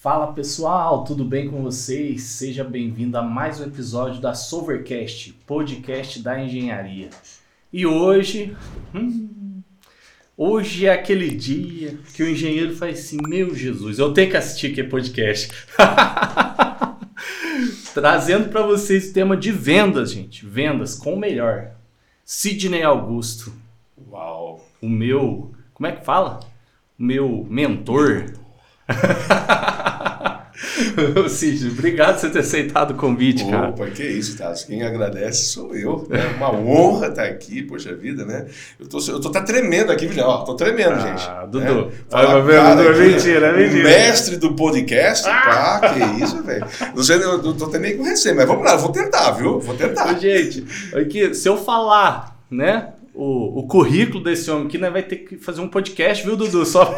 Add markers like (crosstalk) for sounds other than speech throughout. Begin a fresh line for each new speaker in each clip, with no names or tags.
Fala pessoal, tudo bem com vocês? Seja bem-vindo a mais um episódio da Solvercast, podcast da engenharia. E hoje, hum, hoje é aquele dia que o engenheiro faz assim, meu Jesus, eu tenho que assistir aquele podcast. (laughs) Trazendo para vocês o tema de vendas, gente, vendas com o melhor. Sidney Augusto.
Uau.
O meu, como é que fala? O meu mentor. (laughs) (laughs) Cid, obrigado por você ter aceitado o convite,
Opa,
cara.
Opa, que isso, Thales. Quem agradece sou eu. É uma honra estar aqui, poxa vida, né? Eu tô, eu tô até tremendo aqui, já, ó. Tô tremendo,
Ah,
gente.
Dudu.
Né?
Vai,
Fala,
vai,
cara,
Dudu, mentira, é
o
mentira.
mestre do podcast, pá, que isso, velho. Não sei, eu, eu tô até meio com receio, mas vamos lá, eu vou tentar, viu? Vou tentar.
gente, aqui, se eu falar, né, o, o currículo desse homem aqui, né, vai ter que fazer um podcast, viu, Dudu? Só,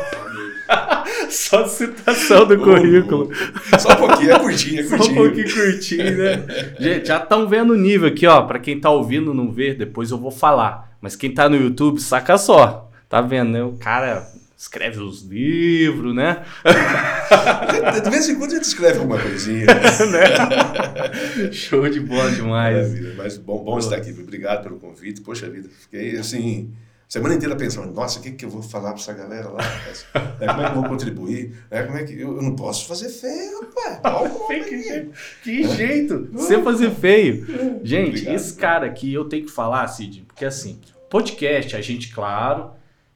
(laughs) só citação do currículo.
Só um pouquinho, é curtinho, é (laughs)
Só um
curtinho.
pouquinho curtinho, né? Gente, já estão vendo o nível aqui, ó. Pra quem tá ouvindo não ver, depois eu vou falar. Mas quem tá no YouTube, saca só. Tá vendo, né? O cara escreve os livros, né? (laughs)
De vez em quando a gente escreve alguma coisinha. (laughs)
Né? Show de bola demais.
Maravilha, mas bom, bom estar aqui. Obrigado pelo convite. Poxa vida, fiquei assim, semana inteira pensando, nossa, o que, que eu vou falar para essa galera lá? É, como é que eu vou contribuir? É, como é que eu, eu não posso fazer feio, rapaz. Homem
Que jeito, que jeito, você fazer feio. Gente,
Obrigado.
esse cara aqui eu tenho que falar, Cid, porque assim, podcast, a gente, claro,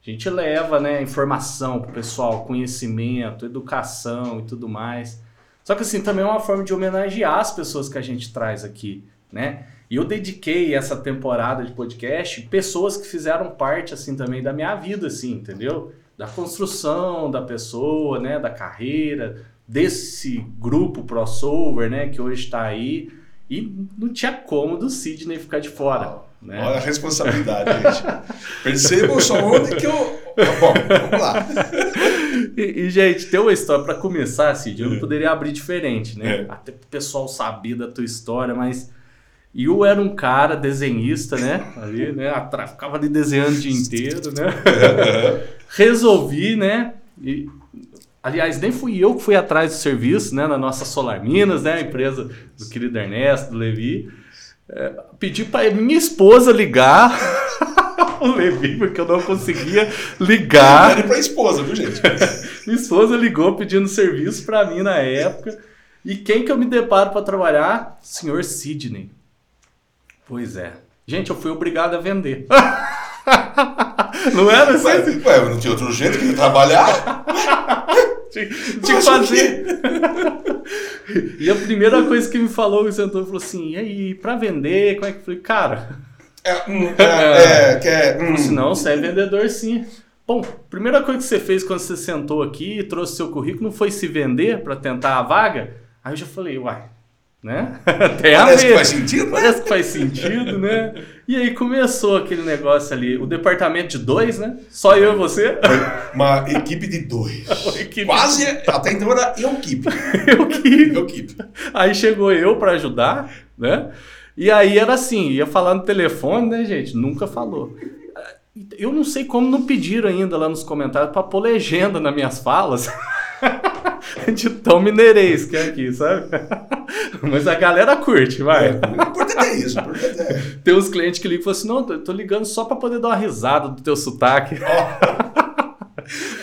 a gente leva, né, informação pro pessoal, conhecimento, educação e tudo mais. Só que assim, também é uma forma de homenagear as pessoas que a gente traz aqui, né? E eu dediquei essa temporada de podcast pessoas que fizeram parte assim também da minha vida, assim, entendeu? Da construção da pessoa, né, da carreira, desse grupo crossover, né, que hoje está aí. E não tinha como do Sidney ficar de fora, né?
Olha a responsabilidade, gente. Percebam só onde que eu. Bom, vamos lá. (laughs)
E, e, gente, tem uma história para começar, Cid. Eu não poderia abrir diferente, né?
É.
Até pro pessoal saber da tua história, mas eu era um cara desenhista, né? Ali, né? Atra- Ficava ali desenhando o dia inteiro, né? (laughs) Resolvi, né? E, aliás, nem fui eu que fui atrás do serviço, né? Na nossa Solar Minas, né? A empresa do querido Ernesto, do Levi. É, pedi para minha esposa ligar (laughs) o Levi, porque eu não conseguia ligar.
Pede pra esposa, viu, gente? (laughs)
Minha esposa ligou pedindo serviço pra mim na época. E quem que eu me deparo pra trabalhar? Senhor Sidney. Pois é. Gente, eu fui obrigado a vender. (laughs) Não era assim?
Ué, ué, não tinha outro jeito que trabalhar?
Tinha tinha que fazer. (laughs) E a primeira coisa que me falou, que sentou falou assim: e aí, pra vender, como é que eu falei? Cara,
É, hum, (laughs) é, é, quer. Hum,
se não, você é vendedor sim. Bom, primeira coisa que você fez quando você sentou aqui e trouxe seu currículo não foi se vender pra tentar a vaga? Aí eu já falei, uai, né? (laughs) Tem a
Parece
ver.
que faz sentido, né?
Parece que faz sentido, né? E aí começou aquele negócio ali, o departamento de dois, né? Só eu e você.
Uma equipe de dois. (laughs)
Equipe.
Quase, até então era eu (laughs) equipe.
Eu que
Eu equipe.
Aí chegou eu pra ajudar, né? E aí era assim, ia falar no telefone, né, gente? Nunca falou. Eu não sei como não pediram ainda lá nos comentários pra pôr legenda nas minhas falas. (laughs) De tão mineirês que é aqui, sabe? (laughs) Mas a galera curte, vai.
O importante é isso. Importante é.
Tem uns clientes que ligam e falam assim: não, tô, tô ligando só pra poder dar uma risada do teu sotaque. (laughs)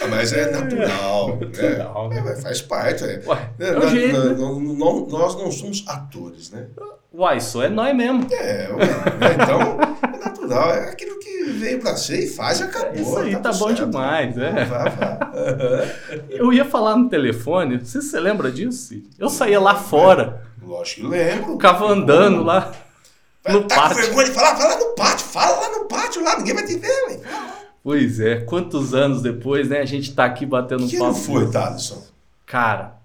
Ah, Mas é natural.
Natural,
né?
né?
É, faz parte. É.
Ué,
É,
é
nós,
jeito, né?
nós- nós- nós não somos atores, né?
Uai, isso é nós mesmo.
É, ué, né? então é natural. É aquilo que veio pra ser e faz e acabou.
Isso aí tá
tudo
bom
certo.
demais, é.
Vá, vá. (laughs)
Eu ia falar no telefone, não sei se você lembra disso. Eu saía lá fora,
Lógico que lembro.
ficava andando lá no
tá com
pátio.
vergonha de falar? Fala no pátio. Fala lá no pátio, lá. Ninguém vai te ver, ué.
Pois é, quantos anos depois, né? A gente tá aqui batendo um
Que
papo.
ano foi, Thaleson?
Cara,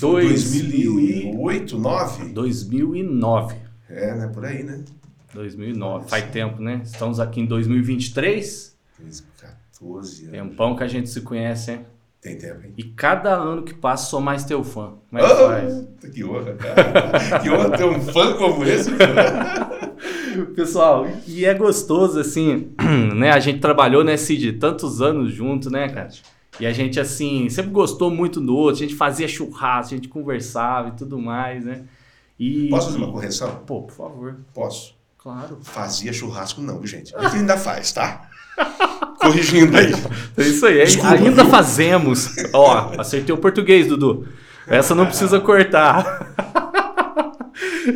Dois
2008, 2009?
2009.
É, né? Por aí, né?
2009, faz tempo, né? Estamos aqui em 2023.
14 anos.
Tempão que a gente se conhece, hein?
Tem tempo, hein?
E cada ano que passa, sou mais teu fã. Como é que faz?
Ah, que honra, cara. (laughs) que honra ter um fã como esse.
Pessoal, e é gostoso, assim, (clears throat) né? A gente trabalhou, né, Cid, tantos anos junto, né, cara? E a gente, assim, sempre gostou muito do outro, a gente fazia churrasco, a gente conversava e tudo mais, né? E...
Posso fazer uma correção?
Pô, por favor.
Posso.
Claro.
Fazia churrasco não, gente. A gente ainda faz, tá? (laughs) Corrigindo aí.
É isso aí. Desculpa, ainda viu? fazemos. Ó, acertei o português, Dudu. Essa não precisa cortar. (laughs)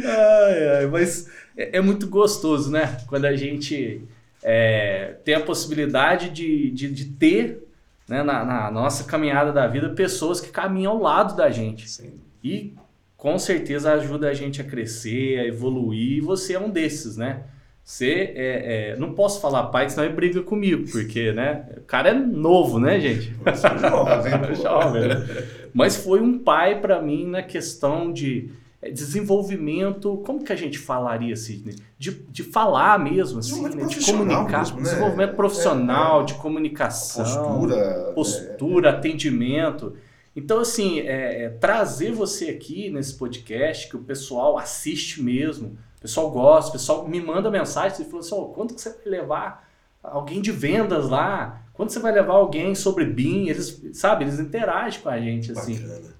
ai, ai, mas é, é, muito gostoso, né? Quando a gente é, tem a possibilidade de, de, de ter né, na, na, nossa caminhada da vida pessoas que caminham ao lado da gente.
Sim.
E com certeza ajuda a gente a crescer, a evoluir. E você é um desses, né? Você é, é, não posso falar pai, senão ele briga comigo, porque, né? O cara é novo, né, gente? Jovem, (laughs) né? Mas foi um pai para mim na questão de desenvolvimento, como que a gente falaria, Sidney? De, de falar mesmo, assim, né? de comunicar, mesmo, né? desenvolvimento profissional, é, é, de comunicação, postura, postura é. atendimento. Então, assim, é, trazer você aqui nesse podcast, que o pessoal assiste mesmo, o pessoal gosta, o pessoal me manda mensagem e fala assim, oh, quando que você vai levar alguém de vendas lá? Quando você vai levar alguém sobre BIM? Eles, sabe, eles interagem com a gente, assim. Bacana.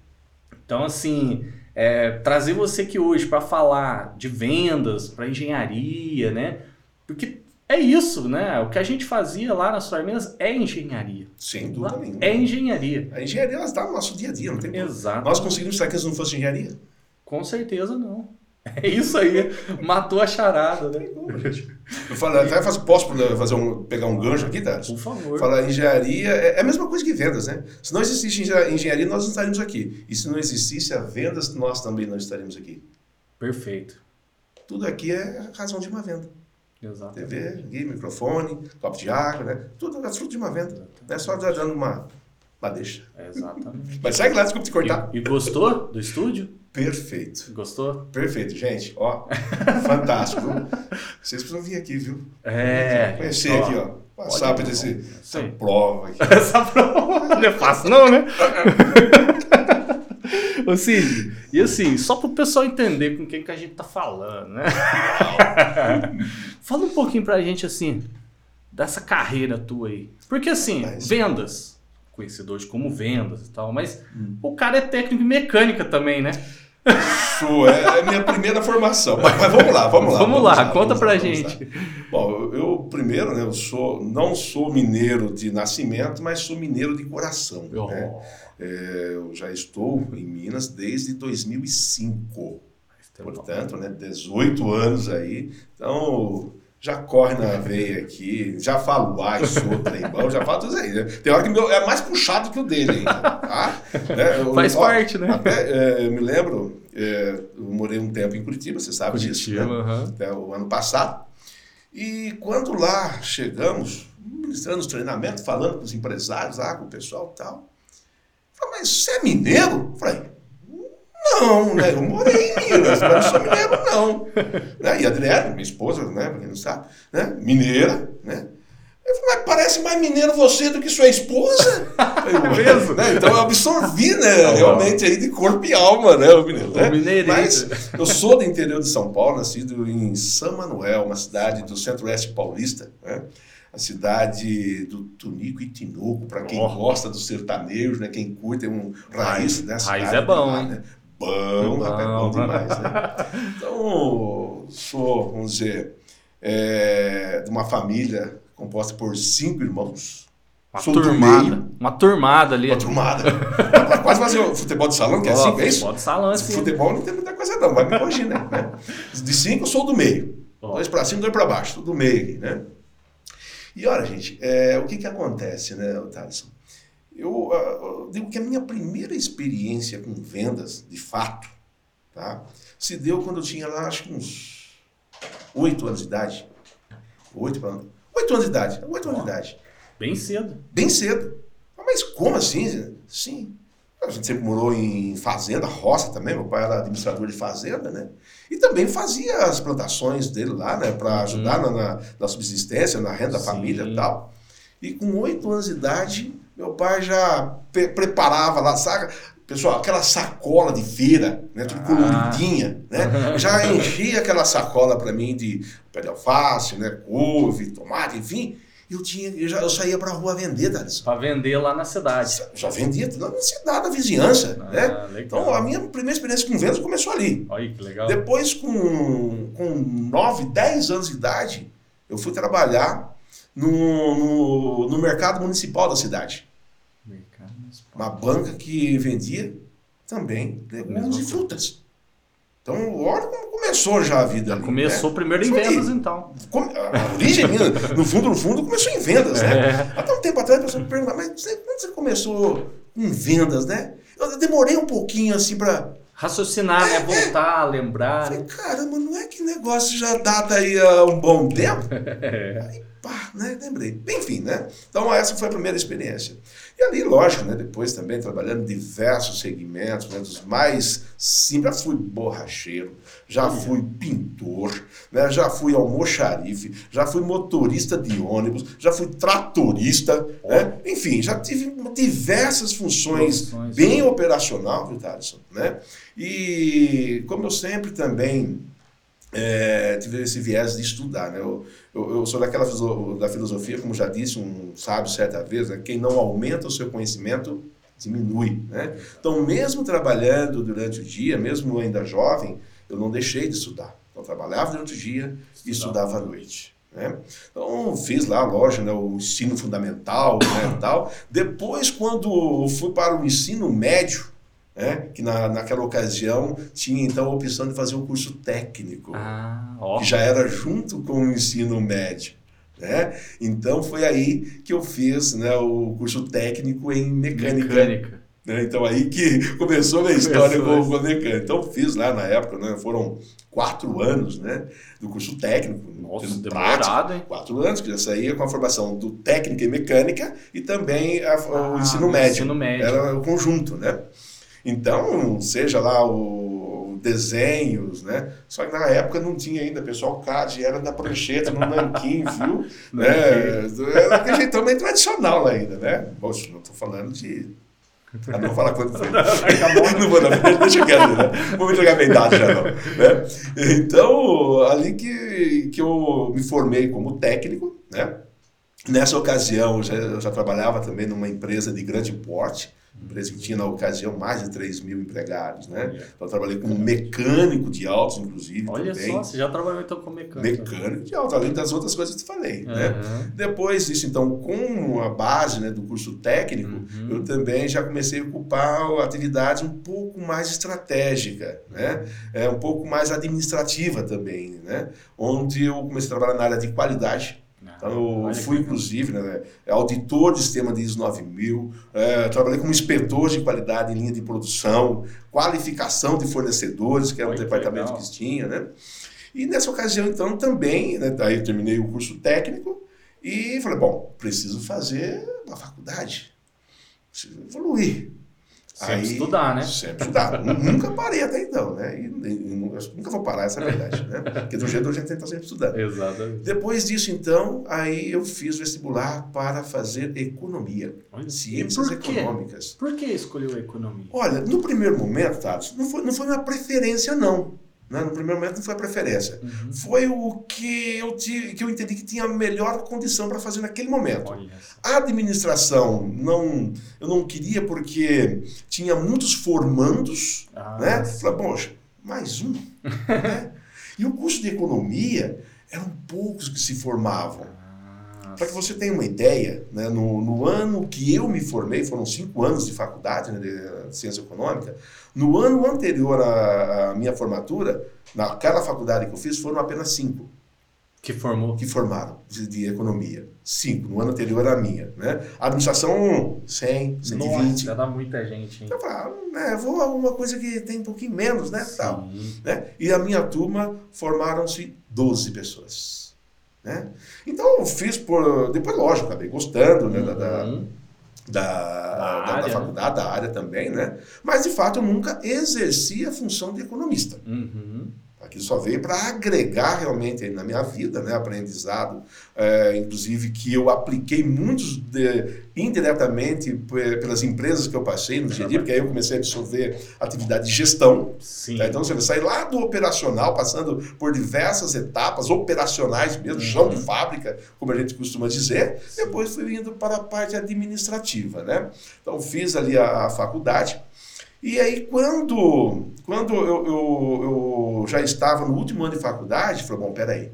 Então, assim, é, trazer você aqui hoje para falar de vendas, para engenharia, né? Porque é isso, né? O que a gente fazia lá nas Minas é engenharia.
Sem dúvida nenhuma.
É engenharia.
A engenharia ela está no nosso dia a dia, não tem.
Exato.
Nós conseguimos estar que isso não fosse engenharia?
Com certeza não. É isso aí, matou a charada, né?
Eu falo, até faço, posso fazer um, pegar um gancho aqui, Darius?
Por favor.
Falar engenharia é, é a mesma coisa que vendas, né? Se não existisse engenharia, nós não estaríamos aqui. E se não existisse a vendas, nós também não estaríamos aqui.
Perfeito.
Tudo aqui é a razão de uma venda.
Exato.
TV, microfone, copo de água, né? Tudo é fruto de uma venda. Não é só dando uma, uma deixa.
Exatamente.
Mas segue lá, desculpa te cortar.
E, e gostou do estúdio?
Perfeito.
Gostou?
Perfeito, gente. Ó, fantástico. (laughs) Vocês precisam vir aqui, viu?
É.
Conhecer ó, aqui, ó. Passar por esse, essa prova aqui.
Essa prova não é fácil, não, né? (laughs) Ô Cid, e assim, só para o pessoal entender com quem que a gente tá falando, né? (laughs) Fala um pouquinho pra gente, assim, dessa carreira tua aí. Porque assim, Mas... vendas, conhecido hoje como vendas e tal, mas hum. o cara é técnico em mecânica também, né?
Sou, é, é a minha primeira formação. Mas, mas, vamos lá, vamos lá.
Vamos, vamos lá, lá, conta vamos pra lá, gente.
Bom, eu primeiro, né, eu sou, não sou mineiro de nascimento, mas sou mineiro de coração. Oh. Né? É, eu já estou em Minas desde 2005. Portanto, né, 18 anos aí. Então, já corre na veia aqui, já falo ai, sou trembão, já falo tudo isso aí. Né? Tem hora que meu é mais puxado que o dele ainda. Tá?
Né? Eu, Faz ó, parte, né?
Até, é, eu me lembro, é, eu morei um tempo em Curitiba, você sabe Curitiba, disso, né? Uhum. Até o ano passado. E quando lá chegamos, ministrando os treinamentos, falando com os empresários lá, com o pessoal e tal. Falei, mas você é mineiro? Falei, não, né? Eu morei em Minas, mas não sou mineiro, não. (laughs) Né? E a Adriana, minha esposa, né? Pra quem não sabe, né? Mineira, né? Eu falei, mas parece mais mineiro você do que sua esposa. (laughs)
mesmo?
Né? Então eu absorvi, né? Não, realmente aí de corpo e alma, né? O mineiro. Né? Mas eu sou do interior de São Paulo, nascido em São Manuel, uma cidade do centro-oeste paulista, né? a cidade do Tunico e Tinoco, para quem oh. gosta do sertanejo, né? quem curte, é um raiz, né?
Raiz é bom, lá, né?
Bom, bom. rapaz, bom demais, né? (laughs) Então, sou, vamos dizer, é, de uma família composta por cinco irmãos.
Uma sou turmada. Uma turmada ali.
Uma turmada. Quase fazer o futebol de salão, que é cinco, é isso?
Futebol de salão, sim.
Futebol não tem muita coisa não, vai me corrigir, né? De cinco, eu sou do meio. Dois pra cima, dois pra baixo, tudo do meio aqui, né? E olha, gente, é, o que que acontece, né, Thaleson? Eu, uh, eu, digo que a minha primeira experiência com vendas, de fato, tá, se deu quando eu tinha lá, acho que uns oito anos de idade. Oito anos. Oito anos de idade. Oito anos de idade.
Bem cedo.
Bem cedo. Ah, mas como assim? Sim. A gente sempre morou em fazenda, roça também. Meu pai era administrador de fazenda, né? E também fazia as plantações dele lá, né? Para ajudar na, na, na, subsistência, na renda da família e tal. E com oito anos de idade, meu pai já preparava lá, sabe? Pessoal, aquela sacola de feira, né, tudo ah. coloridinha, né? (laughs) Já enchia aquela sacola para mim de pé de alface, né, couve, tomate, enfim. eu tinha, eu, já, eu saía para rua vender, Thales.
Para vender lá na cidade.
Já vendia lá na cidade, na vizinhança.
Ah,
né?
legal.
Então a minha primeira experiência com vendas começou ali.
Olha que legal.
Depois, com, com 9, 10 anos de idade, eu fui trabalhar no, no, no mercado municipal da cidade. Uma banca que vendia também legumes
Mesma
e frutas. Então, olha como começou já a vida ali.
Começou
né?
primeiro em vendas, então.
A origem no fundo, no fundo, começou em vendas, né?
É.
Até um tempo atrás, a pessoa me perguntava, mas você, quando você começou em vendas, né? Eu demorei um pouquinho assim para
Raciocinar, né? Voltar, lembrar.
Falei,
né?
caramba, não é que negócio já data aí há um bom tempo? (laughs)
É.
Aí, pá, né? Lembrei. Enfim, né? Então, essa foi a primeira experiência. E ali, lógico, né? Depois também trabalhando em diversos segmentos, né? Dos mais simples. Já fui borracheiro, já fui pintor, né? já fui almoxarife, já fui motorista de ônibus, já fui tratorista, né? Enfim, já tive diversas funções
Funções,
bem operacional, viu, Thaleson? Né? E como eu sempre também é, tive esse viés de estudar, né? Eu, eu, eu sou daquela da filosofia, como já disse um sábio certa vez, né? quem não aumenta o seu conhecimento diminui, né? Então, mesmo trabalhando durante o dia, mesmo ainda jovem, eu não deixei de estudar. Eu trabalhava durante o dia e estudava à noite. Né? Então, fiz lá, lógico, né, o ensino fundamental né, tal. Depois, quando fui para o ensino médio, né, que na, naquela ocasião tinha então a opção de fazer o curso técnico,
Ah,
que já era junto com o ensino médio. Né? Então, foi aí que eu fiz né, o curso técnico em mecânica.
Mecânica.
né? Então aí que começou a minha história com, com a mecânica. Então fiz lá na época, né? foram quatro anos né? do curso técnico.
Nossa, demorado, hein?
Quatro anos, que já saía com a formação do técnica e mecânica e também a- o
Ah,
ensino
o
médio.
ensino médio.
Era o conjunto, né? Então, seja lá o desenhos, né? Só que na época não tinha ainda, pessoal, CAD era da prancheta, no nanquim, (laughs) viu? né? Era daquele jeitão meio tradicional lá ainda, né? Poxa, não estou falando de... Ah, não vou falar quanto foi. (laughs) (laughs) não vou, não, deixa quieto, né? Vou me entregar minha idade já, não. Né? Então, ali que, que eu me formei como técnico, né? Nessa ocasião, eu já, eu já trabalhava também numa empresa de grande porte, empresa que tinha na ocasião mais de 3 mil empregados, né? Então, eu trabalhei como mecânico de autos, inclusive,
Olha
também.
só, você já trabalhou então com mecânica.
Mecânico de autos, além das outras coisas que eu te falei, né?
Aham.
Depois disso, então, com a base né, do curso técnico,
Uhum.
eu também já comecei a ocupar atividades um pouco mais estratégica, né? É, um pouco mais administrativa também, né? Onde eu comecei a trabalhar na área de qualidade. Então, eu
Olha
fui, inclusive, né, auditor de sistema de ISO 9000, é, trabalhei como inspetor de qualidade em linha de produção, qualificação de fornecedores, que era um
que
departamento
legal.
que tinha, né? E nessa ocasião, então, também, né, daí eu terminei o curso técnico e falei, bom, preciso fazer uma faculdade, preciso evoluir.
Sempre estudar, né?
Sempre estudar. Nu- nunca parei até então, né? E, e- e nunca vou parar, essa é a verdade, né? Porque do jeito a gente está sempre estudando.
Exatamente.
Depois disso, então, aí eu fiz vestibular para fazer economia,
Olha,
ciências
por
econômicas.
Por que escolheu a economia?
Olha, no primeiro momento, Tatos, não foi, não foi uma preferência, não. Né? No primeiro momento não foi a preferência.
Uhum.
Foi o que eu, ti- que eu entendi que tinha a melhor condição para fazer naquele momento. A administração, não, eu não queria porque tinha muitos formandos,
Ah,
né? Falei, poxa, mais um. né? (laughs) E o curso de economia, eram poucos que se formavam. Para que você tenha uma ideia, né, no, no ano que eu me formei, foram cinco anos de faculdade né, de, ciência econômica, no ano anterior à, à minha formatura, naquela faculdade que eu fiz, foram apenas cinco
que formou.
que formaram de, de economia. Cinco, no ano anterior à minha. Né? A administração, 100, 120.
Nossa, já dá muita gente, hein?
Eu falei, né, vou a uma coisa que tem um pouquinho menos, né? Tal,
Sim.
né? E a minha turma formaram-se 12 pessoas. Né? Então eu fiz por. Depois, lógico, acabei gostando né, da, da,
Uhum.
da, da- da
né?
faculdade, da área também, né? Mas de fato eu nunca exerci a função de economista.
Uhum.
Aquilo só veio para agregar realmente na minha vida, né? Aprendizado, é, inclusive que eu apliquei muitos de, indiretamente pelas empresas que eu passei no dia a dia, porque aí eu comecei a absorver atividade de gestão. Tá? Então você vai sair lá do operacional, passando por diversas etapas operacionais mesmo, uhum. chão de fábrica, como a gente costuma dizer. Sim. Depois fui indo para a parte administrativa, né? Então fiz ali a, a faculdade. E aí, quando, quando eu, eu, eu, já estava no último ano de faculdade, falei, bom, peraí,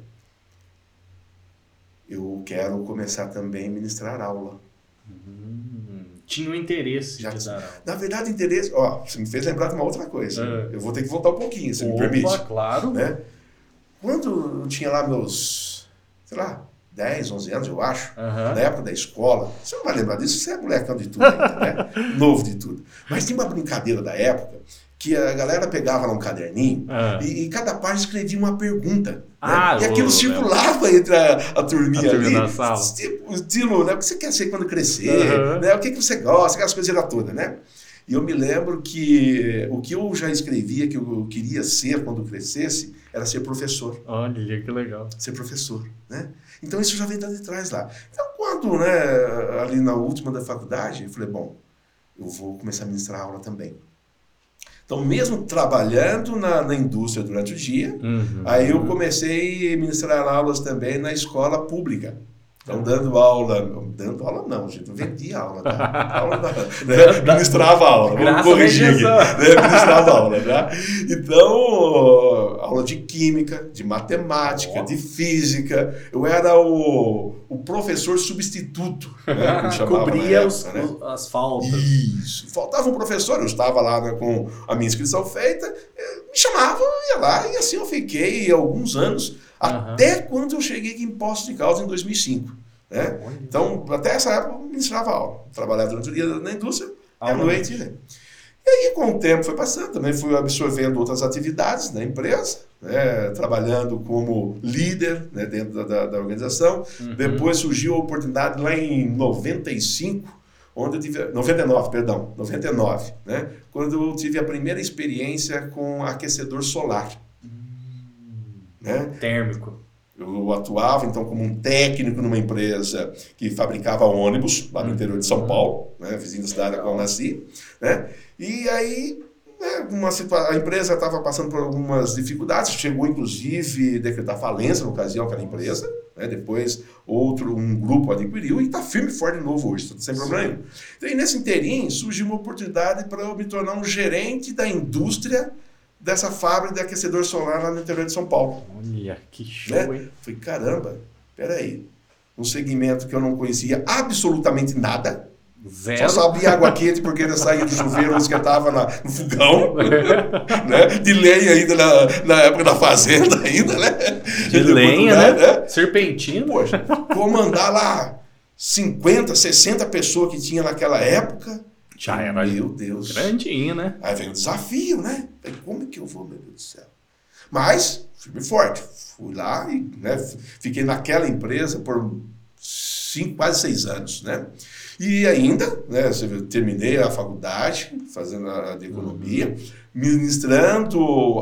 eu quero começar também a ministrar aula.
Hum, tinha um interesse
já, de dar aula. Na verdade, interesse... Ó, você me fez lembrar de uma outra coisa. É. Eu vou ter que voltar um pouquinho, se Opa, me permite.
claro.
Né? Quando eu tinha lá meus, sei lá, 10, 11 anos, eu acho, uhum. na época da escola. Você não vai lembrar disso, você é molecão de tudo ainda, né? (laughs) Novo de tudo. Mas tinha uma brincadeira da época que a galera pegava lá um caderninho uhum. e, e, cada página escrevia uma pergunta. Né? Ah? E aquilo circulava entre a, a turminha a ali. Tipo, estilo, né? O que você quer ser quando crescer? Uhum. Né? O que, que você gosta? Aquelas coisas todas, né? E eu me lembro que o que eu já escrevia que eu queria ser quando crescesse era ser professor.
Olha, que legal.
Ser professor, né? Então isso já vem de trás lá. Então quando, né, ali na última da faculdade, eu falei, bom, eu vou começar a ministrar aula também. Então, mesmo trabalhando na, na indústria durante o dia, uhum, aí eu comecei a ministrar aulas também na escola pública. Então, dando aula, dando aula não, gente, eu vendia aula, tá? (laughs) aula né? (laughs) ministrava aula, vamos corrigir aqui, (laughs) né? ministrava aula, né? Então, aula de química, de matemática, oh. de física, eu era o, o professor substituto,
né? Cobria época, os, né? as faltas.
Isso, faltava um professor, eu estava lá né, com a minha inscrição feita, me chamavam, eu ia lá, e assim eu fiquei alguns anos, até quando eu cheguei aqui em Poços de Caldas em 2005. Né? Então, até essa época eu ministrava aula. Trabalhava durante o dia na indústria à noite. Né? E aí, com o tempo foi passando, também fui absorvendo outras atividades na empresa, né? trabalhando como líder né? dentro da, da, da organização. Uhum. Depois surgiu a oportunidade lá em 95, onde eu tive 99, perdão, 99, né? Quando eu tive a primeira experiência com aquecedor solar.
Né? Térmico.
Eu atuava então como um técnico numa empresa que fabricava ônibus lá no interior de São Paulo, né, vizinho da cidade da qual eu nasci, né? E aí né, uma a empresa estava passando por algumas dificuldades, chegou inclusive a decretar falência na ocasião aquela empresa, né? Depois outro um grupo adquiriu e está firme e forte de novo hoje, sem problema. Então, e nesse interim surgiu uma oportunidade para eu me tornar um gerente da indústria dessa fábrica de aquecedor solar lá no interior de São Paulo.
Olha, que show,
né? hein? Falei, caramba, peraí. Um segmento que eu não conhecia absolutamente nada.
Zero.
Só sabia água quente porque ele saía do chuveiro que estava no fogão, (laughs) né? De lenha ainda na, na época da fazenda ainda, né?
De lenha, né? né? Serpentina.
Poxa, comandar lá 50, 60 pessoas que tinha naquela época
já era
meu Deus.
grandinho, né?
Aí vem o desafio, né? Como que eu vou, meu Deus do céu? Mas, firme forte. Fui lá e né, fiquei naquela empresa por cinco, quase seis anos, né? E ainda, né, terminei a faculdade, fazendo a de economia, uhum. ministrando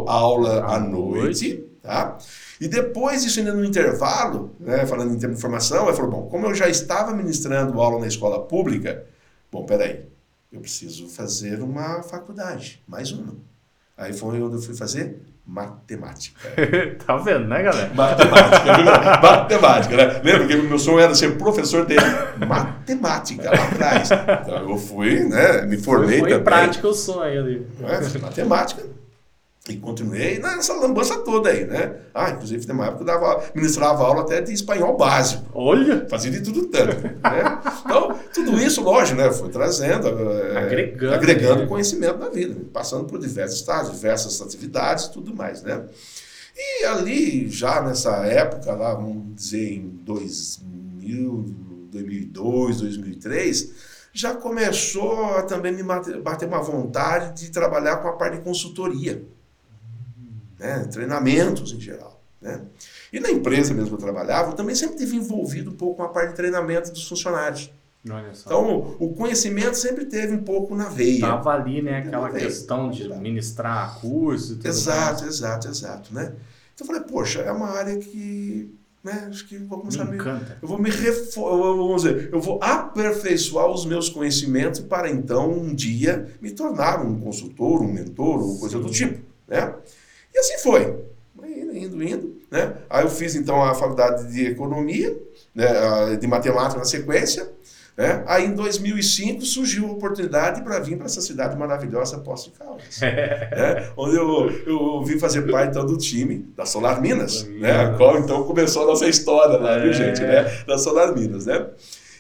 aula à, noite, tá? E depois disso, ainda no intervalo, né, falando em termos de formação, eu falei, bom, como eu já estava ministrando aula na escola pública, bom, peraí, eu preciso fazer uma faculdade, mais uma. Aí foi onde eu fui fazer matemática. (laughs)
tá vendo, né, galera?
Matemática, (laughs) matemática, né? Lembra que meu sonho era ser professor de matemática lá atrás. Então eu fui, né, me formei foi, foi também.
prática o sonho ali.
É, matemática. E continuei nessa lambança toda aí, né? Ah, inclusive tem uma época que eu dava, ministrava aula até de espanhol básico.
Olha!
Fazia de tudo tanto. né? Então, tudo isso, lógico, né? Foi trazendo, é,
agregando,
agregando né? conhecimento na vida, passando por diversos estágios, diversas atividades e tudo mais, né? E ali, já nessa época, lá, vamos dizer, em 2000, 2002, 2003, já começou a também me bater uma vontade de trabalhar com a parte de consultoria né? treinamentos em geral. Né? E na empresa mesmo que eu trabalhava, eu também sempre tive envolvido um pouco com a parte de treinamento dos funcionários. Então, o conhecimento sempre teve um pouco na veia.
Estava ali, né? Aquela questão de ministrar curso e tudo
Exato, mais. exato, exato, né? Então eu falei, poxa, é uma área que né? Acho que vou começar
me
a
encanta.
Eu vou me refor... vamos dizer, eu vou aperfeiçoar os meus conhecimentos para então um dia me tornar um consultor, um mentor ou coisa do tipo, né? E assim foi. Indo, indo, indo, né? Aí eu fiz então a faculdade de economia, né, de matemática na sequência, né? Aí em 2005 surgiu a oportunidade para vir para essa cidade maravilhosa, Poço de Caldas, (laughs) né? onde eu, eu vim fazer parte então, do time da Solar Minas, né? a qual então começou a nossa história lá, viu, gente? Né? Da Solar Minas. Né?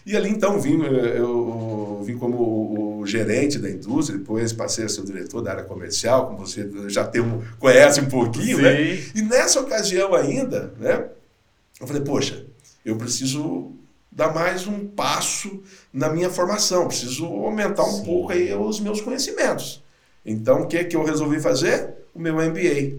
E ali então vim, eu vim como gerente da indústria, depois passei a ser o diretor da área comercial, como você já tem um, conhece um pouquinho, né? E nessa ocasião ainda, né? Eu falei, poxa, eu preciso dar mais um passo na minha formação, preciso aumentar um Sim. pouco aí os meus conhecimentos. Então, o que, que eu resolvi fazer? O meu MBA.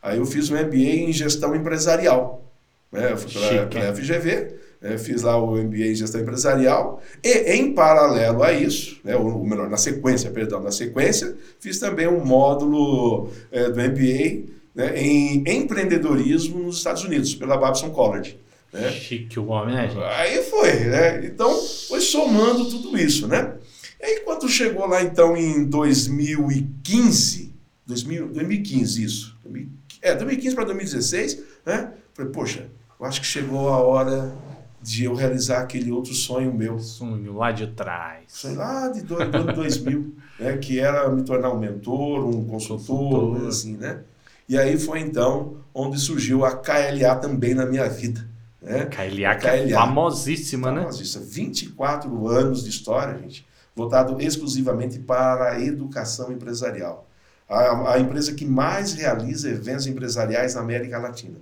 Aí eu fiz um MBA em gestão empresarial. Né? Eu fui para a FGV, né? fiz lá o MBA em gestão empresarial e, em paralelo a isso, né? ou melhor, na sequência, perdão, na sequência, fiz também um módulo é, do MBA né? em empreendedorismo nos Estados Unidos, pela Babson College.
Né? Chique o homem, né, gente?
Aí foi, né? Então, foi somando tudo isso, né? E aí, quando chegou lá, então, em 2015, 2000, 2015, isso. É, 2015 para 2016, né? Falei, poxa, eu acho que chegou a hora de eu realizar aquele outro sonho meu.
Sonho lá de trás.
Sonho lá de do, do 2000, (laughs) né? Que era me tornar um mentor, um consultor, consultor. assim, né? E aí foi então onde surgiu a KLA também na minha vida. Né?
KLA, que é famosíssima, né? Famosíssima.
24 anos de história, gente, voltado exclusivamente para a educação empresarial. A, a empresa que mais realiza eventos empresariais na América Latina.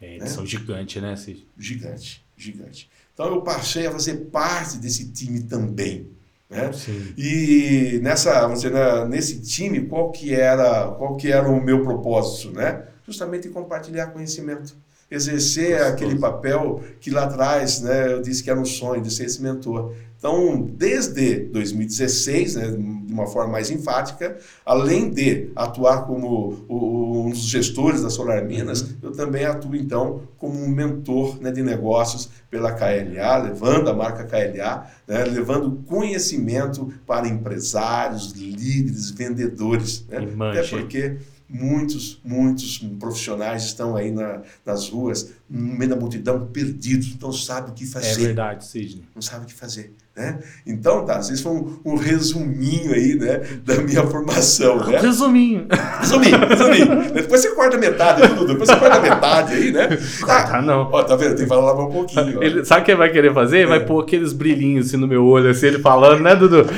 É, eles né? são gigantes, né,
Cid? Gigante, gigante. Então eu passei a fazer parte desse time também. Né? Sim. E nessa, vamos dizer, nesse time, qual que era, qual que era o meu propósito, né? Justamente compartilhar conhecimento exercer Gostoso. aquele papel que lá atrás né, eu disse que era um sonho de ser esse mentor. Então, desde 2016, né, de uma forma mais enfática, além de atuar como um dos gestores da Solar Minas, uhum. eu também atuo, então, como um mentor né, de negócios pela KLA, levando a marca KLA, né, levando conhecimento para empresários, líderes, vendedores. Né? Até porque muitos, muitos profissionais estão aí na, nas ruas, no meio da multidão, perdidos, não sabem o que fazer. É
verdade, Sidney.
Não sabem o que fazer. Né? Então, tá, isso foi um, um, resuminho aí, né, da minha formação, né? (laughs)
Resuminho.
Resuminho, resuminho. Depois você corta metade, tudo. Depois você corta metade aí, né?
Cortar ah, não.
Ó, tá vendo? Tem que falar um pouquinho.
Ele, sabe o que ele vai querer fazer? É. Vai pôr aqueles brilhinhos assim no meu olho, assim, ele falando, né, Dudu? (laughs)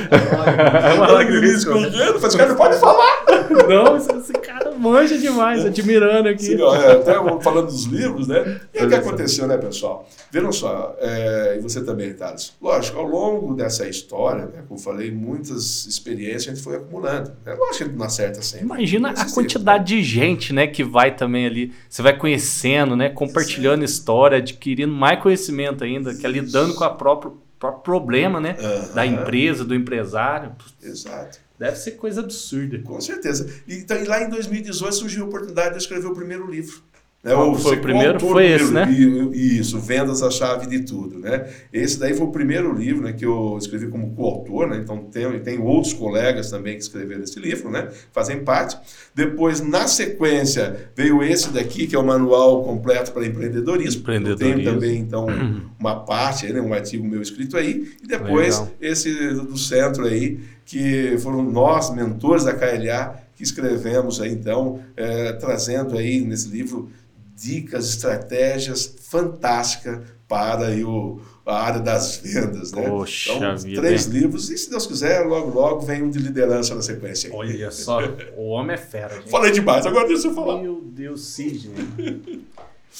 É uma lágrima escorrendo, faz cara não pode falar.
Não, esse cara manja demais, admirando aqui. Sim,
ó, é, até falando dos livros, né? E o que aconteceu, né, pessoal? Vejam só, é, e você também, Thales. Lógico, ao longo dessa história, né, como eu falei, muitas experiências a gente foi acumulando. É lógico que a gente não acerta sempre.
Imagina a quantidade de gente, né, que vai também ali, você vai conhecendo, né, compartilhando Sim. história, adquirindo mais conhecimento ainda, que é lidando com a própria próprio problema, né, uhum. da empresa, do empresário.
Exato.
Deve ser coisa absurda.
Com certeza. Então, e lá em 2018 surgiu a oportunidade de eu escrever o primeiro livro.
Né? O, foi o primeiro? Foi esse, né?
Isso, Vendas a Chave de Tudo. Né? Esse daí foi o primeiro livro né, que eu escrevi como coautor, né? então tem, tem outros colegas também que escreveram esse livro, né? fazem parte. Depois, na sequência, veio esse daqui, que é o Manual Completo para Empreendedorismo.
Empreendedorismo.
Tem também, então, (clears throat) uma parte, né? um artigo meu escrito aí. E depois, Legal. esse do centro aí, que foram nós, mentores da KLA, que escrevemos aí, então, é, trazendo aí nesse livro dicas, estratégias fantásticas para aí o, a área das vendas. Né?
Poxa
então,
vida,
três hein? livros, e se Deus quiser, logo, logo vem um de liderança na sequência.
Olha só, o homem é fera. Gente.
Falei demais, agora deixa eu falar.
Meu Deus, Sidney. (laughs)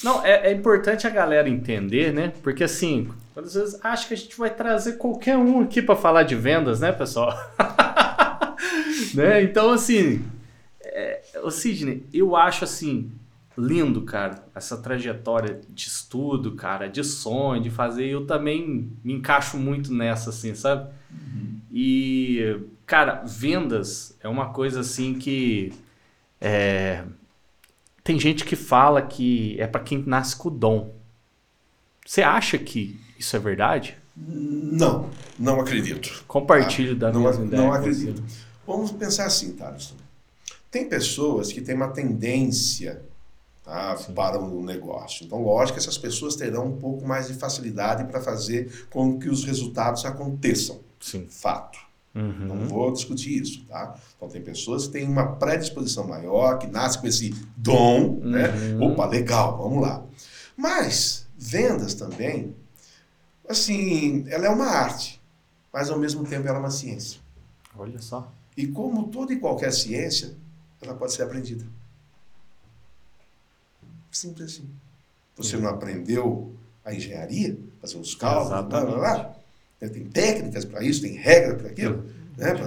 Não, é, é, importante a galera entender, né? Porque assim, às vezes acha que a gente vai trazer qualquer um aqui para falar de vendas, né, pessoal? (laughs) né? Então, assim, é, o Sidney, eu acho assim, lindo, cara, essa trajetória de estudo, cara, de sonho, de fazer. Eu também me encaixo muito nessa, assim, sabe? Uhum. E, cara, vendas é uma coisa assim que. É, tem gente que fala que é para quem nasce com o dom. Você acha que isso é verdade?
Não, não acredito.
Compartilho tá? da
não,
mesma
ideia. Não acredito. Vamos pensar assim, Thaleson. Tem pessoas que têm uma tendência tá, para o um negócio. Então, lógico que essas pessoas terão um pouco mais de facilidade para fazer com que os resultados aconteçam.
Sim.
Fato. Uhum. Não vou discutir isso, tá? Então tem pessoas que têm uma predisposição maior, que nascem com esse dom, né? uhum. né? Opa, legal, vamos lá. Mas vendas também, assim, ela é uma arte, mas ao mesmo tempo ela é uma ciência.
Olha só.
E como toda e qualquer ciência, ela pode ser aprendida. Simples assim. Você não aprendeu a engenharia, fazer os cálculos, blá, blá, blá? Tem técnicas para isso, tem regra para aquilo. Né? Pra,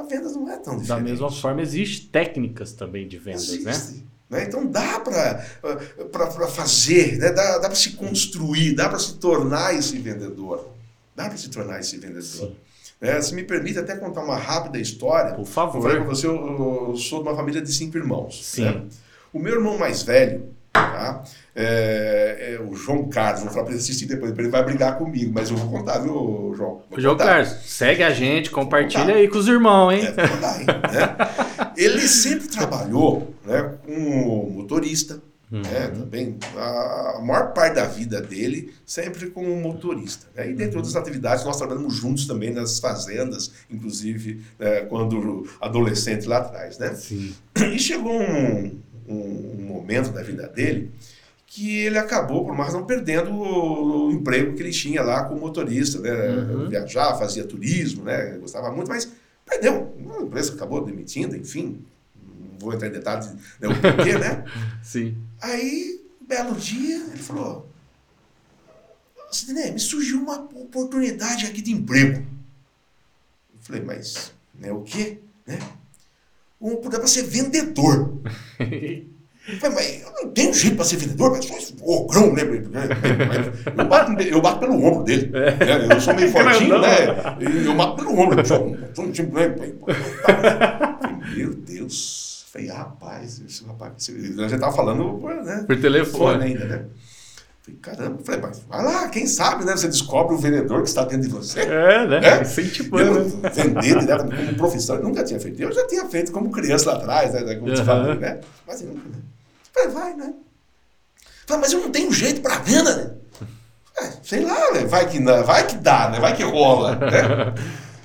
a venda não é tão diferente.
Da mesma forma, existem técnicas também de vendas, né? Existe,
né? né? Então dá para fazer, né? dá, dá para se construir, dá para se tornar esse vendedor. Dá para se tornar esse vendedor. É, se me permite até contar uma rápida história.
Por favor.
Eu falei você, eu, eu, sou de uma família de cinco irmãos.
Sim. Né?
O meu irmão mais velho, Tá? É, é, o João Carlos, vou falar para ele assistir depois, ele vai brigar comigo, mas eu vou contar, viu, João? Vou
João Carlos, segue a gente, compartilha aí com os irmãos, hein?
É, contar, hein? né? Ele sempre trabalhou né, como motorista, uhum. né, também, a maior parte da vida dele sempre como motorista. Né? E dentre outras atividades, nós trabalhamos juntos também nas fazendas, inclusive né, quando adolescente lá atrás. Né?
Sim.
E chegou um um, um momento da vida dele que ele acabou, por mais não perdendo o, o, emprego que ele tinha lá como motorista, né? Uhum. Viajar, fazia turismo, né? Gostava muito, mas perdeu. A empresa acabou demitindo, enfim. Não vou entrar em detalhes né, o porquê, né? (laughs)
Sim.
Aí, belo dia, ele falou: Sidney, me surgiu uma oportunidade aqui de emprego. Eu falei, mas né, o quê? Né? um poder para ser vendedor. Falei, mas eu não tenho jeito para ser vendedor, mas sou ogrão, né? Eu bato, eu bato pelo ombro dele. É. Né? Eu sou meio (laughs) fortinho, né? Eu bato pelo ombro. Sou, sou um time. Né? Meu Deus. Falei, rapaz, esse rapaz. A gente tava falando né?
por telefone
ainda, né? Falei, caramba, falei, mas vai lá, quem sabe, né? Você descobre o vendedor que está dentro de você.
É, né? É? Incentivando.
Vender direto como profissão, eu nunca tinha feito. Eu já tinha feito como criança lá atrás, né? Como uhum. falou, né? Mas eu nunca, né? Falei, vai, né? Falei, mas eu não tenho jeito para venda, né? É, sei lá, né? Vai que, vai que dá, né? Vai que rola, né?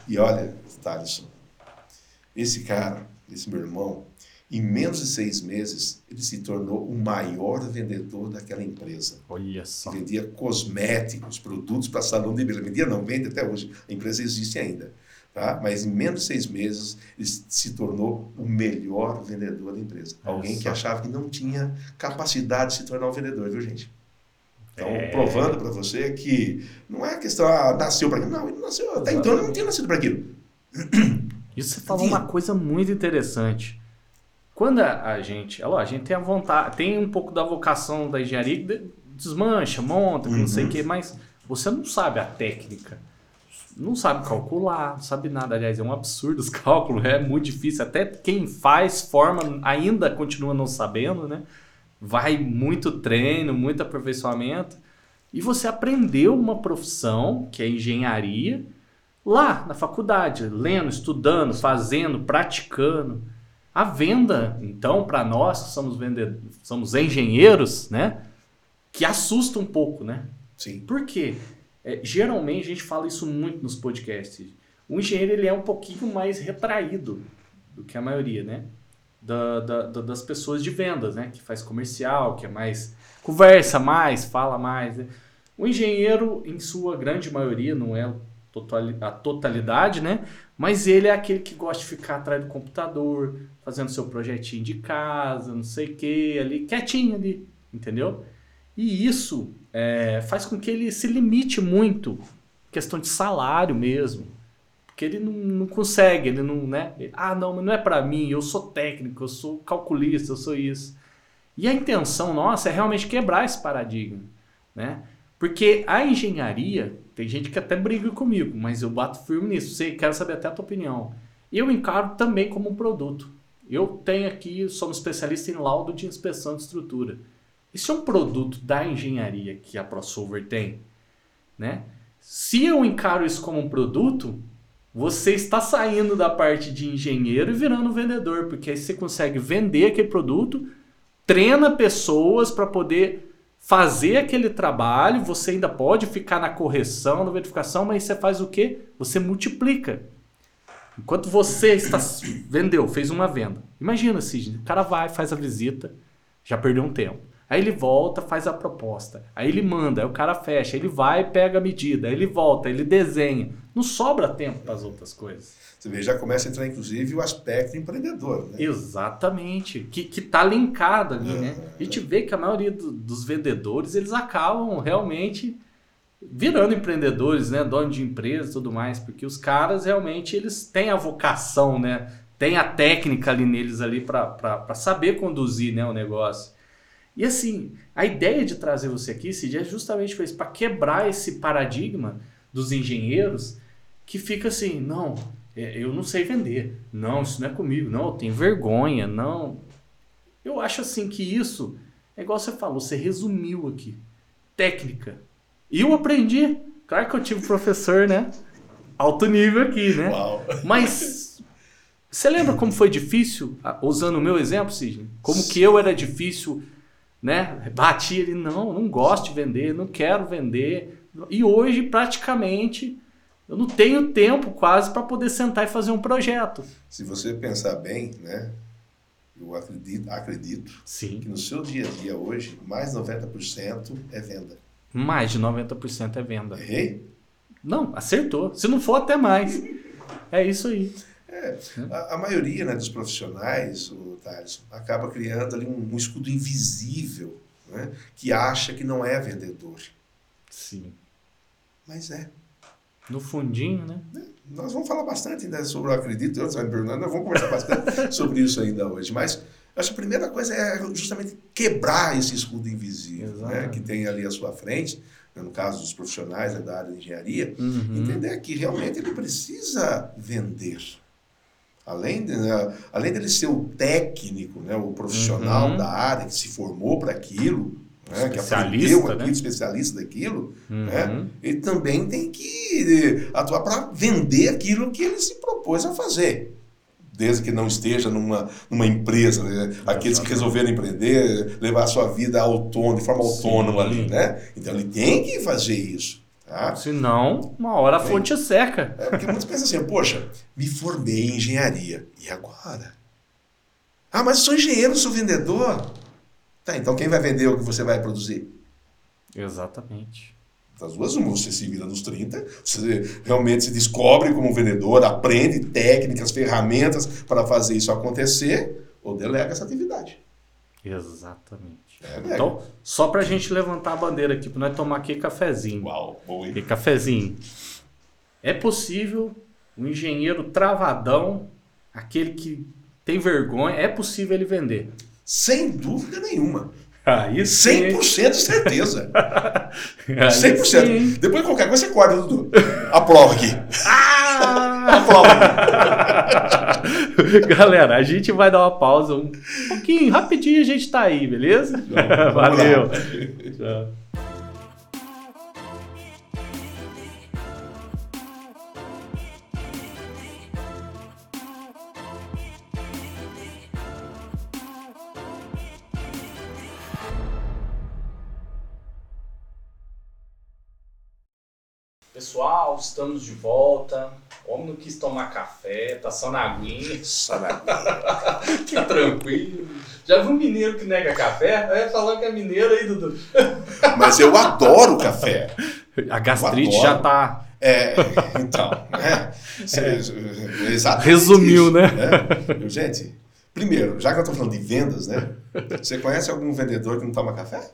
E olha, Thaleson, esse cara, esse meu irmão, em menos de seis meses, ele se tornou o maior vendedor daquela empresa.
Olha só.
vendia cosméticos, produtos para salão de beleza. Vendia não, vende até hoje. A empresa existe ainda. Tá? Mas em menos de seis meses, ele se tornou o melhor vendedor da empresa. Olha Alguém só. que achava que não tinha capacidade de se tornar um vendedor, viu, gente? Então, é... provando para você que não é questão, ah, nasceu para aquilo. Não, ele nasceu, até então ele não tinha nascido para aquilo.
Isso você falou uma coisa muito interessante quando a, gente, é a gente tem a vontade, tem um pouco da vocação da engenharia, desmancha, monta, uhum. não sei o uhum. que, mas você não sabe a técnica. Não sabe calcular, não sabe nada. Aliás, é um absurdo os (laughs) cálculos, é muito difícil. Até quem faz, forma, ainda continua não sabendo, né? Vai muito treino, muito aperfeiçoamento. E você aprendeu uma profissão, que é engenharia, lá na faculdade, lendo, estudando, fazendo, praticando. A venda, então, para nós que somos vendedores, somos engenheiros, né? Que assusta um pouco, né?
Sim.
Por quê? É, geralmente a gente fala isso muito nos podcasts. O engenheiro ele é um pouquinho mais retraído do que a maioria, né? Da, da, da, das pessoas de vendas, né? Que faz comercial, que é mais. conversa mais, fala mais. Né? O engenheiro, em sua grande maioria, não é a totalidade, né? Mas ele é aquele que gosta de ficar atrás do computador, fazendo seu projetinho de casa, não sei o que, ali, quietinho ali, entendeu? E isso é, faz com que ele se limite muito, questão de salário mesmo. Porque ele não, não consegue, ele não, né? Ah, não, mas não é para mim, eu sou técnico, eu sou calculista, eu sou isso. E a intenção nossa é realmente quebrar esse paradigma, né? Porque a engenharia, tem gente que até briga comigo, mas eu bato firme nisso. Sei, quero saber até a tua opinião. Eu encaro também como um produto. eu tenho aqui, sou um especialista em laudo de inspeção de estrutura. Isso é um produto da engenharia que a ProSolver tem, né? Se eu encaro isso como um produto, você está saindo da parte de engenheiro e virando vendedor, porque aí você consegue vender aquele produto, treina pessoas para poder fazer aquele trabalho, você ainda pode ficar na correção, na verificação, mas você faz o quê? Você multiplica. Enquanto você está vendeu, fez uma venda. Imagina, Sidney, o cara vai, faz a visita, já perdeu um tempo. Aí ele volta, faz a proposta. Aí ele manda, aí o cara fecha, ele vai, pega a medida, aí ele volta, ele desenha. Não sobra tempo para as outras coisas.
Você vê, já começa a entrar, inclusive, o aspecto empreendedor. Né?
Exatamente. Que, que tá linkado ali, uhum. né? A gente vê que a maioria do, dos vendedores, eles acabam realmente virando empreendedores, né? Dono de empresas e tudo mais. Porque os caras, realmente, eles têm a vocação, né? Tem a técnica ali neles ali para saber conduzir né, o negócio. E assim, a ideia de trazer você aqui, Cid, é justamente para quebrar esse paradigma dos engenheiros que fica assim, não, é, eu não sei vender, não, isso não é comigo, não, eu tenho vergonha, não. Eu acho assim que isso, é igual você falou, você resumiu aqui, técnica. E eu aprendi, claro que eu tive professor, né, alto nível aqui, né,
Uau.
mas você lembra como foi difícil, usando o meu exemplo, Sidney? Como que eu era difícil né? Bati ele, não, não gosto de vender, não quero vender. E hoje, praticamente, eu não tenho tempo quase para poder sentar e fazer um projeto.
Se você pensar bem, né? Eu acredito, acredito
Sim.
que no seu dia a dia hoje, mais de 90% é venda.
Mais de 90% é venda.
Errei?
Não, acertou. Se não for, até mais. É isso aí.
É, a, a, maioria né, dos profissionais, o Thales, acaba criando ali um, um escudo invisível né, que acha que não é vendedor.
Sim.
Mas é.
No fundinho, né?
É, nós vamos falar bastante ainda sobre o acredito, eu, me perguntando, nós vamos conversar bastante (laughs) sobre isso ainda hoje. Mas acho que a primeira coisa é justamente quebrar esse escudo invisível né, que tem ali à sua frente né, no caso dos profissionais né, da área de engenharia, uhum. entender que realmente ele precisa vender. Além, de, né, além dele ser o técnico, né, o profissional uhum. da área que se formou para aquilo, né, que aprendeu aquilo, né? especialista daquilo, uhum. né, ele também tem que atuar para vender aquilo que ele se propôs a fazer. Desde que não esteja numa, numa empresa, né? aqueles que resolveram empreender, levar a sua vida autônoma, de forma autônoma Sim. ali, né? Então ele tem que fazer isso. Tá?
Senão, uma hora a fonte é seca.
É, porque muitos pensam assim, poxa, me formei em engenharia. E agora? Ah, mas sou engenheiro, sou vendedor. Tá, então quem vai vender o que você vai produzir?
Exatamente.
Das duas, uma, você se vira nos 30, você realmente se descobre como vendedor, aprende técnicas, ferramentas para fazer isso acontecer, ou delega essa atividade.
Exatamente. É, então, só pra gente levantar a bandeira aqui, pra nós tomar aqui cafezinho.
Uau, bom,
hein? cafezinho. É possível um engenheiro travadão, aquele que tem vergonha, é possível ele vender.
Sem dúvida nenhuma.
Ah, isso 100%
de certeza. (laughs) ah, 100%. Sim. Depois de qualquer coisa você acorda, Dudu. Aprova aqui.
Ah! Aprova. (laughs) Galera, a gente vai dar uma pausa um pouquinho, rapidinho a gente tá aí, beleza? Valeu. Tchau. (laughs) Pessoal, estamos de volta. O homem não quis tomar café, tá só na aguinha.
Só na aguinha. (laughs)
que tranquilo. Já viu um mineiro que nega café? É falando que é mineiro aí, Dudu.
Mas eu adoro café.
A gastrite já tá.
É, então. É,
é. Resumiu,
isso,
né?
né? Gente, primeiro, já que eu tô falando de vendas, né? Você conhece algum vendedor que não toma café?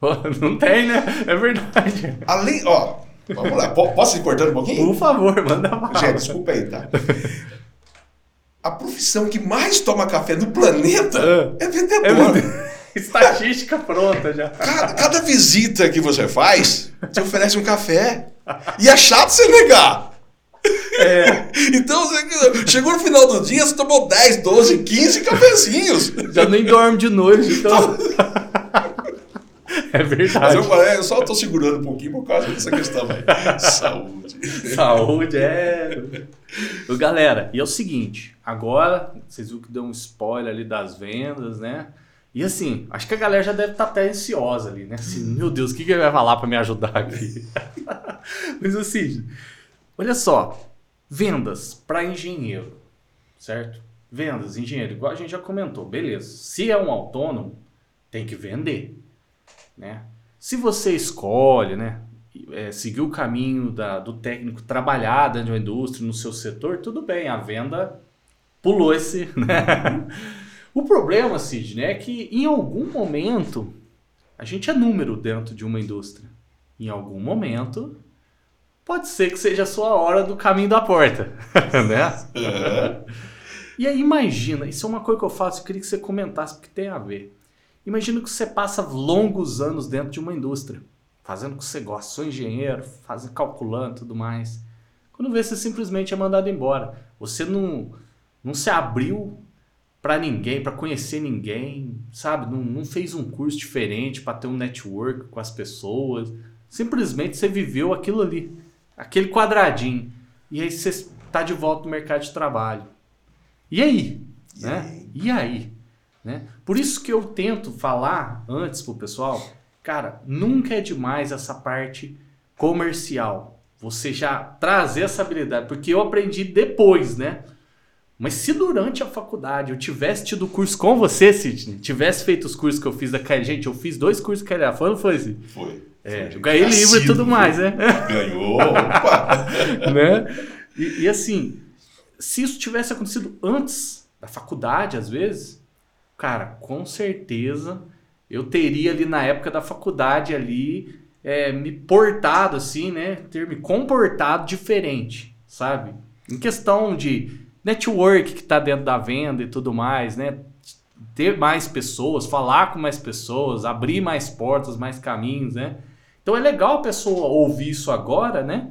(laughs)
Não tem, né? É verdade.
Além, ó, Vamos lá. Posso ir cortando um pouquinho?
Por favor, manda mais.
Gente, desculpa aí, tá? A profissão que mais toma café no planeta é, é vendedor. É (laughs)
Estatística pronta já.
Cada, cada, visita que você faz, te oferece um café. E é chato você negar. É. (laughs) Então, chegou no final do dia, você tomou 10, 12, 15 cafezinhos.
Já nem dorme de noite, então. (laughs) (laughs) É verdade.
Mas eu, eu só estou segurando um pouquinho por causa dessa questão aí. (laughs) Saúde.
Saúde, é. Galera, e é o seguinte, agora, vocês viram que deu um spoiler ali das vendas, né? E assim, acho que a galera já deve estar tá até ansiosa ali, né? Assim, meu Deus, o que, que ele vai falar para me ajudar aqui? (laughs) Mas assim, olha só, vendas para engenheiro, certo? Vendas, engenheiro, igual a gente já comentou, beleza. Se é um autônomo, tem que vender, né? Se você escolhe, né, é, seguir o caminho da, do técnico trabalhar dentro de uma indústria, no seu setor, tudo bem, a venda pulou esse, (laughs) né? O problema, Sidney, é que em algum momento a gente é número dentro de uma indústria. Em algum momento pode ser que seja a sua hora do caminho da porta, (laughs) né? E aí imagina, isso é uma coisa que eu faço, eu queria que você comentasse porque tem a ver. Imagina que você passa longos anos dentro de uma indústria, fazendo o que você gosta, sou engenheiro, fazendo, calculando tudo mais. Quando vê, você simplesmente é mandado embora. Você não, não se abriu para ninguém, para conhecer ninguém, sabe? Não, não fez um curso diferente para ter um network com as pessoas. Simplesmente você viveu aquilo ali, aquele quadradinho. E aí você está de volta no mercado de trabalho. E aí? E né? aí? E aí? Né? Por isso que eu tento falar antes pro pessoal, cara, nunca é demais essa parte comercial. Você já trazer essa habilidade, porque eu aprendi depois, né? Mas se durante a faculdade eu tivesse tido curso com você, Sidney, tivesse feito os cursos que eu fiz da gente, eu fiz dois cursos da KLA, foi ou não foi,
Sidney? Foi.
É, eu ganhei livro e tudo mais, né?
Ganhou, (laughs) opa!
né? E, e, assim, se isso tivesse acontecido antes da faculdade, às vezes, cara, com certeza eu teria ali na época da faculdade ali é, me portado assim, né? Ter me comportado diferente, sabe? Em questão de network que está dentro da venda e tudo mais, né? Ter mais pessoas, falar com mais pessoas, abrir mais portas, mais caminhos, né? Então é legal a pessoa ouvir isso agora, né?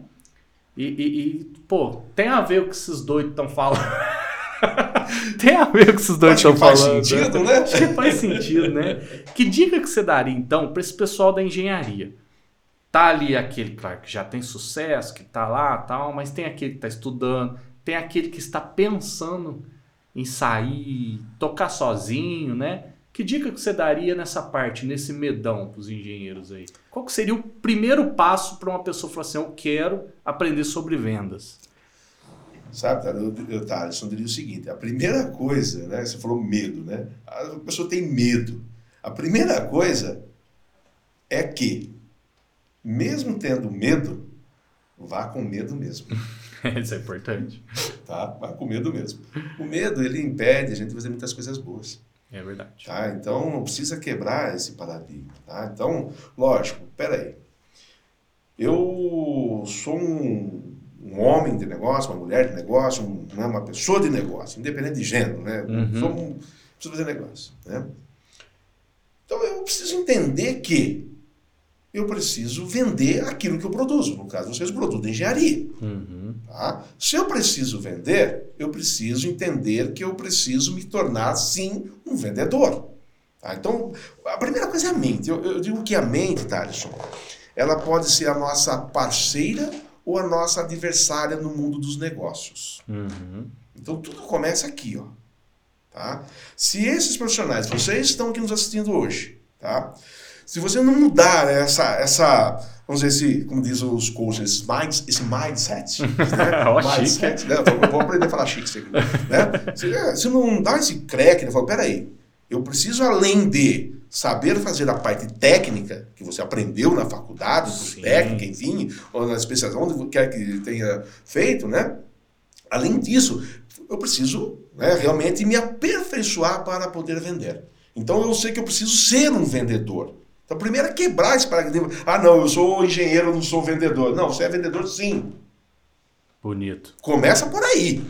E, e, e pô, tem a ver o que esses doidos estão falando. (laughs) (laughs) tem a ver com o que esses doidos estão falando.
Faz sentido, né?
Acho que faz sentido, né? Que dica que você daria, então, para esse pessoal da engenharia? Tá ali aquele, claro, que já tem sucesso, que tá lá tal, mas tem aquele que tá estudando, tem aquele que está pensando em sair, tocar sozinho, né? Que dica que você daria nessa parte, nesse medão para os engenheiros aí? Qual que seria o primeiro passo para uma pessoa falar assim, eu quero aprender sobre vendas?
Sabe, eu, eu, Thales, eu diria o seguinte, a primeira coisa, né, você falou medo, né? A pessoa tem medo. A primeira coisa é que, mesmo tendo medo, vá com medo mesmo. (laughs)
Isso é importante.
Tá? Vá com medo mesmo. O medo, ele impede a gente de fazer muitas coisas boas.
É verdade.
Tá? Então, não precisa quebrar esse paradigma. Tá? Então, lógico, peraí. Eu sou um, um homem de negócio, uma mulher de negócio, um, né, uma pessoa de negócio, independente de gênero, né? Uhum. Sou um, preciso fazer negócio, né? Então, eu preciso entender que eu preciso vender aquilo que eu produzo. No caso, vocês produzem engenharia. Uhum. Tá? Se eu preciso vender, eu preciso entender que eu preciso me tornar, sim, um vendedor. Tá? Então, a primeira coisa é a mente. Eu, eu digo que a mente, Thaleson, ela pode ser a nossa parceira ou a nossa adversária no mundo dos negócios. Uhum. Então, tudo começa aqui. Ó, tá? Se esses profissionais, vocês estão aqui nos assistindo hoje, tá? Se você não mudar essa, essa vamos dizer, esse, como diz os coaches, esse, mind, esse mindset, (laughs) né? mindset, né? Eu vou aprender a falar chique isso aqui, né? Se, se não dá esse crack, né? Fala, peraí, eu preciso além de saber fazer a parte técnica que você aprendeu na faculdade, Sim. técnica, enfim, ou na especialização, onde quer que tenha feito, né? Além disso, eu preciso né, realmente me aperfeiçoar para poder vender. Então eu sei que eu preciso ser um vendedor. Então, primeiro é quebrar esse paradigma. Ah, não, eu sou engenheiro, não sou vendedor. Não, você é vendedor sim.
Bonito.
Começa por aí.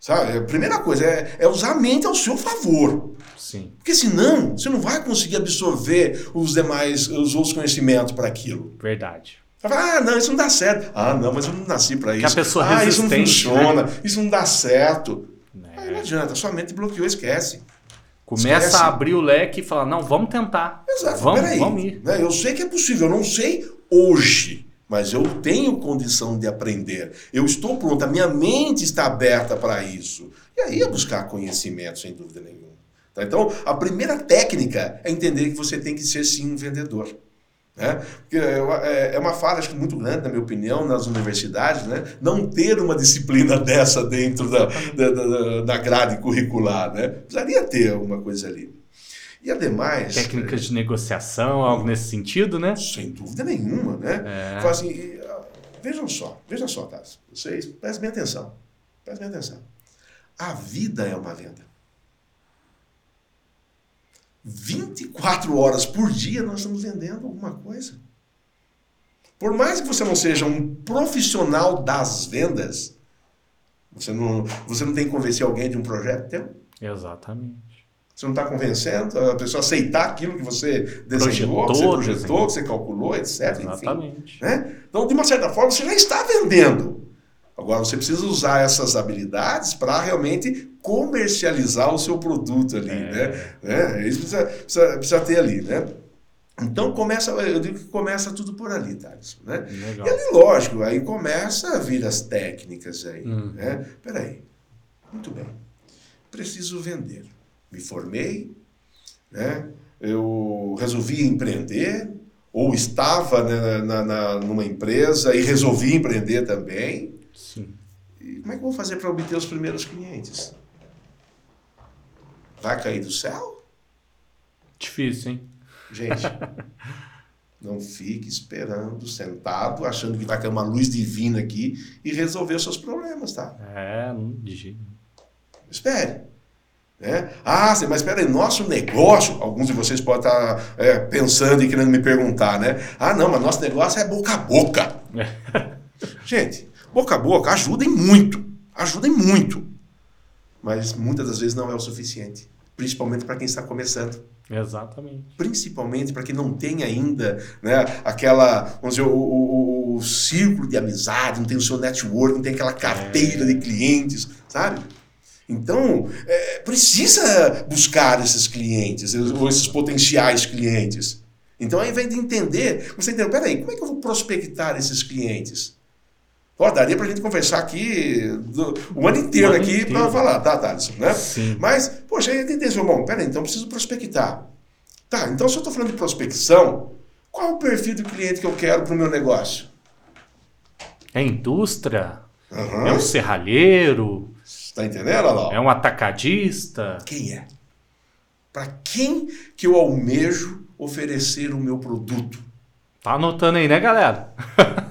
Sabe? A primeira coisa é, é usar a mente ao seu favor.
Sim.
Porque senão, você não vai conseguir absorver os demais, os outros conhecimentos para aquilo.
Verdade.
Ah, não, isso não dá certo. Ah, não, mas eu não nasci para isso.
Que a pessoa
ah, isso não
resistente,
funciona,
né?
isso não dá certo.
É.
Aí não adianta, sua mente bloqueou, esquece.
Começa
Esquece.
a abrir o leque e fala, não, vamos tentar.
Exato,
vamos,
peraí.
vamos ir.
né, Eu sei que é possível, eu não sei hoje, mas eu tenho condição de aprender. Eu estou pronto, a minha mente está aberta para isso. E aí é buscar conhecimento, sem dúvida nenhuma. Tá? Então, a primeira técnica é entender que você tem que ser sim um vendedor. Né? Porque é é uma falha, acho que muito grande, na minha opinião, nas universidades, né? não ter uma disciplina (laughs) dessa dentro da, da, da, da grade curricular. Né? Precisaria ter alguma coisa ali. E ademais.
Técnicas de negociação, algo nesse sentido, né?
Sem dúvida nenhuma, né?
É.
Assim, e, ah, vejam só, vejam só, Tassi. Vocês, prestem bem atenção. Prestem bem atenção. A vida é uma venda. 24 horas por dia nós estamos vendendo alguma coisa. Por mais que você não seja um profissional das vendas, você não, você não tem que convencer alguém de um projeto teu.
Exatamente.
Você não está convencendo a pessoa aceitar aquilo que você desenhou, que você
Projetou,
projetou, que você calculou, etc. Enfim,
Exatamente.
né? Então, de uma certa forma, você já está vendendo. Agora, você precisa usar essas habilidades para realmente comercializar o seu produto ali,
É.
né? né? Isso precisa, precisa, precisa ter ali, né? Então, começa, eu digo que começa tudo por ali, Thales, né?
Legal.
E ali, lógico, aí começa a vir as técnicas aí,
Hum.
né? Peraí, muito bem, preciso vender. Me formei, né? Eu resolvi empreender, ou estava né, na, na- numa empresa e resolvi empreender também.
Sim.
E como é que eu vou fazer para obter os primeiros clientes? Vai cair do céu?
Difícil, hein?
Gente, (laughs) não fique esperando, sentado, achando que vai cair uma luz divina aqui e resolver os seus problemas, tá?
É, não de jeito.
Espere. Né? Ah, mas espera aí, nosso negócio, alguns de vocês podem estar é, pensando e querendo me perguntar, né? Ah, não, mas nosso negócio é boca a boca. (laughs) Gente, boca a boca ajudem muito, ajudem muito. Mas muitas das vezes não é o suficiente, principalmente para quem está começando.
Exatamente.
Principalmente para quem não tem ainda né, aquela, vamos dizer, o, o- o- o círculo de amizade, não tem o seu network, não tem aquela carteira de clientes, sabe? Então, é, precisa buscar esses clientes, ou esses potenciais clientes. Então, aí vem de entender, você entendeu, peraí, como é que eu vou prospectar esses clientes? Ó, daria pra gente conversar aqui do- o ano inteiro
O ano
aqui para falar, tá, Thales? Né?
Sim.
Mas, poxa, aí entender, seu irmão, peraí, então eu preciso prospectar. Tá, então se eu estou falando de prospecção, qual é o perfil do cliente que eu quero para o meu negócio?
É indústria?
Aham.
É um serralheiro?
Tá entendendo?
É um atacadista?
Quem é? Para quem que eu almejo oferecer o meu produto?
Tá anotando aí, né, galera?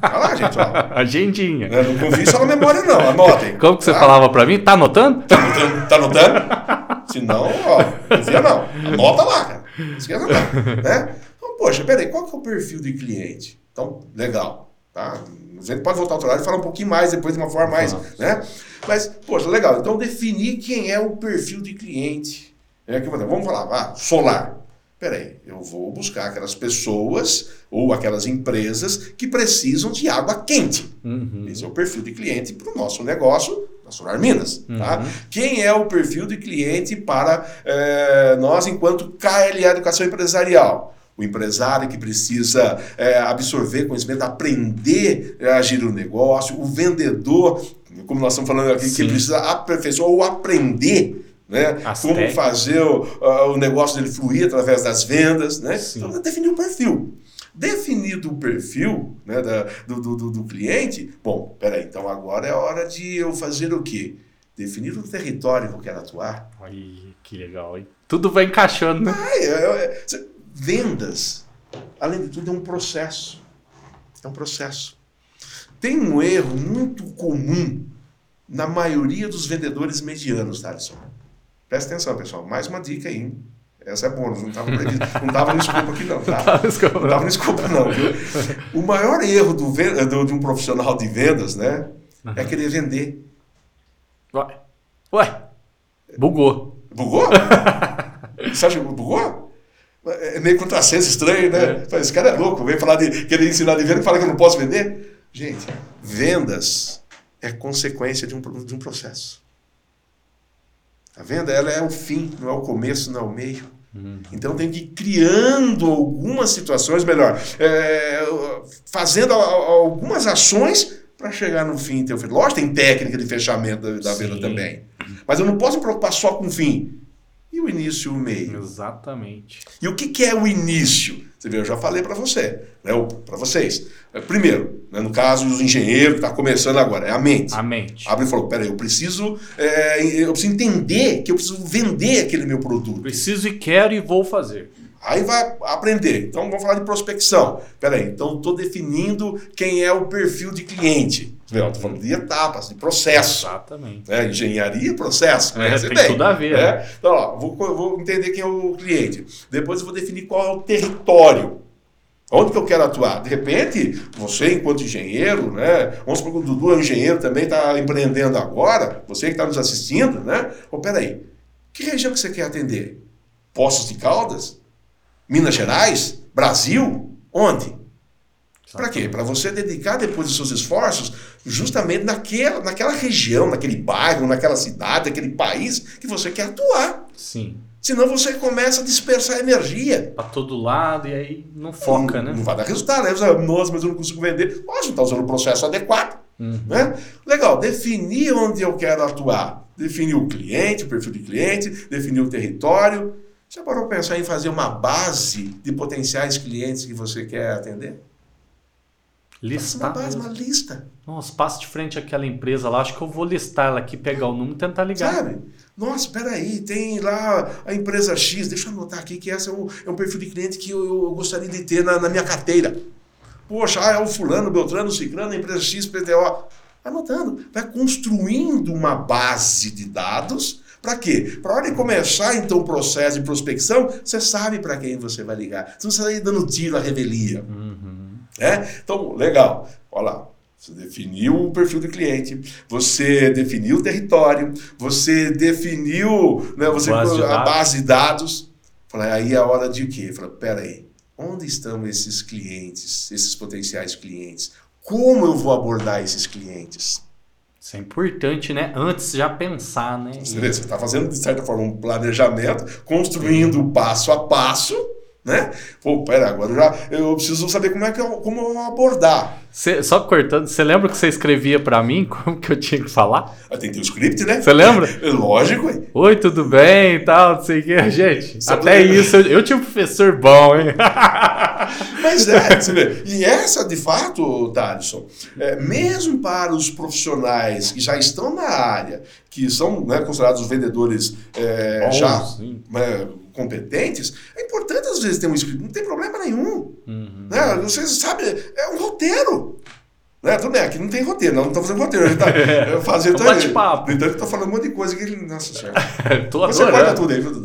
Olha lá, gente, ó. (laughs)
Agendinha.
Eu não confio só na memória, não. Anotem.
Como que você
tá?
falava pra mim? Tá anotando?
Tá anotando? Tá anotando? Se não, ó, confia não. Anota lá, cara. Não Esqueça não. Né? Então, poxa, peraí, qual que é o perfil de cliente? Então, legal. Tá? A gente pode voltar ao outro lado e falar um pouquinho mais depois de uma forma mais. Né? Mas, poxa, legal. Então, definir quem é o perfil de cliente. É, que vamos falar, ah, solar. Peraí, eu vou buscar aquelas pessoas ou aquelas empresas que precisam de água quente.
Uhum.
Esse é o perfil de cliente para o nosso negócio da Solar Minas. Tá?
Uhum.
Quem é o perfil de cliente para eh, nós, enquanto KLA Educação Empresarial? O empresário que precisa eh, absorver conhecimento, aprender a agir o negócio, o vendedor, como nós estamos falando aqui,
Sim.
que precisa aperfeiçoar ou aprender. Né?
As
Como
técnicas.
fazer o, o negócio dele fluir através das vendas. Né?
Sim.
Então, definir o perfil. Definido o perfil né, da- do, do, do- cliente, bom, peraí, então agora é hora de eu fazer o quê? Definir o território que eu quero atuar.
Ai, que legal, hein? Tudo vai encaixando, né?
Ai, é- é- cê- vendas, além de tudo, é um processo. É um processo. Tem um erro muito comum na maioria dos vendedores medianos, Thaleson. Presta atenção, pessoal. Mais uma dica aí. hein? Essa é bônus, não estava não tava no escopo aqui não, tá? Não estava no escopo não, viu? O maior erro do, do- de um profissional de vendas, né? É querer vender.
Ué, ué, bugou.
Bugou? (laughs) Você acha que bugou? é meio contrassenso estranho, né? É. Esse cara é louco, vem falar de querer ensinar de venda e fala que eu não posso vender. Gente, vendas é consequência de um, de um processo. A venda ela é o fim, não é o começo, não é o meio. Uhum. Então tem que ir criando algumas situações, melhor, é, fazendo algumas ações para chegar no fim ter o fim. Lógico, tem técnica de fechamento da, da venda também. Mas eu não posso me preocupar só com o fim. E o início e o meio?
Exatamente.
E o que, que é o início? Você vê, eu já falei para você, né, para vocês. É, primeiro, né, no caso dos engenheiros que está começando agora, é a mente.
A mente.
Abre e falou: peraí, eu preciso, é, eu preciso entender que eu preciso vender aquele meu produto.
Preciso e quero e vou fazer.
Aí vai aprender. Então vamos falar de prospecção. Peraí, então estou definindo quem é o perfil de cliente. Estou falando de etapas, de processo.
Exatamente.
É, engenharia, processo.
É, tem bem, tudo a ver.
É? Né? Então, ó, vou, vou entender quem é o cliente. Depois eu vou definir qual é o território. Onde que eu quero atuar? De repente, você, enquanto engenheiro, né? Vamos supor que o Dudu é um engenheiro também, está empreendendo agora, você que está nos assistindo, né? Oh, peraí, que região que você quer atender? Poços de Caldas? Minas Gerais? Brasil? Onde? Para quê? Para você dedicar depois dos seus esforços justamente naquela, naquela região, naquele bairro, naquela cidade, naquele país que você quer atuar.
Sim.
Senão você começa a dispersar energia.
Para todo lado e aí não foca,
não,
né?
Não vai dar resultado. Aí você, nossa, mas eu não consigo vender. Nossa, não está usando o processo adequado. Uhum. Né? Legal, definir onde eu quero atuar. Definir o cliente, o perfil de cliente, definir o território. Já parou para pensar em fazer uma base de potenciais clientes que você quer atender?
Listar.
Uma base, uma lista.
Nossa, passo de frente àquela empresa lá, acho que eu vou listar ela aqui, pegar o número e tentar ligar.
Sabe? Nossa, espera aí, tem lá a empresa X, deixa eu anotar aqui que essa é um, é um perfil de cliente que eu, eu gostaria de ter na, na, minha carteira. Poxa, ah, é o fulano, Beltrano, Ciclano, a empresa X, PTO. Anotando, vai construindo uma base de dados para quê? Para hora de começar então o processo de prospecção, você sabe para quem você vai ligar. Você não sai dando tiro à revelia.
Uhum.
É? Então, legal. Olha lá. Você definiu o perfil do cliente, você definiu o território, você definiu né, você, base a base de dados. Falei, aí é a hora de quê? Falei, peraí, onde estão esses clientes, esses potenciais clientes? Como eu vou abordar esses clientes?
Isso é importante, né? Antes já pensar, né?
Você está fazendo, de certa forma, um planejamento, construindo passo a passo né? Pô, pera, agora eu já eu preciso saber como é que eu, como eu abordar.
Cê, só cortando, você lembra que você escrevia para mim (laughs) como que eu tinha que falar?
Ah, tem que ter o script, né?
Você lembra?
É (laughs) lógico, hein?
Oi, tudo bem e tal, não sei o que. Gente, até isso, eu, eu, tinha um professor bom, hein? (laughs)
Mas é, você vê. E essa, de fato, Thaleson, é, mesmo para os profissionais que já estão na área, que são né, considerados vendedores é, Bom, já né, competentes, é importante às vezes ter um script, não tem problema nenhum. Uhum. Né? Vocês sabem, é um roteiro. Né? Tudo bem, aqui não tem roteiro, não estamos fazendo roteiro. A gente tá (laughs) fazendo.
bate-papo.
Então, está falando um monte de coisa que ele. Nossa senhora. (laughs)
Tô
você guarda tudo aí, (laughs) Dudu.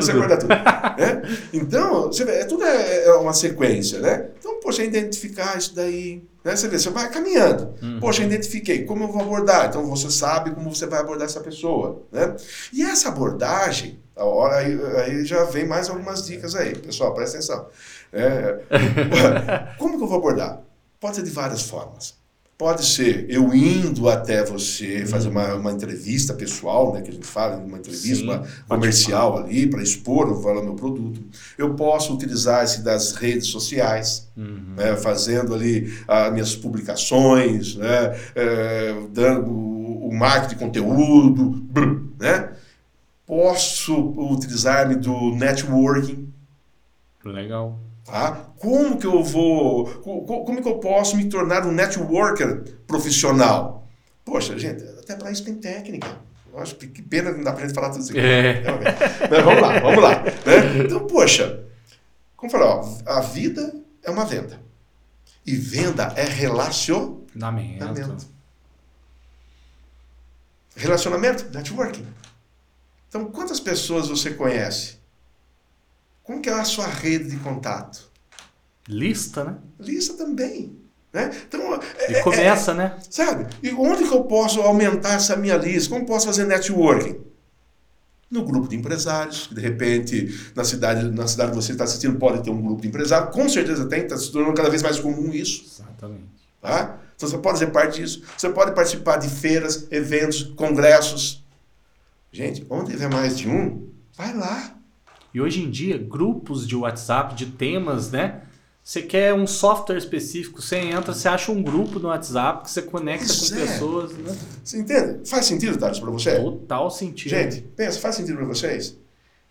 Você guarda tudo. Né? Então, você vê, é, tudo é, é, uma sequência, né? Então, poxa, identificar isso daí. Né? Você vê, você vai caminhando. Uhum. Poxa, identifiquei, como eu vou abordar? Então, você sabe como você vai abordar essa pessoa. Né? E essa abordagem, a hora aí, aí já vem mais algumas dicas aí. Pessoal, presta atenção. É, (laughs) como que eu vou abordar? Pode ser de várias formas. Pode ser eu indo até você fazer uma, uma entrevista pessoal, né, que a gente fala, uma entrevista Sim, comercial ali para expor o valor do meu produto. Eu posso utilizar esse das redes sociais, uhum. né, fazendo ali as minhas publicações, né, é, dando o, o marketing de conteúdo, né? Posso utilizar-me do networking.
Legal.
Tá? Como que eu vou, como que eu posso me tornar um networker profissional? Poxa, gente, até para isso tem técnica. Eu acho que, que pena não dá para gente falar tudo isso aqui. É. Mas vamos lá, vamos lá. Né? Então, poxa, como falar, ó, a vida é uma venda. E venda é relacionamento. Relacionamento, networking. Então, quantas pessoas você conhece? Como que é a sua rede de contato?
Lista, né?
Lista também. Né?
Então, é, e começa,
é,
né?
Sabe? E onde que eu posso aumentar essa minha lista? Como posso fazer networking? no grupo de empresários, de repente na cidade, na cidade que você está assistindo pode ter um grupo de empresários, com certeza tem, está se tornando cada vez mais comum isso.
Exatamente.
Tá? Então você pode fazer parte disso, você pode participar de feiras, eventos, congressos. Gente, onde tiver mais de um, vai lá.
E hoje em dia, grupos de WhatsApp de temas, né? Você quer um software específico, você entra, você acha um grupo no WhatsApp que você conecta
Isso
com
é.
pessoas, né?
Você entende? Faz sentido, Tati, para você?
Total sentido.
Gente, pensa, faz sentido para vocês?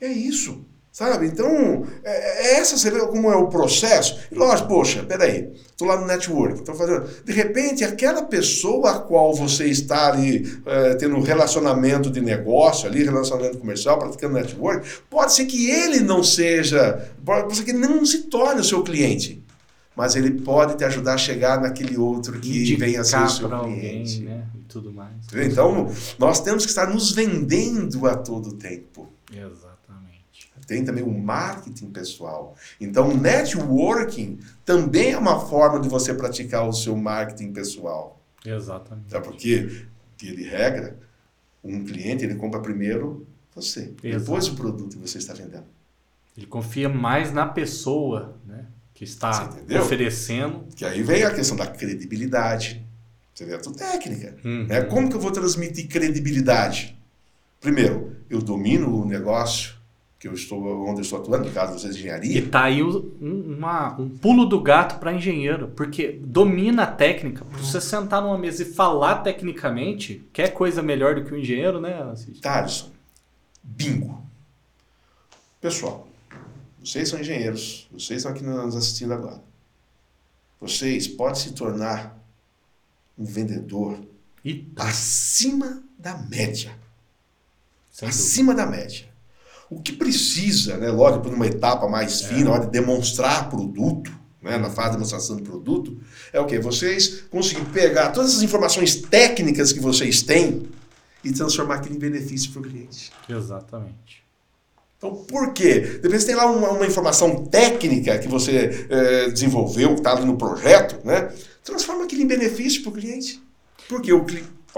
É isso, sabe? Então, é, é essa, você vê como é o processo. E lógico, poxa, peraí, estou lá no network, estou fazendo... De repente, aquela pessoa a qual você está ali é, tendo um relacionamento de negócio ali, relacionamento comercial, praticando network, pode ser que ele não seja, pode ser que ele não se torne o seu cliente. Mas ele pode te ajudar a chegar naquele outro que
Indicar
venha a ser o seu cliente.
alguém, né? E tudo mais.
Então, nós temos que estar nos vendendo a todo tempo.
Exatamente.
Tem também o marketing pessoal. Então, o networking também é uma forma de você praticar o seu marketing pessoal.
Exatamente.
Tá? Porque, via de regra, um cliente ele compra primeiro você,
Exato.
depois o produto que você está vendendo.
Ele confia mais na pessoa, né? Que está oferecendo.
Que aí vem a questão da credibilidade. Você vê a tua técnica.
Uhum.
Né? Como que eu vou transmitir credibilidade? Primeiro, eu domino o negócio que eu estou, onde eu estou atuando, no caso você de
E
engenharia.
tá aí um, uma- um pulo do gato para engenheiro, porque domina a técnica. Pra você sentar numa mesa e falar tecnicamente, quer coisa melhor do que o engenheiro, né, Cid?
Thaleson, bingo. Pessoal, vocês são engenheiros, vocês estão aqui nos assistindo agora. Vocês podem se tornar um vendedor
E
acima da média.
sem dúvida.
acima da média. O que precisa, né, lógico, por uma etapa mais
É.
fina, na hora de demonstrar produto, né, na fase de demonstração de produto, é o quê? Vocês conseguirem pegar todas as informações técnicas que vocês têm e transformar aquilo em benefício para o cliente.
Exatamente.
Então, por quê? Depois tem lá uma, uma informação técnica que você eh, desenvolveu, que está ali no projeto, né? Transforma aquilo em benefício para o cliente. Porque o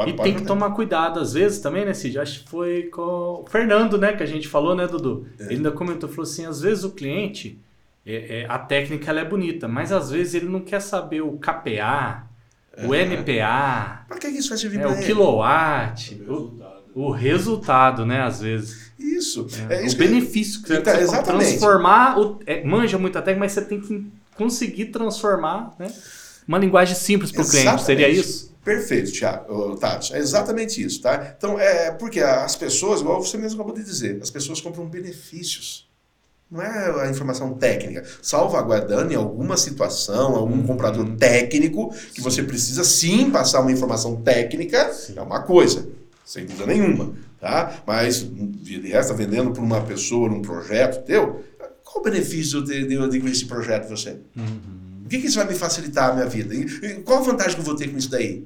E tem que tomar cuidado às vezes também, né, Cid? Acho que foi com o Fernando, né, que a gente falou, né, Dudu?
É.
Ele ainda comentou, falou assim, às vezes o cliente, é, é, a técnica ela é bonita, mas às vezes ele não quer saber o KPA, o MPA,
Para que que isso vai servir
é, o kilowatt, o,
Resultado.
o resultado, né, às vezes.
Isso.
É,
É, isso
o
que-
benefício que você
Então,
transformar, o, é, manja muita técnica, mas você tem que conseguir transformar, né, uma linguagem simples para o cliente, seria isso?
Perfeito, Thiago, Tati. É exatamente isso, tá? Então, é porque as pessoas, igual você mesmo acabou de dizer, as pessoas compram benefícios. Não é a informação técnica. Salvaguardando em alguma situação, algum
Uhum.
comprador técnico, que você precisa sim passar uma informação técnica,
Sim.
é uma coisa, sem dúvida nenhuma, tá? Mas, de resto, tá vendendo para uma pessoa, num projeto teu, qual o benefício de, de adquirir esse projeto de você?
Uhum.
O que, que isso vai me facilitar a minha vida? E- qual a vantagem que eu vou ter com isso daí?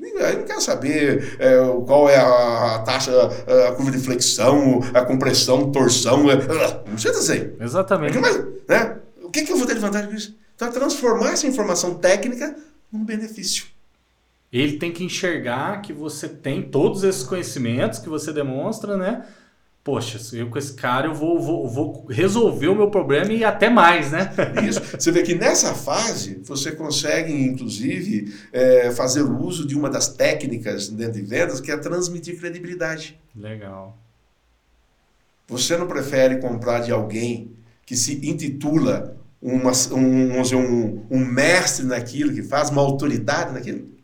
Eu não quero saber é, qual é a, a taxa, a curva de flexão, a compressão, torção. é, ah, não precisa dizer.
Exatamente.
Mas, né? O que, que eu vou ter de vantagem com isso? Então, é transformar essa informação técnica num benefício.
Ele tem que enxergar que você tem todos esses conhecimentos que você demonstra, né? Poxa, se eu com esse cara eu vou, vou, vou resolver o meu problema e até mais, né? (laughs)
Isso. Você vê que nessa fase você consegue, inclusive, é, fazer uso de uma das técnicas dentro de vendas, que é transmitir credibilidade.
Legal.
Você não prefere comprar de alguém que se intitula uma, um, um, um mestre naquilo que faz, uma autoridade naquilo?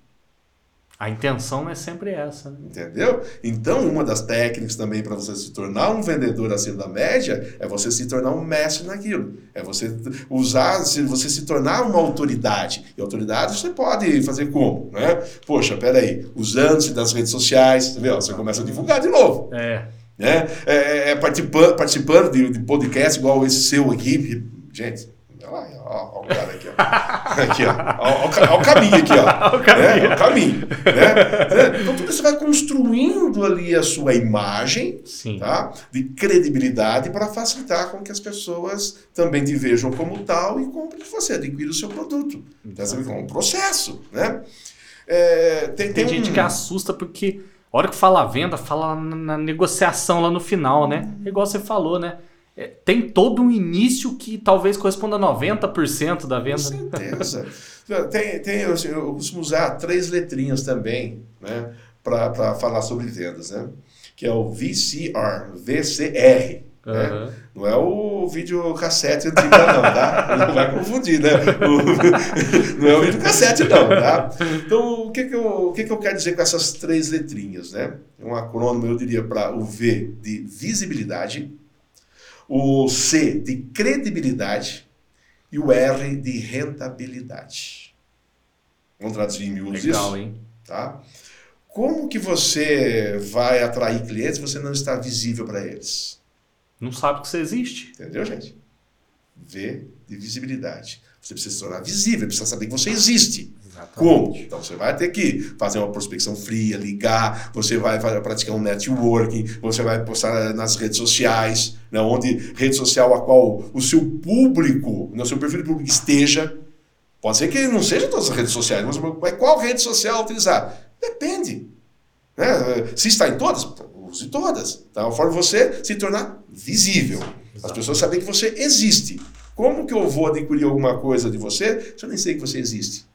A intenção é sempre essa, né?
Entendeu? Então, uma das técnicas também para você se tornar um vendedor acima da média é você se tornar um mestre naquilo. É você usar, se você se tornar uma autoridade. E autoridade você pode fazer como? Né? Poxa, peraí, usando-se das redes sociais, ó, você começa a divulgar de novo.
É.
né? É, é, participando, participando de, de podcast igual esse seu aqui. Gente, olha lá, ó, ó o cara aqui, ó. Aqui, ó. Ó, ó, o caminho aqui, ó. (laughs)
O caminho.
Ó o caminho. Né? Então, tudo isso vai construindo ali a sua imagem
Sim.
tá? de credibilidade para facilitar com que as pessoas também te vejam como tal e comprem de você, adquira o seu produto. Então, é um processo, né? É, tem,
Tem
tem
gente
um-
que assusta porque A hora que fala venda, fala na, na negociação lá no final, né? É igual você falou, né? É, tem todo um início que talvez corresponda a 90% da venda.
Com certeza. tem, tem, eu, eu costumo usar três letrinhas também, né? Para falar sobre vendas, né? Que é o VCR, VCR. Uhum. Né? Não é o vídeo cassete antigo, não, tá? Não vai confundir, né? O, (laughs) não é o vídeo cassete, não, tá? Então, o que, que, eu, o que, que eu quero dizer com essas três letrinhas, né? Um acrônimo, eu diria, para o V de visibilidade, o C de credibilidade e o R de rentabilidade. Vamos traduzir em miúdos
Legal, isso? hein?
Tá? Como que você vai atrair clientes se você não está visível para eles?
Não sabe que você existe.
Entendeu, gente? V de visibilidade. Você precisa se tornar visível, precisa saber que você existe. Exatamente. Como? Então você vai ter que fazer uma prospecção fria, ligar, você vai praticar um networking, você vai postar nas redes sociais, né, onde rede social a qual o seu público, né, o seu perfil de público esteja. Pode ser que não seja todas as redes sociais, mas qual rede social utilizar? Depende. Né? Se está em todas, use todas. Tá? Forma você se tornar visível. As pessoas sabem que você existe. Como que eu vou adquirir alguma coisa de você se eu nem sei que você existe?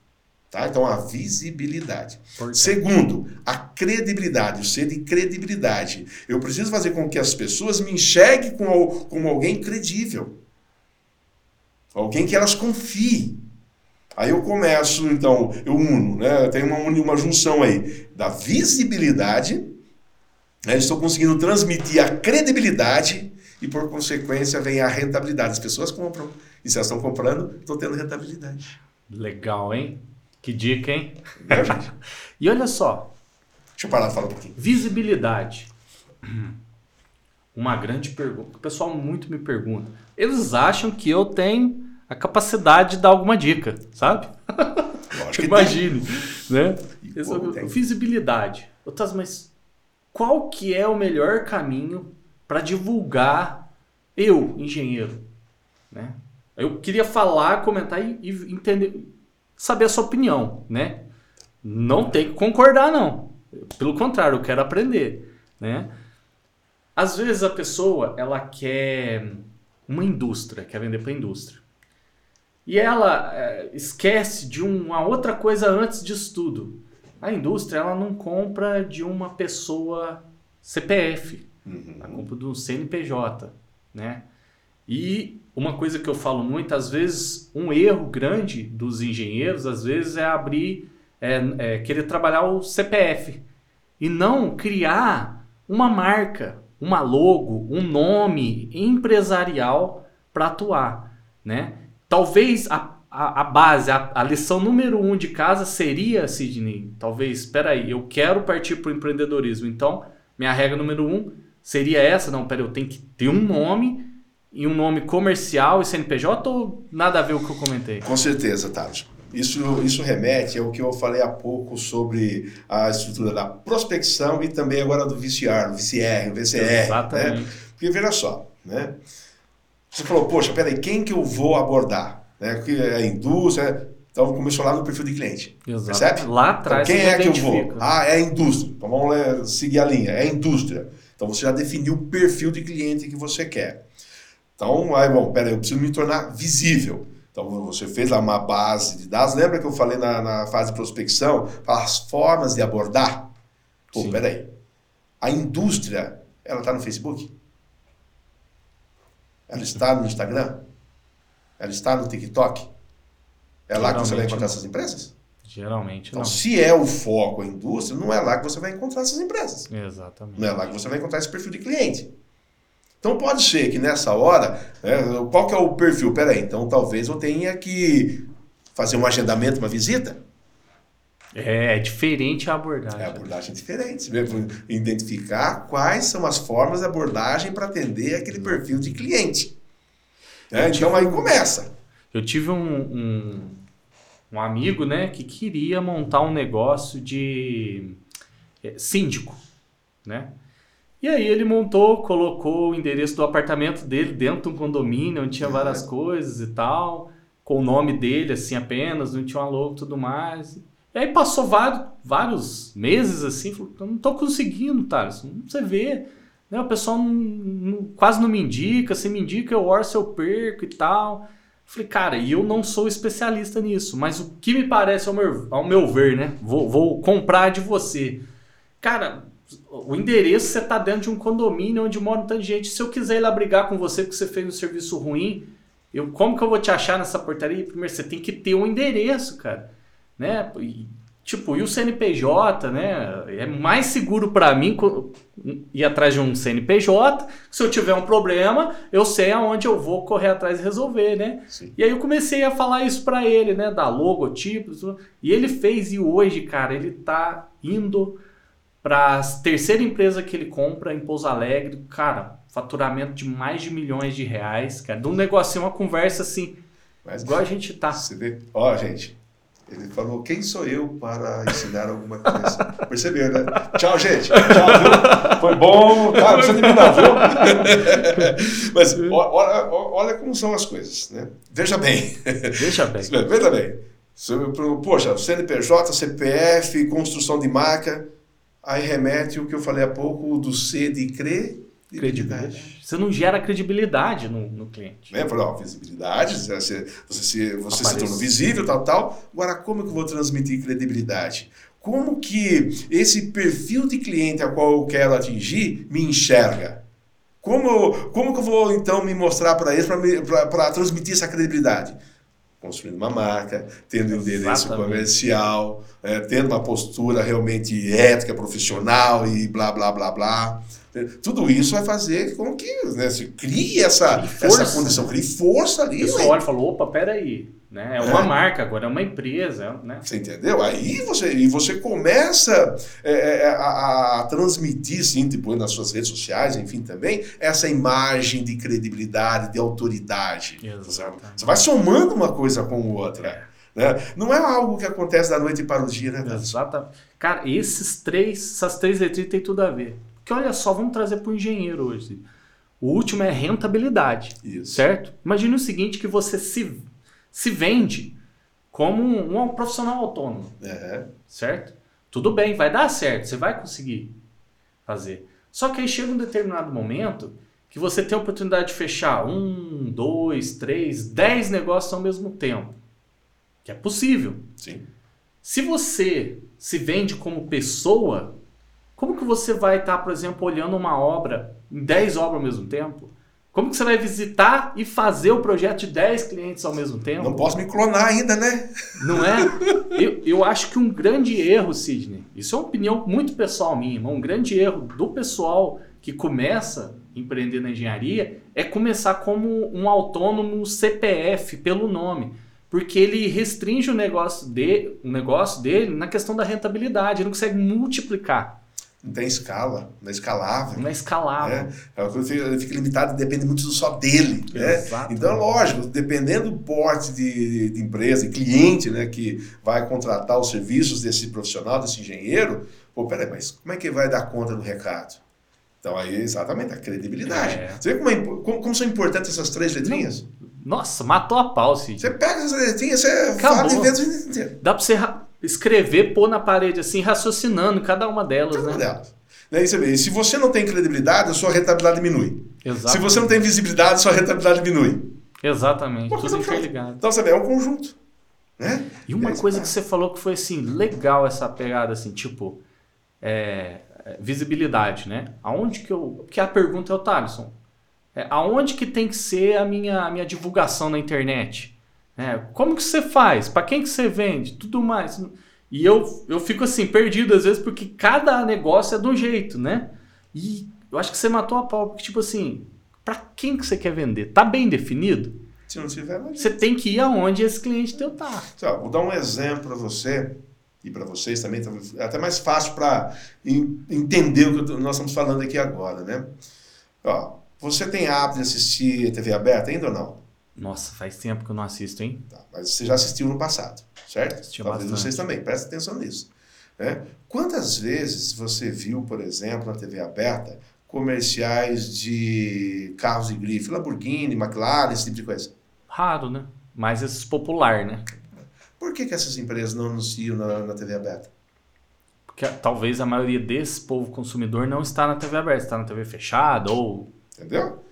Tá? Então, a visibilidade. Segundo, a credibilidade, o ser de credibilidade. Eu preciso fazer com que as pessoas me enxerguem como, como alguém credível. Alguém que elas confiem. Aí eu começo, então, eu uno, né? Eu tenho uma, uma junção aí da visibilidade, né? estou conseguindo transmitir a credibilidade e, por consequência, vem a rentabilidade. As pessoas compram, e se elas estão comprando, estão tendo rentabilidade.
Legal, hein? Que dica, hein? É, (laughs) e olha só.
Deixa eu parar de falar um pouquinho.
Visibilidade. Uma grande pergunta. O pessoal muito me pergunta. Eles acham que eu tenho a capacidade de dar alguma dica, sabe? Lógico (laughs) Imagine, né? Pô, visibilidade. Otávio, mas qual que é o melhor caminho para divulgar eu, engenheiro, né? Eu queria falar, comentar e, e entender saber a sua opinião, né? Não tem que concordar, não. Pelo contrário, eu quero aprender, né? Às vezes a pessoa, ela quer uma indústria, quer vender para a indústria. E ela é, esquece de uma outra coisa antes disso tudo. A indústria, ela não compra de uma pessoa CPF. Uhum. Ela compra do CNPJ, né? E uma coisa que eu falo muitas vezes, um erro grande dos engenheiros, às vezes, é abrir, é, é querer trabalhar o CPF e não criar uma marca, uma logo, um nome empresarial para atuar, né? Talvez a, a, a base, a, a, lição número um de casa seria, Sidney, talvez, espera aí, eu quero partir para o empreendedorismo, então minha regra número um seria essa, não, pera, eu tenho que ter um nome e um nome comercial e CNPJ ou nada a ver o que eu comentei?
Com certeza, Tati. Isso, isso remete ao que eu falei há pouco sobre a estrutura da prospecção e também agora do VCR, VCR, VCR. Né? Exatamente. Né? Porque veja só, né? Você falou, poxa, peraí, quem que eu vou abordar? Né? Que é a indústria, então começou lá no perfil de cliente. Exato. Percebe?
Lá atrás.
Então, quem é que eu vou? Ah, é a indústria. Então vamos seguir a linha. É a indústria. Então você já definiu o perfil de cliente que você quer. Então, aí, bom, peraí, eu preciso me tornar visível. Então, você fez lá uma base de dados. Lembra que eu falei na, na fase de prospecção? As formas de abordar. Pô, Sim. peraí. A indústria, ela está no Facebook? Ela está no Instagram? Ela está no TikTok? É lá que você vai encontrar não. essas empresas?
Geralmente
então,
não.
se é o foco a indústria, não é lá que você vai encontrar essas empresas.
Exatamente.
Não é lá que você vai encontrar esse perfil de cliente. Então pode ser que nessa hora, né, qual que é o perfil? Peraí, então talvez eu tenha que fazer um agendamento, uma visita.
É, é diferente a abordagem.
É abordagem diferente. Identificar quais são as formas de abordagem para atender aquele perfil de cliente. É, então aí começa.
Eu tive um, um, um, amigo né, que queria montar um negócio de é, síndico. Né? E aí ele montou, colocou o endereço do apartamento dele dentro de um condomínio, onde tinha várias coisas e tal, com o nome dele assim apenas, não tinha uma logo e tudo mais. E aí passou vários, vários meses assim, falou, eu não tô conseguindo, Thales, você vê. Né? O pessoal não, não, quase não me indica, se me indica eu orço, eu perco e tal. Falei, cara, e eu não sou especialista nisso, mas o que me parece ao meu, ao meu ver, né? Vou, vou comprar de você. Cara, o endereço você tá dentro de um condomínio onde mora tanta gente. Se eu quiser ir lá brigar com você porque você fez um serviço ruim, eu, como que eu vou te achar nessa portaria? Primeiro, você tem que ter um endereço, cara. Né? E, Tipo, e o CNPJ, né? É mais seguro para mim ir atrás de um CNPJ. Se eu tiver um problema, eu sei aonde eu vou correr atrás e resolver, né? Sim. E aí eu comecei a falar isso para ele, né? Da logotipo. E ele fez, e hoje, cara, ele tá indo para a terceira empresa que ele compra em Pouso Alegre. Cara, faturamento de mais de milhões de reais, cara. De um negocinho, uma conversa assim. Mas, igual a gente tá.
Você vê? Ó, gente, ele falou, quem sou eu para ensinar alguma coisa? (laughs) Percebeu, né? Tchau, gente. Tchau, viu? Foi bom. Tá, não precisa não, viu? (laughs) Mas olha, olha como são as coisas, né? Veja bem.
Veja bem. (laughs)
Veja bem. Poxa, CNPJ, CPF, construção de marca, aí remete o que eu falei há pouco do C de crer
credibilidade. Você não gera credibilidade no, no cliente.
É, ó, visibilidade, você, você, se, você se tornou visível, tal, tal. Agora, como que eu vou transmitir credibilidade? Como que esse perfil de cliente a qual eu quero atingir me enxerga? Como, como que eu vou, então, me mostrar para eles para transmitir essa credibilidade? Construindo uma marca, tendo um endereço comercial, é, tendo uma postura realmente ética, profissional e blá, blá, blá, blá. Tudo isso vai fazer com que né, se crie essa, essa condição, crie força ali.
O pessoal olha e falou, opa, peraí, né? é uma é. marca, agora é uma empresa. Né?
Você entendeu? Aí você, e você começa é, é, é a, a, transmitir, sim, depois nas suas redes sociais, enfim, também, essa imagem de credibilidade, de autoridade. Exatamente. Você vai somando uma coisa com outra. Né? Não é algo que acontece da noite para o dia, né?
Exatamente. Cara, esses três, essas três letrinhas têm tudo a ver. Porque olha só, vamos trazer para o engenheiro hoje. O último é rentabilidade, Isso. certo? Imagine o seguinte, que você se, se vende como um, um profissional autônomo, uhum. certo? Tudo bem, vai dar certo, você vai conseguir fazer. Só que aí chega um determinado momento que você tem a oportunidade de fechar um, dois, três, dez negócios ao mesmo tempo. Que é possível.
Sim.
Se você se vende como pessoa, como que você vai estar, tá, por exemplo, olhando uma obra, 10 obras ao mesmo tempo? Como que você vai visitar e fazer o projeto de 10 clientes ao mesmo tempo?
Não posso me clonar ainda, né?
Não é? (laughs) Eu, eu acho que um grande erro, Sidney, isso é uma opinião muito pessoal minha, um grande erro do pessoal que começa a empreender na engenharia é começar como um autônomo CPF pelo nome. Porque ele restringe o negócio, de, o negócio dele na questão da rentabilidade, ele não consegue multiplicar
não tem escala, não é escalável.
Não é escalável. Né?
Ele fica limitado, depende muito só dele. Né? Então, lógico, dependendo do porte de, de empresa e cliente né, que vai contratar os serviços desse profissional, desse engenheiro, pô, peraí, mas como é que vai dar conta do recado? Então, aí, exatamente, a credibilidade. É. Você vê como, é, como, como, são importantes essas três letrinhas?
Nossa, matou a pau, Cid.
Você pega essas letrinhas, você Acabou. fala de
Dá pra você escrever, pôr na parede assim, raciocinando cada uma delas. Cada né? uma delas.
Né? E se você não tem credibilidade, a sua rentabilidade diminui. Exatamente. Se você não tem visibilidade, a sua rentabilidade diminui.
Exatamente, tudo interligado.
Então, sabe, é um conjunto. Né?
E uma é coisa que você falou que foi assim, legal essa pegada, assim, tipo, é, é visibilidade, né? Aonde que eu. Que a pergunta é o Thaleson. É, aonde que tem que ser a minha, a minha divulgação na internet? É, como que você faz? Para quem que você vende? Tudo mais. E eu, eu fico assim, perdido às vezes, porque cada negócio é de um jeito, né? E eu acho que você matou a pau, porque tipo assim, para quem que você quer vender? Tá bem definido?
Se não tiver, não
Você tem que ir aonde esse cliente teu tá.
Então, vou dar um exemplo para você e para vocês também, é até mais fácil para entender o que nós estamos falando aqui agora, né? Ó, você tem hábito de assistir TV aberta ainda ou não?
Nossa, faz tempo que eu não assisto, hein?
Tá, mas você já assistiu no passado, certo? Assistiu Talvez bastante. vocês também, prestem atenção nisso. Né? Quantas vezes você viu, por exemplo, na TV aberta, comerciais de carros de grife, Lamborghini, McLaren, esse tipo de coisa?
Raro, né? Mais esses popular, né?
Por que, que essas empresas não anunciam na, na TV aberta?
que talvez a maioria desse povo consumidor não está na TV aberta, está na TV fechada ou.
Entendeu?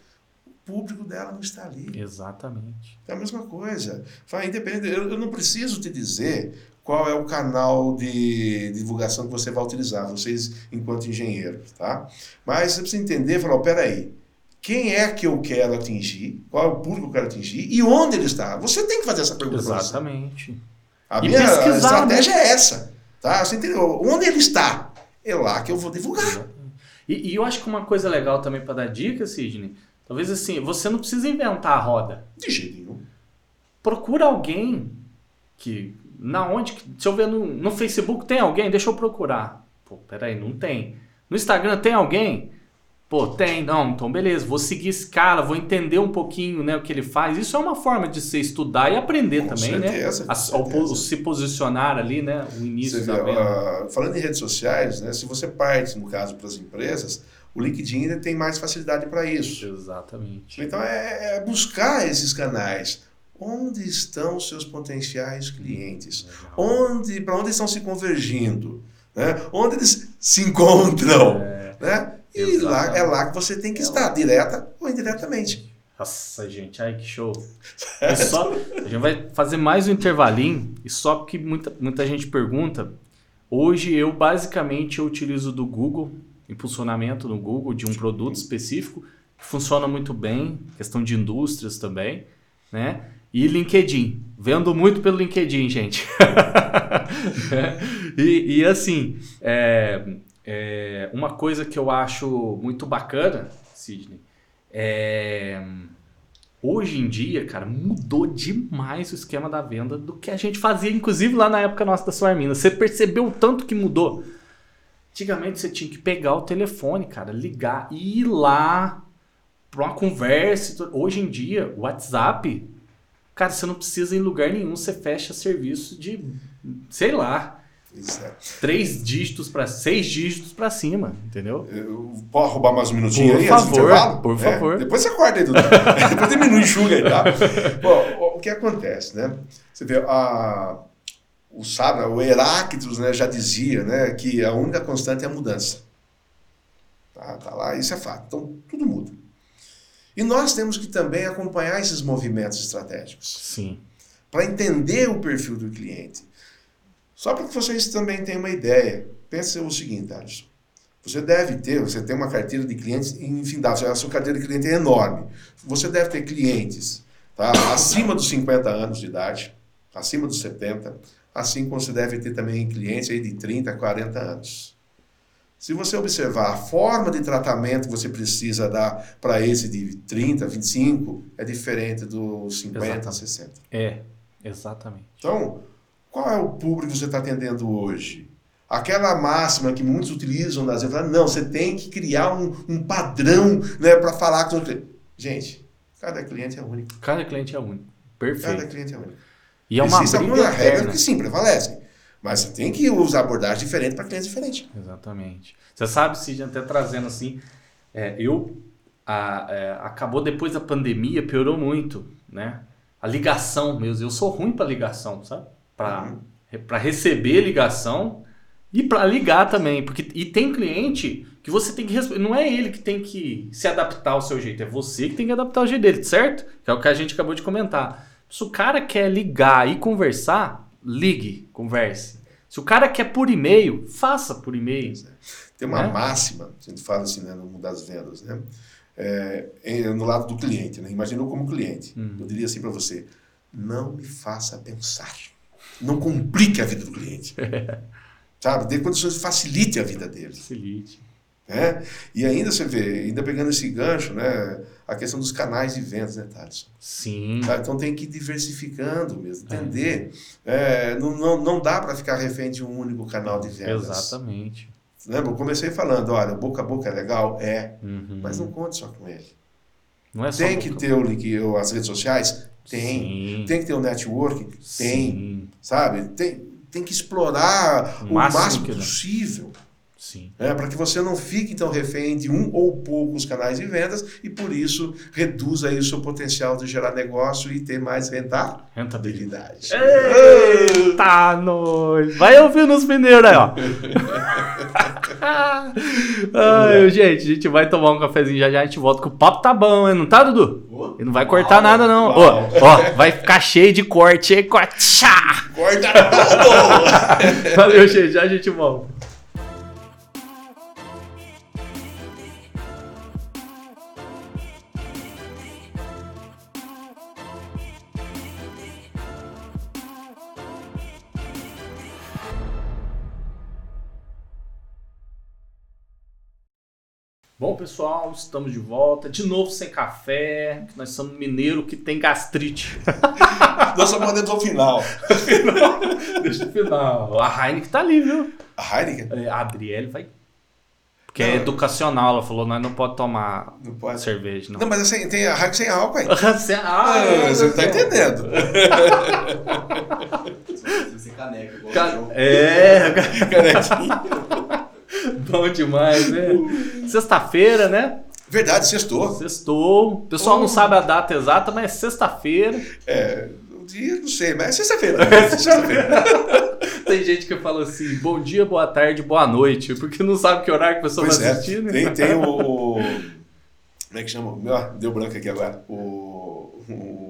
Público dela não está ali.
Exatamente.
É a mesma coisa. Fala, independente, eu, eu não preciso te dizer qual é o canal de divulgação que você vai utilizar, vocês enquanto engenheiros, tá? Mas você precisa entender, falar, oh, peraí, quem é que eu quero atingir, qual é o público que eu quero atingir e onde ele está. Você tem que fazer essa pergunta.
Exatamente.
A e minha estratégia né? é essa. Tá? Você entendeu? Onde ele está? É lá que eu vou divulgar.
E, e eu acho que uma coisa legal também para dar dica, Sidney, talvez assim, você não precisa inventar a roda.
De jeito nenhum.
Procura alguém que. Na onde. Se eu ver no, no Facebook, tem alguém? Deixa eu procurar. Pô, peraí, não tem. No Instagram tem alguém? Pô, tem, não, então beleza, vou seguir esse cara, vou entender um pouquinho né, o que ele faz. Isso é uma forma de você estudar e aprender
com
também, né?
certeza,
né? A, o, se posicionar ali, né? O início você da vê,
uh, Falando em redes sociais, né? Se você parte, no caso, para as empresas, o LinkedIn ainda tem mais facilidade para isso.
Exatamente.
Então é, é, buscar esses canais. Onde estão os seus potenciais clientes? Onde, para onde estão se convergindo? Né? Onde eles se encontram? É. Né? E lá, é lá que você tem que é estar, lá. direta ou indiretamente.
Nossa, gente, ai que show. (laughs) Só, a gente vai fazer mais um intervalinho, e só porque muita, muita gente pergunta. Hoje eu basicamente eu utilizo do Google, impulsionamento no Google de um produto específico, que funciona muito bem, questão de indústrias também, né? E LinkedIn. Vendo muito pelo LinkedIn, gente. (laughs) e, e, assim, é, é, uma coisa que eu acho muito bacana, Sidney, é. Hoje em dia, cara, mudou demais o esquema da venda do que a gente fazia, inclusive lá na época nossa da Suarmina. Você percebeu o tanto que mudou? Antigamente você tinha que pegar o telefone, cara, ligar e ir lá para uma conversa. Hoje em dia, WhatsApp, cara, você não precisa ir em lugar nenhum, você fecha serviço de, sei lá, Três dígitos para seis dígitos para cima, entendeu?
Eu, pode roubar mais um minutinho
por
aí?
Favor, por
é,
favor.
Depois você acorda aí, Dudu. (laughs) depois diminui, enxuga aí, tá? (laughs) Bom, o que acontece, né? Você vê, a, o sábio, o Heráclitos né, já dizia né, que a única constante é a mudança. Tá, tá lá, isso é fato. Então, tudo muda. E nós temos que também acompanhar esses movimentos estratégicos.
Sim.
Para entender o perfil do cliente. Só para que vocês também tenham uma ideia, pense o seguinte, Alisson. Você deve ter, você tem uma carteira de clientes infindável, a sua carteira de cliente é enorme. Você deve ter clientes tá? acima dos 50 anos de idade, acima dos 70, assim como você deve ter também clientes aí de 30, 40 anos. Se você observar a forma de tratamento que você precisa dar para esse de 30, 25, é diferente dos 50, exatamente. 60.
É, exatamente.
Então, qual é o público que você está atendendo hoje? Aquela máxima que muitos utilizam nas vezes, não, você tem que criar um, um padrão né, para falar com o cliente. Gente, cada cliente é único.
Cada cliente é único. Perfeito.
Cada cliente é único.
E é uma
Existem algumas regras que sim, prevalecem. Mas você tem que usar abordagem diferente para clientes diferentes.
Exatamente. Você sabe, Cid, até trazendo assim, é, eu a, é, acabou depois da pandemia, piorou muito, né? A ligação mesmo. Eu sou ruim para ligação, sabe? para uhum. receber ligação e para ligar também. Porque, e tem cliente que você tem que responder. Não é ele que tem que se adaptar ao seu jeito, é você que tem que adaptar ao jeito dele, certo? Que é o que a gente acabou de comentar. Se o cara quer ligar e conversar, ligue, converse. Se o cara quer por e-mail, faça por e-mail.
Tem uma né? máxima, a gente fala assim né, no mundo das vendas, né? É, no lado do cliente, né? Imaginou como cliente. Hum. Eu diria assim para você: não me faça pensar. Não complique a vida do cliente. (laughs) Sabe? Dê condições, facilite a vida dele.
Facilite.
É? E ainda você vê, ainda pegando esse gancho, né, a questão dos canais de vendas, né, Thaleson?
Sim.
Tá? Então tem que ir diversificando mesmo, entender. É. É, não, não, não dá para ficar refém de um único canal de vendas.
Exatamente.
Lembra? Eu comecei falando, olha, boca a boca é legal? É, uhum. mas não conte só com ele.
Não é
só tem que ter o link, as redes sociais? Tem. Sim. Tem que ter o um networking? Tem. Sim. Sabe? Tem, tem que explorar o, o máximo, máximo possível.
Sim.
É, para que você não fique então refém de um ou poucos canais de vendas e por isso reduza aí o seu potencial de gerar negócio e ter mais rentabilidade.
Eita, nós! Vai ouvir nos mineiros aí, ó. (laughs) Ai, gente, a gente vai tomar um cafezinho já já, a gente volta que o papo tá bom, hein? Não tá, Dudu? E não vai cortar
Uau,
nada, não. Ó, ó, vai ficar cheio de corte, hein?
Corta tudo! (laughs)
Valeu, gente. Já a gente volta. Bom, pessoal, estamos de volta. De novo sem café, nós somos mineiro que tem gastrite.
Nossa maneira do final. (laughs)
Deixa o final. A Heineken tá ali, viu?
A Heineken?
É, A Adriele vai. Porque é
Não.
educacional, ela falou, nós não pode tomar
Não pode.
cerveja, não.
Não, mas assim, tem a Heineken sem álcool aí. (laughs)
Você, ah, (laughs)
Ah, você não tá entendendo.
Sem caneca, igual
Ca-. É,
Canequinha. (laughs)
bom demais, né? Sexta-feira, né?
Verdade, sextou.
Sextou. O pessoal não sabe a data exata, mas é sexta-feira.
É, o dia, não sei, mas é sexta-feira. (laughs) É sexta-feira. (laughs)
Tem gente que fala assim, bom dia, boa tarde, boa noite, porque não sabe que horário que a pessoa
Pois
vai
é,
assistir, né?
tem, tem o, Como é que chama? Deu branco aqui agora. O. o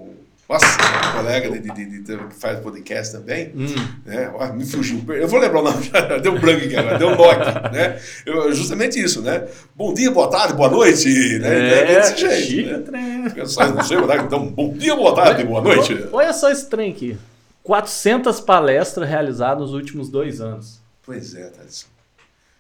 nossa, um colega de, de- de- que faz podcast também.
Hum,
né? Ó, me fugiu. Eu vou lembrar o nome, (laughs) deu branco aqui agora, deu um nó né? Eu- justamente isso, né? Bom dia, boa tarde, boa noite, né?
é,
desse jeito.
chique,
né? Eu só não sei então, bom dia, boa tarde, boa noite.
Olha só esse trem aqui. 400 palestras realizadas nos últimos dois anos.
Pois é, Thales.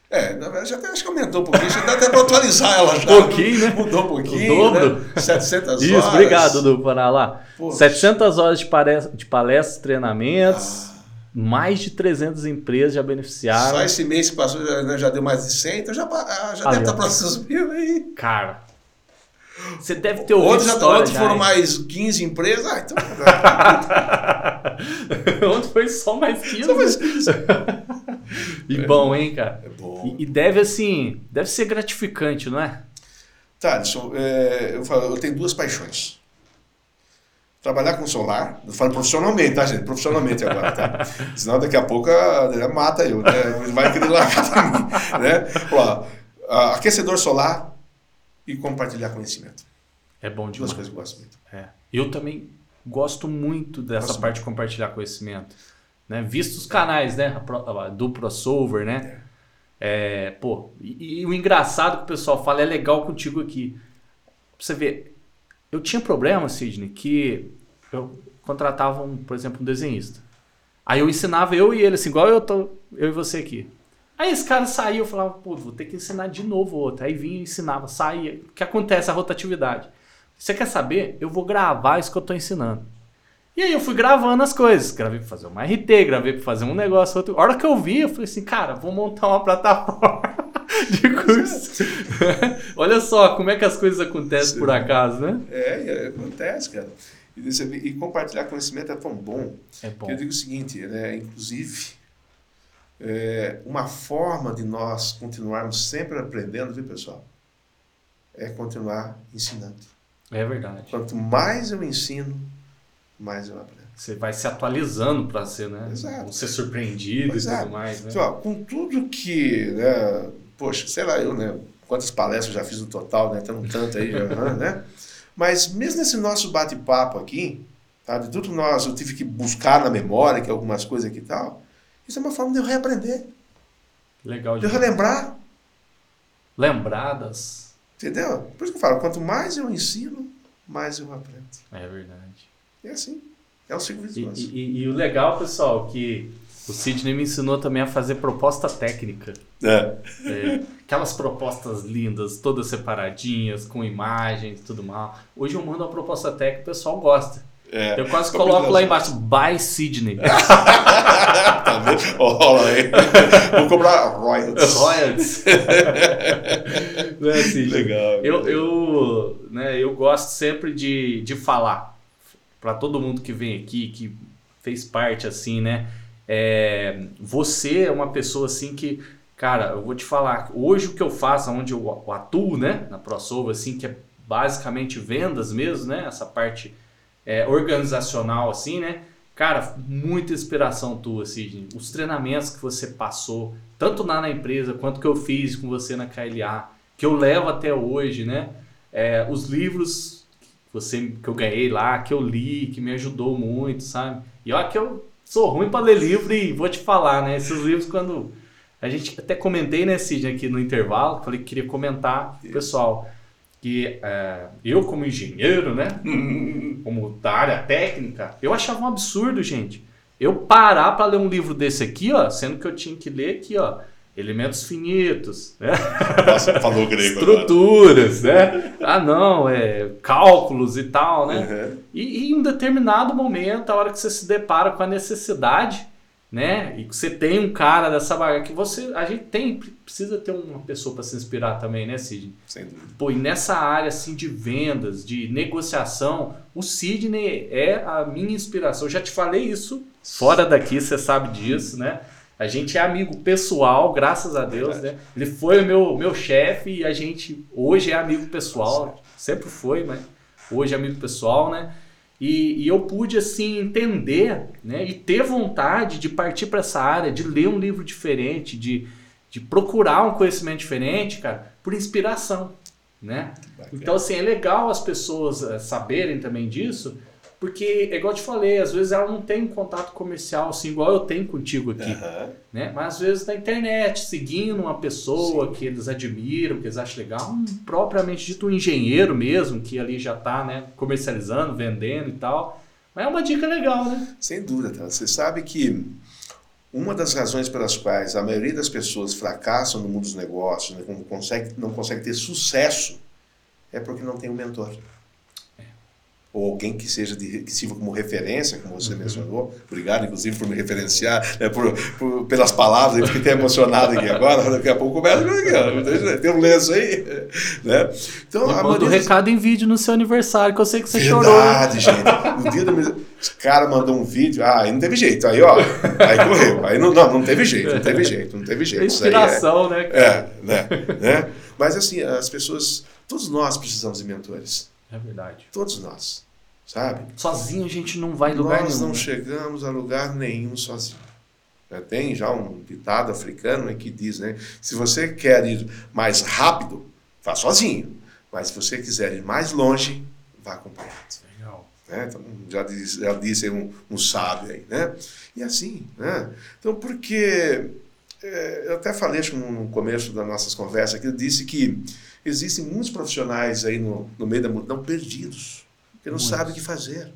É, na verdade, até, acho que aumentou um pouquinho, já dá até para atualizar ela já.
Pouquinho, né?
Mudou um pouquinho.
O dobro.
Né? 700
Isso,
horas.
obrigado, Dudu, para lá.
Poxa.
700 horas de, pare- de palestras, treinamentos,
Ah.
mais de 300 empresas já beneficiaram.
Só esse mês que passou já, né, já deu mais de 100, então já, ah, já deve estar próximo dos mil aí.
Cara, você deve ter ouvido
Outros, já,
história
outros foram mais 15 empresas. Ah, então. (laughs)
Ontem foi só mais 15.
Só mais 15. (laughs)
E bom, hein, cara?
É bom.
E, e deve, assim, deve ser gratificante, não é?
Thaleson, é, eu, falo, eu tenho duas paixões. Trabalhar com solar, eu falo profissionalmente, tá, gente? Profissionalmente agora, tá? (laughs) Senão daqui a pouco a mata eu, né? Vai querer largar também, né? Ó, aquecedor solar e compartilhar conhecimento.
É bom
Duas
demais.
coisas que eu gosto muito.
É. Eu também gosto muito dessa
Gosto
parte de compartilhar conhecimento. Né? Visto os canais, né? Do crossover, né? É, pô, e, e o engraçado que o pessoal fala é legal contigo aqui. Pra você ver, eu tinha problema, Sidney, que eu contratava, um, por exemplo, um desenhista. Aí eu ensinava eu e ele, assim, igual eu, tô, eu e você aqui. Aí esse cara saía, eu falava, pô, vou ter que ensinar de novo outro. Aí vinha e ensinava, saía. O que acontece? A rotatividade. Você quer saber? Eu vou gravar isso que eu tô ensinando. E aí eu fui gravando as coisas. Gravei pra fazer uma RT, gravei pra fazer um negócio, outro. A hora que eu vi, eu falei assim, cara, vou montar uma plataforma (laughs) de curso. (laughs) Olha só como é que as coisas acontecem por acaso, né?
É, é, acontece, cara. E, e compartilhar conhecimento é tão bom.
É bom.
Eu digo o seguinte, né, inclusive, é, uma forma de nós continuarmos sempre aprendendo, viu, pessoal? É continuar ensinando.
É verdade.
Quanto mais eu ensino, mais eu aprendo.
Você vai se atualizando pra ser, né?
Exato.
Não ser surpreendido
Pois
e
é.
tudo mais, né?
Então, ó, com tudo que, né, poxa, sei lá eu, né, quantas palestras eu já fiz no total, né, tem um tanto aí, (laughs) já, né? Mas mesmo nesse nosso bate-papo aqui, tá, de tudo nós, eu tive que buscar na memória, que algumas coisas aqui e tal, isso é uma forma de eu reaprender,
Legal
de eu
de
relembrar,
lembradas.
entendeu? Por isso que eu falo, quanto mais eu ensino, mais eu aprendo.
É verdade.
É assim, é o ciclo
E,
virtuoso.
e- e- e o legal, pessoal, que o Sidney me ensinou também a fazer proposta técnica.
É.
É, aquelas propostas lindas, todas separadinhas, com imagens e tudo mal. Hoje eu mando uma proposta técnica e o pessoal gosta.
É.
Eu quase coloco lá embaixo, by Sidney. (laughs) (laughs)
tá vendo? Olha aí. Vou cobrar royalties.
Royalties. (laughs) né, Sidney?
Legal.
Eu, eu, né, eu gosto sempre de, de falar para todo mundo que vem aqui, que fez parte assim, né? É, você é uma pessoa assim que Cara, eu vou te falar, hoje o que eu faço, onde eu atuo, né, na ProSolve, assim, que é basicamente vendas mesmo, né, essa parte é, organizacional, assim, né, cara, muita inspiração tua, assim, os treinamentos que você passou, tanto lá na empresa, quanto que eu fiz com você na KLA, que eu levo até hoje, né, é, os livros você, que eu ganhei lá, que eu li, que me ajudou muito, sabe, e olha que eu sou ruim para ler livro e vou te falar, né, esses livros quando a gente até comentei, né, Sidney, aqui no intervalo, falei que queria comentar pessoal que é, eu como engenheiro, né, (laughs) como da área técnica, eu achava um absurdo, gente. Eu parar para ler um livro desse aqui, ó, sendo que eu tinha que ler aqui, ó, elementos finitos, né?
Nossa, falou grego
Estruturas, né? Ah, não, é cálculos e tal, né? Uhum. E, e em um determinado momento, a hora que você se depara com a necessidade né? E você tem um cara dessa vaga que você. A gente tem, precisa ter uma pessoa para se inspirar também, né, Sidney?
Sem dúvida.
Pô, e nessa área assim de vendas, de negociação, o Sidney é a minha inspiração. Eu já te falei isso fora daqui, você sabe disso, né? A gente é amigo pessoal, graças a Deus, Verdade. né? Ele foi o meu, meu chefe e a gente hoje é amigo pessoal. Sempre foi, mas hoje é amigo pessoal, né? E, e, eu pude assim entender né, e ter vontade de partir para essa área, de ler um livro diferente, de, de procurar um conhecimento diferente, cara, por inspiração. Né? Então, assim, é legal as pessoas eh, saberem também disso, porque, é igual eu te falei, às vezes ela não tem um contato comercial assim, igual eu tenho contigo aqui. Uhum. Né? Mas às vezes na internet, seguindo uma pessoa Sim. que eles admiram, que eles acham legal, um, propriamente dito um engenheiro mesmo, que ali já está né, comercializando, vendendo e tal. Mas é uma dica legal, né?
Sem dúvida, tá? Você sabe que uma das razões pelas quais a maioria das pessoas fracassam no mundo dos negócios, né, não, consegue, não consegue ter sucesso, é porque não tem um mentor ou alguém que seja de, que sirva como referência, como você uhum. mencionou. Obrigado, inclusive, por me referenciar, né, por, por, pelas palavras, eu fiquei até emocionado aqui agora, (laughs) daqui a pouco começa tem um lenço aí. Né?
Então, a manda um recado em vídeo no seu aniversário, que eu sei que você
Verdade,
chorou.
Verdade, gente. No dia do meu... O cara mandou um vídeo, ah, aí não teve jeito, aí ó, aí correu, aí não, não, não teve jeito, não teve jeito, não teve jeito.
Inspiração,
é,
né?
É, né, né? Mas assim, as pessoas, todos nós precisamos de mentores.
É verdade.
Todos nós sabe?
Sozinho a gente não vai lugar
Nós
nenhum.
Nós não chegamos a lugar nenhum sozinho. Tem já um ditado africano né, que diz, né? Se você quer ir mais rápido, vá sozinho. Mas se você quiser ir mais longe, vá acompanhado. Legal. Né? Então, já, diz, já disse um, um sábio aí, né? E assim, né? Então, porque... É, eu até falei no começo das nossas conversas que eu disse que existem muitos profissionais aí no, no meio da multidão perdidos porque não sabe o que fazer.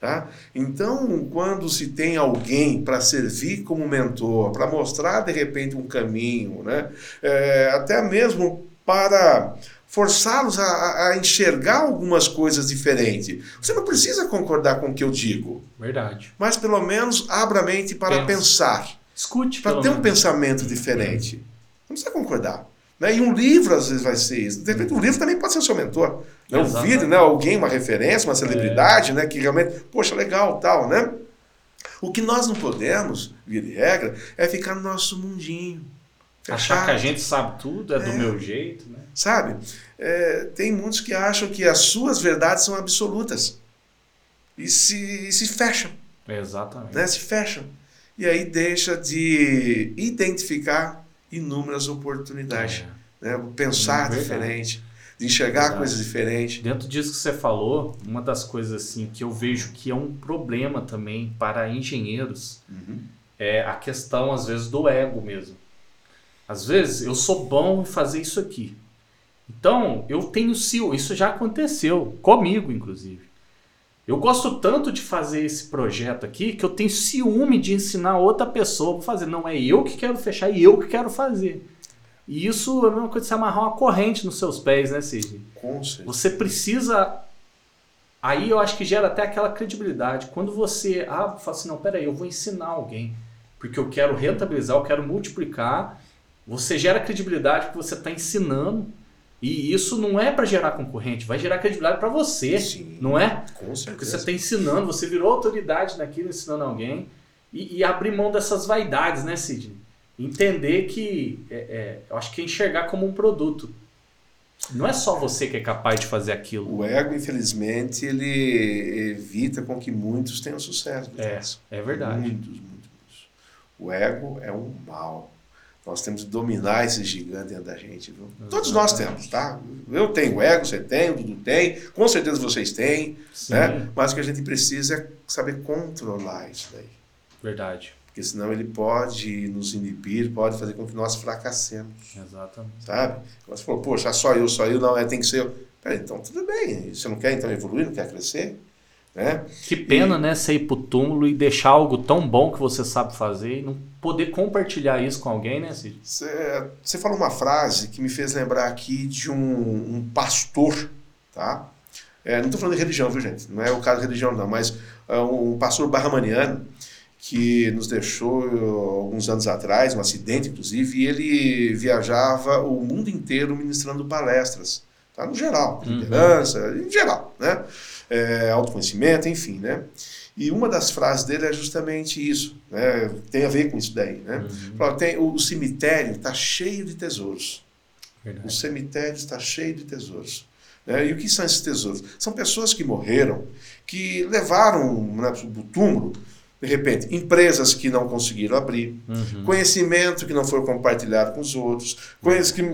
Tá? Então, quando se tem alguém para servir como mentor, para mostrar de repente um caminho, né? É, até mesmo para forçá-los a, a, enxergar algumas coisas diferentes. Você não precisa concordar com o que eu digo.
Verdade.
Mas pelo menos abra a mente para Pensa. pensar.
Escute.
Para ter menos. um pensamento diferente. Não precisa concordar. Né? E um livro às vezes vai ser isso. De repente, um livro também pode ser o seu mentor. Né? Um vídeo, né? alguém, uma referência, uma celebridade, é. né? que realmente, poxa, legal, tal, né? O que nós não podemos, via de regra, é ficar no nosso mundinho.
Achar que a gente sabe tudo, é, é. do meu jeito, né?
Sabe? É, tem muitos que acham que as suas verdades são absolutas. E se, e se fecham.
Exatamente.
Né? Se fecham. E aí deixa de identificar inúmeras oportunidades. É. Né? Pensar é diferente, de enxergar verdade. coisas diferentes.
Dentro disso que você falou, uma das coisas assim que eu vejo que é um problema também para engenheiros uhum. é a questão, às vezes, do ego mesmo. Às vezes, eu sou bom em fazer isso aqui. Então, eu tenho ciúme. Isso já aconteceu comigo, inclusive. Eu gosto tanto de fazer esse projeto aqui que eu tenho ciúme de ensinar outra pessoa a fazer. Não é eu que quero fechar, é eu que quero fazer. E isso é a mesma coisa de você amarrar uma corrente nos seus pés, né, Sidney?
Com certeza.
Você precisa. Aí eu acho que gera até aquela credibilidade. Quando você ah, fala assim, não, peraí, eu vou ensinar alguém, porque eu quero rentabilizar, eu quero multiplicar. Você gera credibilidade porque você está ensinando e isso não é para gerar concorrente, vai gerar credibilidade para você, Sim, não é?
Com certeza.
Porque você está ensinando, você virou autoridade naquilo, ensinando alguém. E, e abrir mão dessas vaidades, né, Sidney? Entender que é, é, eu acho que é enxergar como um produto. Não é só você que é capaz de fazer aquilo.
O ego, infelizmente, ele evita com que muitos tenham sucesso.
É, é verdade.
Muitos, muitos, muitos. O ego é um mal. Nós temos que dominar esse gigante dentro da gente. Viu? Todos nós temos, tá? Eu tenho ego, você tem, o Dudu tem, com certeza vocês têm. Né? Mas o que a gente precisa é saber controlar isso daí.
Verdade.
Porque senão ele pode nos inibir, pode fazer com que nós fracassemos.
Exatamente.
Sabe? Você falou, poxa, só eu, só eu, não, é, tem que ser eu. Peraí, então tudo bem. Você não quer então evoluir, não quer crescer? Né?
Que pena, e... né? Você ir pro túmulo e deixar algo tão bom que você sabe fazer e não poder compartilhar isso com alguém, né, Cid?
Você, você falou uma frase que me fez lembrar aqui de um, um pastor, tá? É, não estou falando de religião, viu, gente? Não é o caso de religião, não, mas é um pastor barramaniano que nos deixou alguns anos atrás, um acidente inclusive, e ele viajava o mundo inteiro ministrando palestras, tá? no geral, uhum. liderança, em geral, né? É, autoconhecimento, enfim, né? E uma das frases dele é justamente isso, né? tem a ver com isso daí. Né? Uhum. Tem, o, cemitério está cheio de tesouros. Verdade. O cemitério está cheio de tesouros. Né? E o que são esses tesouros? São pessoas que morreram, que levaram né, o túmulo de repente, empresas que não conseguiram abrir, uhum. conhecimento que não foi compartilhado com os outros,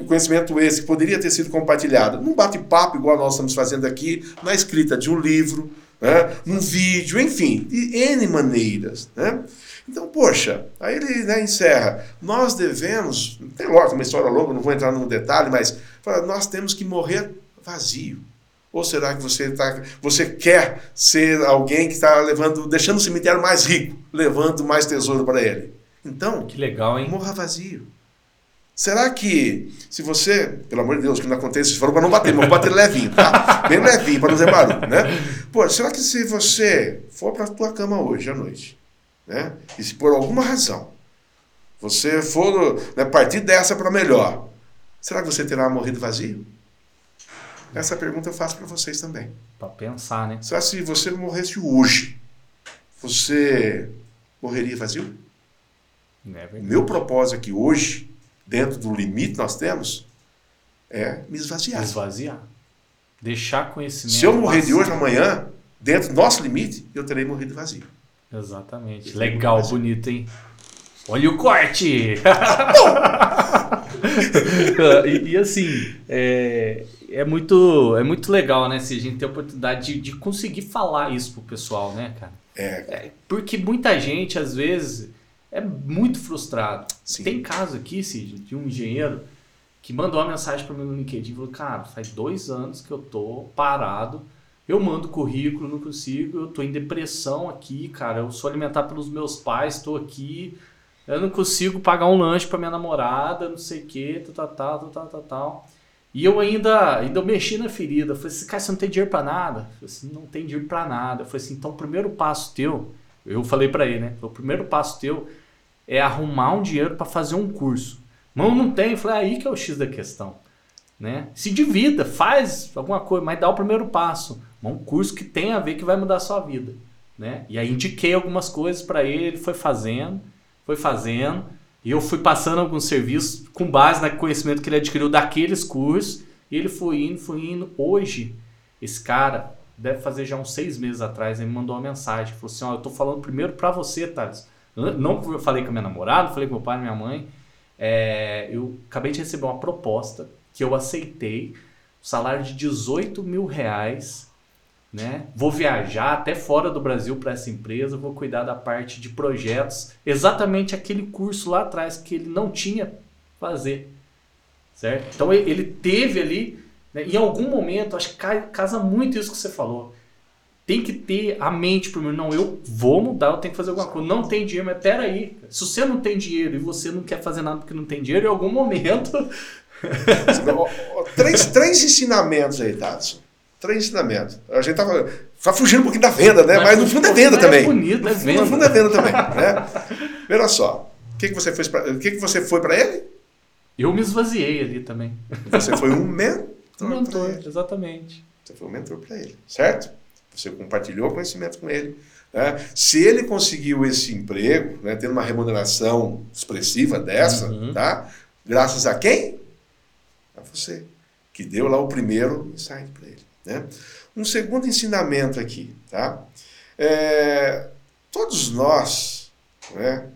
conhecimento esse que poderia ter sido compartilhado num bate-papo, igual nós estamos fazendo aqui, na escrita de um livro, né, num vídeo, enfim, de N maneiras. Né? Então, poxa, aí ele né, encerra. Nós devemos, tem lógico, uma história longa, não vou entrar no detalhe, mas nós temos que morrer vazio. Ou será que você, tá, você quer ser alguém que está levando, deixando o cemitério mais rico, levando mais tesouro para ele? Então,
que legal, hein?
Morra vazio. Será que, se você, pelo amor de Deus, que não aconteça, se for para não bater, mas bater levinho, tá? Bem levinho, para não fazer barulho, né? Pô, será que se você for para a tua cama hoje à noite, né? E se por alguma razão você for né, partir dessa para melhor, será que você terá morrido vazio? Essa pergunta eu faço para vocês também.
Para pensar, né?
Só se você morresse hoje, você morreria vazio?
É
meu propósito aqui hoje, dentro do limite que nós temos, é me esvaziar.
Esvaziar. Deixar conhecimento.
Se eu morrer de hoje amanhã, dentro do nosso limite, eu terei morrido vazio.
Exatamente. Legal, bonito, hein? Olha o corte! (laughs) (laughs) e, e, assim, é, é muito, é muito legal, né? Se a gente tem a oportunidade de, de conseguir falar isso pro pessoal, né, cara?
É. é
porque muita gente, às vezes, é muito frustrado. Sim. Tem caso aqui, Cid, de um engenheiro que mandou uma mensagem para mim no LinkedIn e falou: Cara, faz dois anos que eu tô parado. Eu mando currículo, não consigo. Eu tô em depressão aqui, cara. Eu sou alimentado pelos meus pais, estou aqui. Eu não consigo pagar um lanche para minha namorada, não sei o que, tal, tal, tal, tal, tal, tal. E eu ainda, ainda mexi na ferida. Eu falei assim, cara, você não tem dinheiro para nada? Eu falei assim, não tem dinheiro para nada. Eu falei assim, então o primeiro passo teu, eu falei para ele, né? O primeiro passo teu é arrumar um dinheiro para fazer um curso. Não, não tem. Eu falei, é aí que é o X da questão. Né? Se divida, faz alguma coisa, mas dá o primeiro passo. Um curso que tem a ver que vai mudar a sua vida. Né? E aí indiquei algumas coisas para ele, ele foi fazendo, foi fazendo. E eu fui passando alguns serviços com base no conhecimento que ele adquiriu daqueles cursos. E ele foi indo, foi indo. Hoje, esse cara, deve fazer já uns seis meses atrás, ele me mandou uma mensagem. Falou assim: Ó, eu tô falando primeiro para você, Thales. Não eu falei com a minha namorada, falei com meu pai e minha mãe. É, eu acabei de receber uma proposta que eu aceitei. Salário de 18 mil reais né? Vou viajar até fora do Brasil para essa empresa, vou cuidar da parte de projetos, exatamente aquele curso lá atrás que ele não tinha fazer, certo? Então ele teve ali, né? em algum momento, acho que casa muito isso que você falou. Tem que ter a mente primeiro, não, eu vou mudar, eu tenho que fazer alguma coisa. Não tem dinheiro, mas peraí, se você não tem dinheiro e você não quer fazer nada porque não tem dinheiro, em algum momento. (laughs)
três, três ensinamentos aí, Tadson três ensinamentos. A gente tava, tá fugindo um pouquinho da venda, né? Mas, Mas no fundo é venda também. É
bonito, é venda.
No fundo é venda também, né? Olha só, o que, que você fez para, o que, que você foi para ele?
Eu me esvaziei ali também.
Você foi um mentor.
Um mentor, exatamente.
Você foi um mentor para ele, certo? Você compartilhou conhecimento com ele. Né? Se ele conseguiu esse emprego, né, tendo uma remuneração expressiva dessa, uhum. tá? graças a quem? A você, que deu lá o primeiro insight. Né? Um segundo ensinamento aqui. Tá? É, todos nós, né,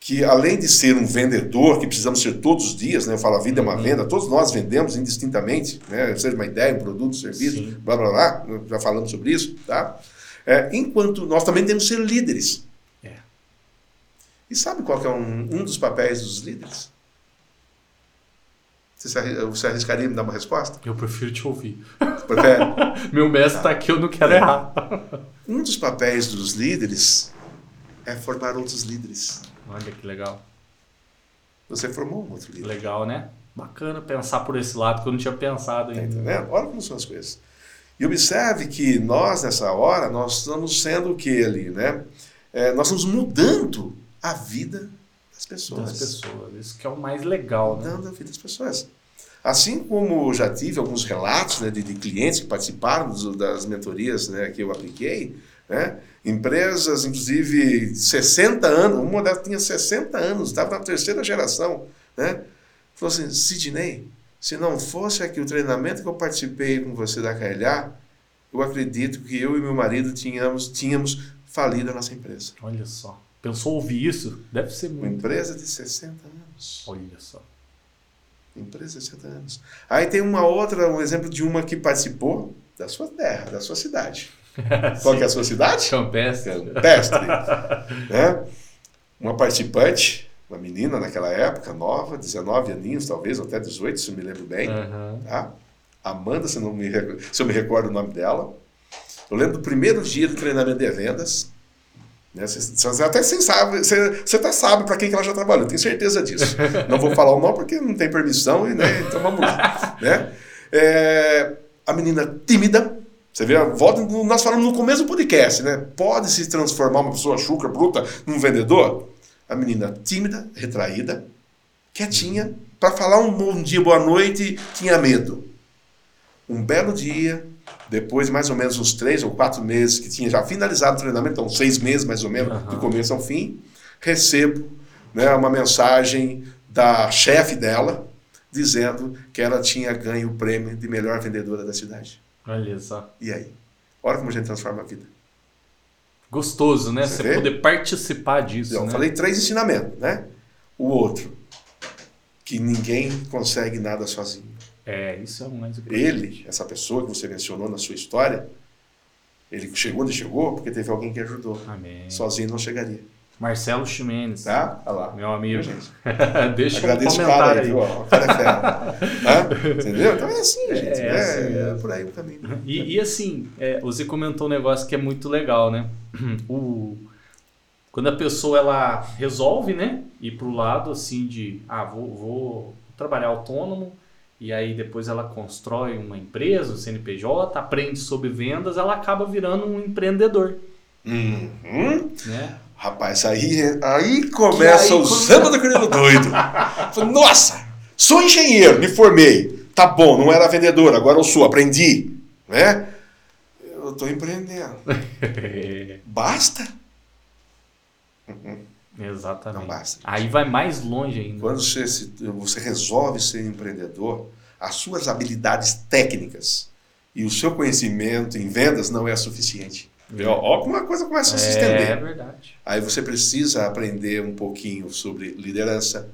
que além de ser um vendedor, que precisamos ser todos os dias, né? eu falo, a vida é uma uhum. venda, todos nós vendemos indistintamente, né? seja uma ideia, um produto, um serviço, Sim. blá blá blá, já falamos sobre isso, tá? É, enquanto nós também temos que ser líderes. É. E sabe qual é um, um dos papéis dos líderes? Você, você arriscaria me dar uma resposta?
Eu prefiro te ouvir. (laughs) Meu mestre está tá aqui, eu não quero é. errar.
Um dos papéis dos líderes é formar outros líderes.
Olha que legal.
Você formou um outro líder.
Legal, né? Bacana pensar por esse lado que eu não tinha pensado
ainda. Tá entendendo? Olha como são as coisas. E observe que nós, nessa hora, nós estamos sendo o que ali, né? É, nós estamos mudando a vida pessoas.
Das pessoas. Isso que é o mais legal,
né? Mudando a vida das pessoas. Assim como já tive alguns relatos né, de, de clientes que participaram dos, das mentorias né, que eu apliquei, né? Empresas, inclusive, 60 anos, uma delas tinha 60 anos, estava na terceira geração, né? Falou assim, Sidney, se não fosse aqui o treinamento que eu participei com você da KLA, eu acredito que eu e meu marido tínhamos, tínhamos falido a nossa empresa.
Olha só. Pensou ouvir isso? Deve ser muito.
Uma empresa de 60 anos.
Olha só.
Empresa de 60 anos. Aí tem uma outra, um exemplo de uma que participou da sua terra, da sua cidade. (laughs) Qual que é a sua cidade?
Campestre.
Campestre. (laughs) né? Uma participante, uma menina naquela época, nova, 19 aninhos, talvez, até 18, se eu me lembro bem. Uhum. Tá? Amanda, se, não me, se eu me recordo o nome dela. Eu lembro do primeiro dia do treinamento de vendas. Né? Você, você até sabe, você, você até sabe para quem que ela já trabalhou, tenho certeza disso. (laughs) Não vou falar o nome porque não tem permissão, e, né? então vamos lá. Né? É, a menina tímida, você vê, volta, nós falamos no começo do podcast, né? Pode se transformar uma pessoa chucra, bruta, num vendedor? A menina tímida, retraída, quietinha, para falar um bom dia, boa noite, tinha medo. Um belo dia, depois de mais ou menos uns três ou quatro meses que tinha já finalizado o treinamento, então seis meses mais ou menos, uhum. do começo ao fim, recebo né, uma mensagem da chefe dela dizendo que ela tinha ganho o prêmio de melhor vendedora da cidade.
Olha só.
E aí? Olha como a gente transforma a vida.
Gostoso, né? Você, Você poder participar disso.
Eu
né?
falei três ensinamentos, né? O outro, que ninguém consegue nada sozinho.
É, isso é o mais
importante. Ele, essa pessoa que você mencionou na sua história, ele chegou onde chegou porque teve alguém que ajudou.
Amém.
Sozinho não chegaria.
Marcelo Ximenes.
Tá? Olha lá.
Meu amigo. (laughs)
Deixa Agradeço um comentário aí. O cara é fera. Entendeu? Então é assim, (laughs) é, gente. É, é, assim, é, por aí o caminho.
E, e assim, é, você comentou um negócio que é muito legal, né? O, quando a pessoa ela resolve, né? Ir pro lado assim de, ah, vou, vou trabalhar autônomo, e aí depois ela constrói uma empresa, o CNPJ, aprende sobre vendas, ela acaba virando um empreendedor.
Uhum. Né? Rapaz, aí, aí começa aí, o samba do querido doido. (laughs) Nossa, sou engenheiro, me formei. Tá bom, não era vendedor, agora eu sou, aprendi. Né? Eu estou empreendendo. (laughs) basta?
Uhum. Exatamente.
Não basta.
Aí vai mais longe ainda.
Quando você, você resolve ser empreendedor, as suas habilidades técnicas e o seu conhecimento em vendas não é suficiente. Olha como a coisa começa a se estender.
É verdade.
Aí você precisa aprender um pouquinho sobre liderança.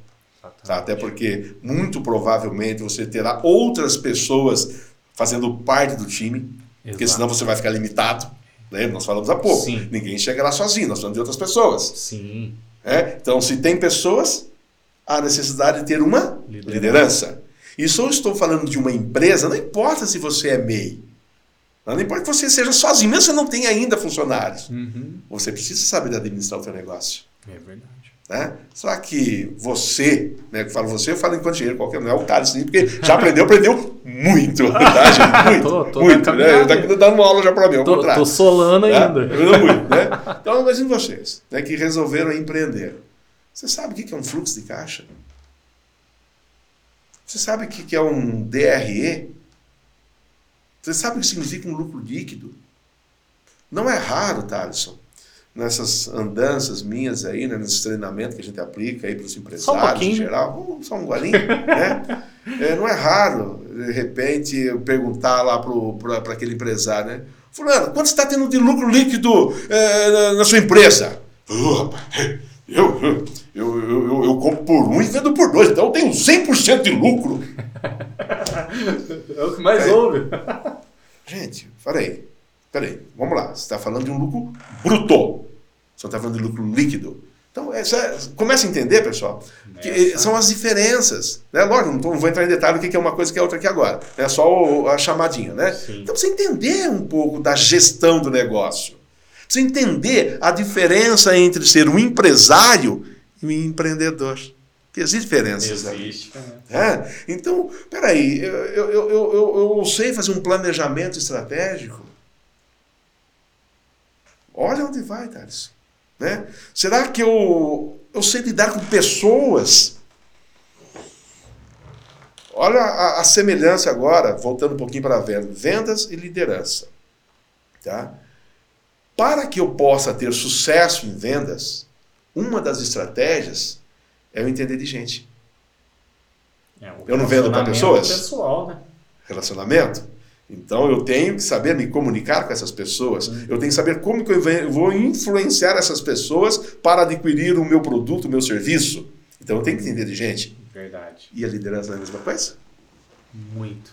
Tá? Até porque, muito provavelmente, você terá outras pessoas fazendo parte do time. Exato. Porque senão você vai ficar limitado. Lembra? Nós falamos há pouco. Sim. Ninguém chega lá sozinho, nós falamos de outras pessoas.
Sim.
É? Então, se tem pessoas, há necessidade de ter uma liderança. liderança. E se eu estou falando de uma empresa, não importa se você é MEI. Não importa que você seja sozinho, mesmo se você não tem ainda funcionários.
Uhum.
Você precisa saber administrar o seu negócio.
É verdade.
Né? Só que você, né, que falo você, eu falo enquanto dinheiro qualquer, não é o cara assim, porque já (laughs) aprendeu, aprendeu muito, (laughs) tá, gente? Muito, tô, tô muito. Né? Tá dando uma aula já para mim, ao
tô,
contrário.
Tô solando
né?
ainda.
muito, né? (laughs) Então, imagine vocês, né, que resolveram empreender. Você sabe o que é um fluxo de caixa? Você sabe o que é um DRE? Você sabe o que significa um lucro líquido? Não é raro, Thaleson, nessas andanças minhas aí, né, nesse treinamento que a gente aplica aí para os empresários um em geral, só um golinho, né? (laughs) É, não é raro, de repente, eu perguntar lá para aquele empresário, né? Fulano, quanto está tendo de lucro líquido é, na sua empresa? Oh, (laughs) eu, eu, eu, eu, eu compro por um e vendo por dois, então eu tenho 100% de lucro. (laughs)
é o que mais ouve.
Gente, peraí, peraí, vamos lá. Você está falando de um lucro bruto. Você está falando de lucro líquido. Então, essa, é, começa a entender, pessoal, que são as diferenças. Né? Lógico, não vou entrar em detalhe o que é uma coisa que é outra aqui agora. É só o, a chamadinha, né? Sim. Então, você entender um pouco da gestão do negócio. Você entender a diferença entre ser um empresário e um empreendedor. Que existe diferenças.
Existe.
É? Então, peraí, eu, eu, eu, eu sei fazer um planejamento estratégico. Olha onde vai, Thales. Né? Será que eu, eu sei lidar com pessoas? Olha a, a semelhança agora, voltando um pouquinho para a venda, vendas e liderança. Tá? Para que eu possa ter sucesso em vendas, uma das estratégias é eu entender de gente. É, eu não vendo para pessoas?
Pessoal, né?
Relacionamento? Então eu tenho que saber me comunicar com essas pessoas. Uhum. Eu tenho que saber como que eu vou influenciar essas pessoas para adquirir o meu produto, o meu serviço. Então eu tenho que entender de gente.
Verdade.
E a liderança é a mesma coisa?
Muito.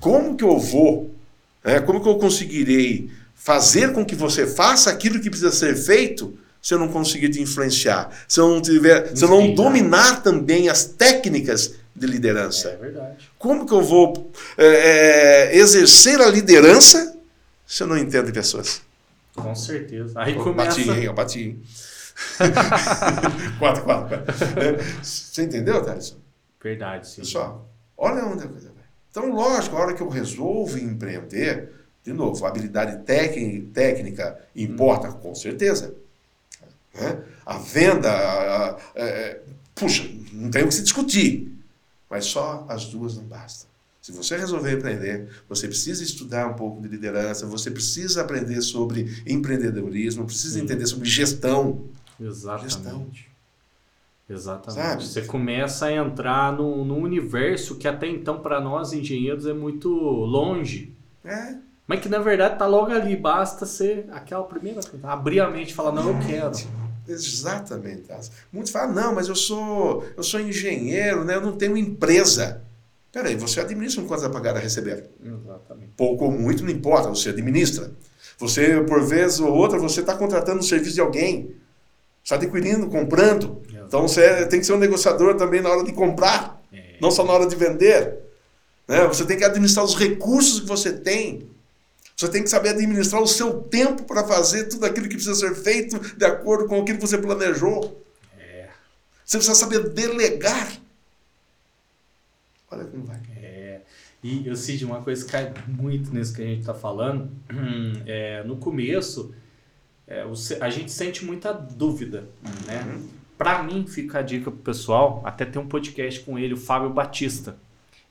Como que eu vou? É, como que eu conseguirei fazer com que você faça aquilo que precisa ser feito se eu não conseguir te influenciar? Se eu não tiver, se eu não dominar também as técnicas de liderança.
É verdade.
Como que eu vou é, é, exercer a liderança se eu não entendo de pessoas?
Com certeza. Aí eu começa...
Bati, hein? Eu bati, hein? (laughs) É, você entendeu, Thaleson?
Verdade, sim.
Pessoal, olha onde a coisa vai. Então, lógico, a hora que eu resolvo empreender, de novo, habilidade técnica importa, hum. com certeza. Né? A venda, a, a, a, é, puxa, não tem o que se discutir. Mas só as duas não bastam. Se você resolver empreender, você precisa estudar um pouco de liderança, você precisa aprender sobre empreendedorismo, precisa Sim. entender sobre gestão.
Exatamente. Gestão. Exatamente. Sabe? Você começa a entrar no, no universo que até então para nós engenheiros é muito longe.
É.
Mas que na verdade está logo ali, basta ser aquela primeira coisa, abrir a mente e falar, não, eu quero.
Exatamente. Muitos falam, não, mas eu sou, eu sou engenheiro, né? eu não tenho empresa. Peraí, você administra um quanto vai pagar a receber.
Exatamente.
Pouco ou muito, não importa, você administra. Você, por vez ou outra, você está contratando o serviço de alguém. Está adquirindo, comprando. Exatamente. Então você tem que ser um negociador também na hora de comprar, é. não só na hora de vender. Né? Você tem que administrar os recursos que você tem. Você tem que saber administrar o seu tempo para fazer tudo aquilo que precisa ser feito de acordo com aquilo que você planejou.
É.
Você precisa saber delegar. Olha como vai.
É. E eu Cid, uma coisa que cai muito nisso que a gente está falando, (clears throat) é, no começo, é, a gente sente muita dúvida, né? Uhum. Para mim, fica a dica pro pessoal, até tem um podcast com ele, o Fábio Batista.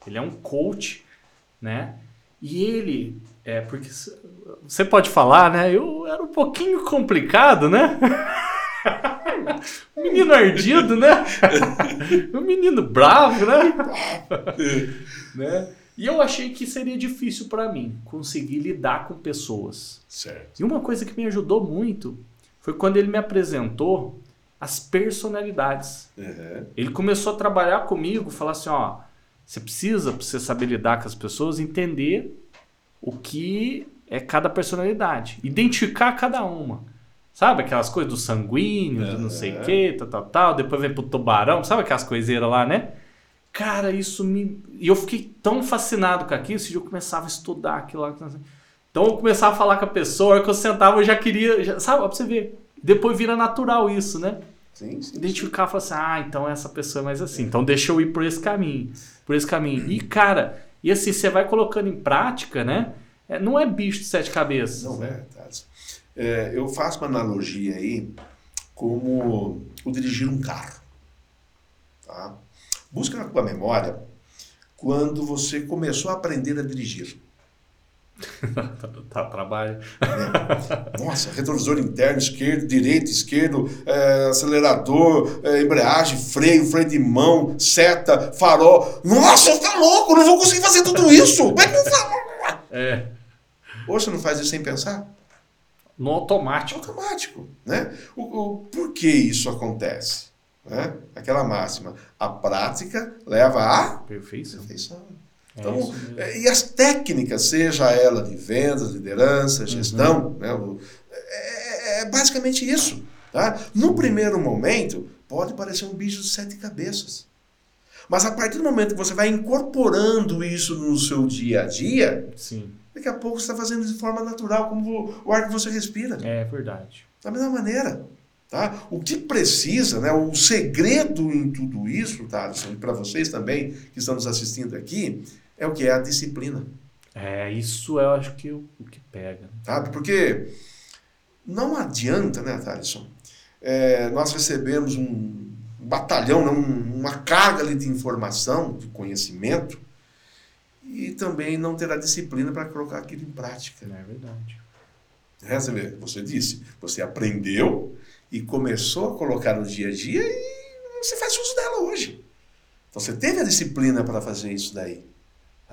Ele é um coach, né? E ele é, porque você pode falar, né? Eu era um pouquinho complicado, né? (laughs) menino ardido, né? (laughs) um menino bravo, né? (laughs) né? E eu achei que seria difícil para mim conseguir lidar com pessoas.
Certo.
E uma coisa que me ajudou muito foi quando ele me apresentou as personalidades.
Uhum.
Ele começou a trabalhar comigo, falar assim, ó, você precisa, para você saber lidar com as pessoas, entender o que é cada personalidade. Identificar cada uma. Sabe aquelas coisas do sanguíneo, do não sei o é. que, tal, tal, tal. Depois vem pro tubarão. Sabe aquelas coiseiras lá, né? Cara, isso me. E eu fiquei tão fascinado com aquilo, que eu começava a estudar aquilo lá. Então eu começava a falar com a pessoa, que eu sentava, eu já queria. Já, sabe, pra você ver. Depois vira natural isso, né?
Sim, sim.
Identificar e falar assim, ah, então essa pessoa é mais assim. Então deixa eu ir por esse caminho. Por esse caminho. E, cara, e assim, você vai colocando em prática, né? É, não é bicho de sete cabeças.
Não é. É, eu faço uma analogia aí como o dirigir um carro. Tá? Busca na tua memória quando você começou a aprender a dirigir. (laughs)
tá, trabalho.
É. (laughs) Nossa, retrovisor interno, esquerdo, direito, esquerdo, é, acelerador, é, embreagem, freio, freio de mão, seta, farol. Nossa, tá louco, não vou conseguir fazer tudo isso. Como é que eu faço? É. Ou você não faz isso sem pensar?
No automático.
Automático. Né? O, o, por que isso acontece? Né? Aquela máxima. A prática leva à
perfeição.
perfeição. É então, é e as técnicas, seja ela de vendas, liderança, gestão, uhum. né, o, é, é, basicamente isso. Tá? No primeiro momento, pode parecer um bicho de sete cabeças. Mas a partir do momento que você vai incorporando isso no seu dia a dia,
Sim.
daqui a pouco você está fazendo de forma natural, como o ar que você respira.
É verdade.
Da mesma maneira. Tá? O que precisa, né, o segredo em tudo isso, tá, e para vocês também que estão nos assistindo aqui, é o que é a disciplina.
É, isso eu acho que o, o que pega.
Sabe? Porque não adianta, né, Thaleson? É, nós recebemos um batalhão, né, um, uma carga ali de informação, de conhecimento, e também não ter a disciplina para colocar aquilo em prática.
É verdade.
É, você, vê, você disse, você aprendeu e começou a colocar no dia a dia e você faz uso dela hoje. Então você teve a disciplina para fazer isso daí.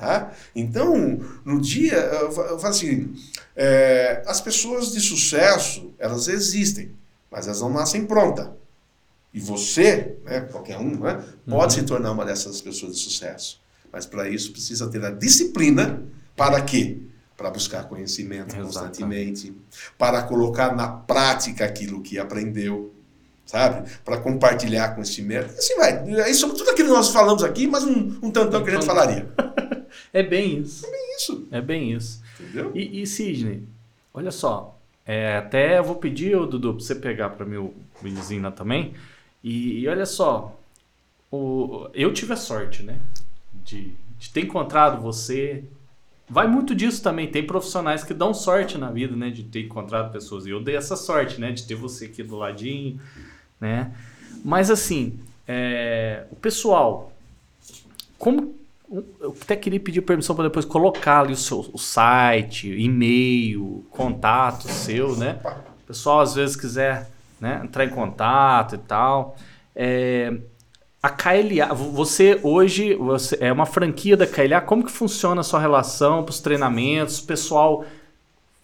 Tá? Então, no dia, eu falo assim, é, as pessoas de sucesso, elas existem, mas elas não nascem prontas. E você, né, qualquer um, né, pode uhum. se tornar uma dessas pessoas de sucesso. Mas para isso precisa ter a disciplina para quê? Para buscar conhecimento constantemente, para colocar na prática aquilo que aprendeu, sabe? Para compartilhar conhecimento. Assim vai. É sobre tudo aquilo que nós falamos aqui, mas um, um tantão que a gente falaria. (laughs)
É bem isso.
É bem isso.
É bem isso.
Entendeu?
E, e Sidney, olha só. É, até eu vou pedir, ô, Dudu, para você pegar para mim o Benizina também. E, e, olha só. O, eu tive a sorte, né? De, de ter encontrado você. Vai muito disso também. Tem profissionais que dão sorte na vida, né? De ter encontrado pessoas. E eu dei essa sorte, né? De ter você aqui do ladinho, né? Mas assim, é, o pessoal, como eu até queria pedir permissão para depois colocar ali o seu o site, e-mail, contato seu, né? O pessoal às vezes quiser né, entrar em contato e tal. É, a KLA, você hoje você é uma franquia da KLA, como que funciona a sua relação para os treinamentos? O pessoal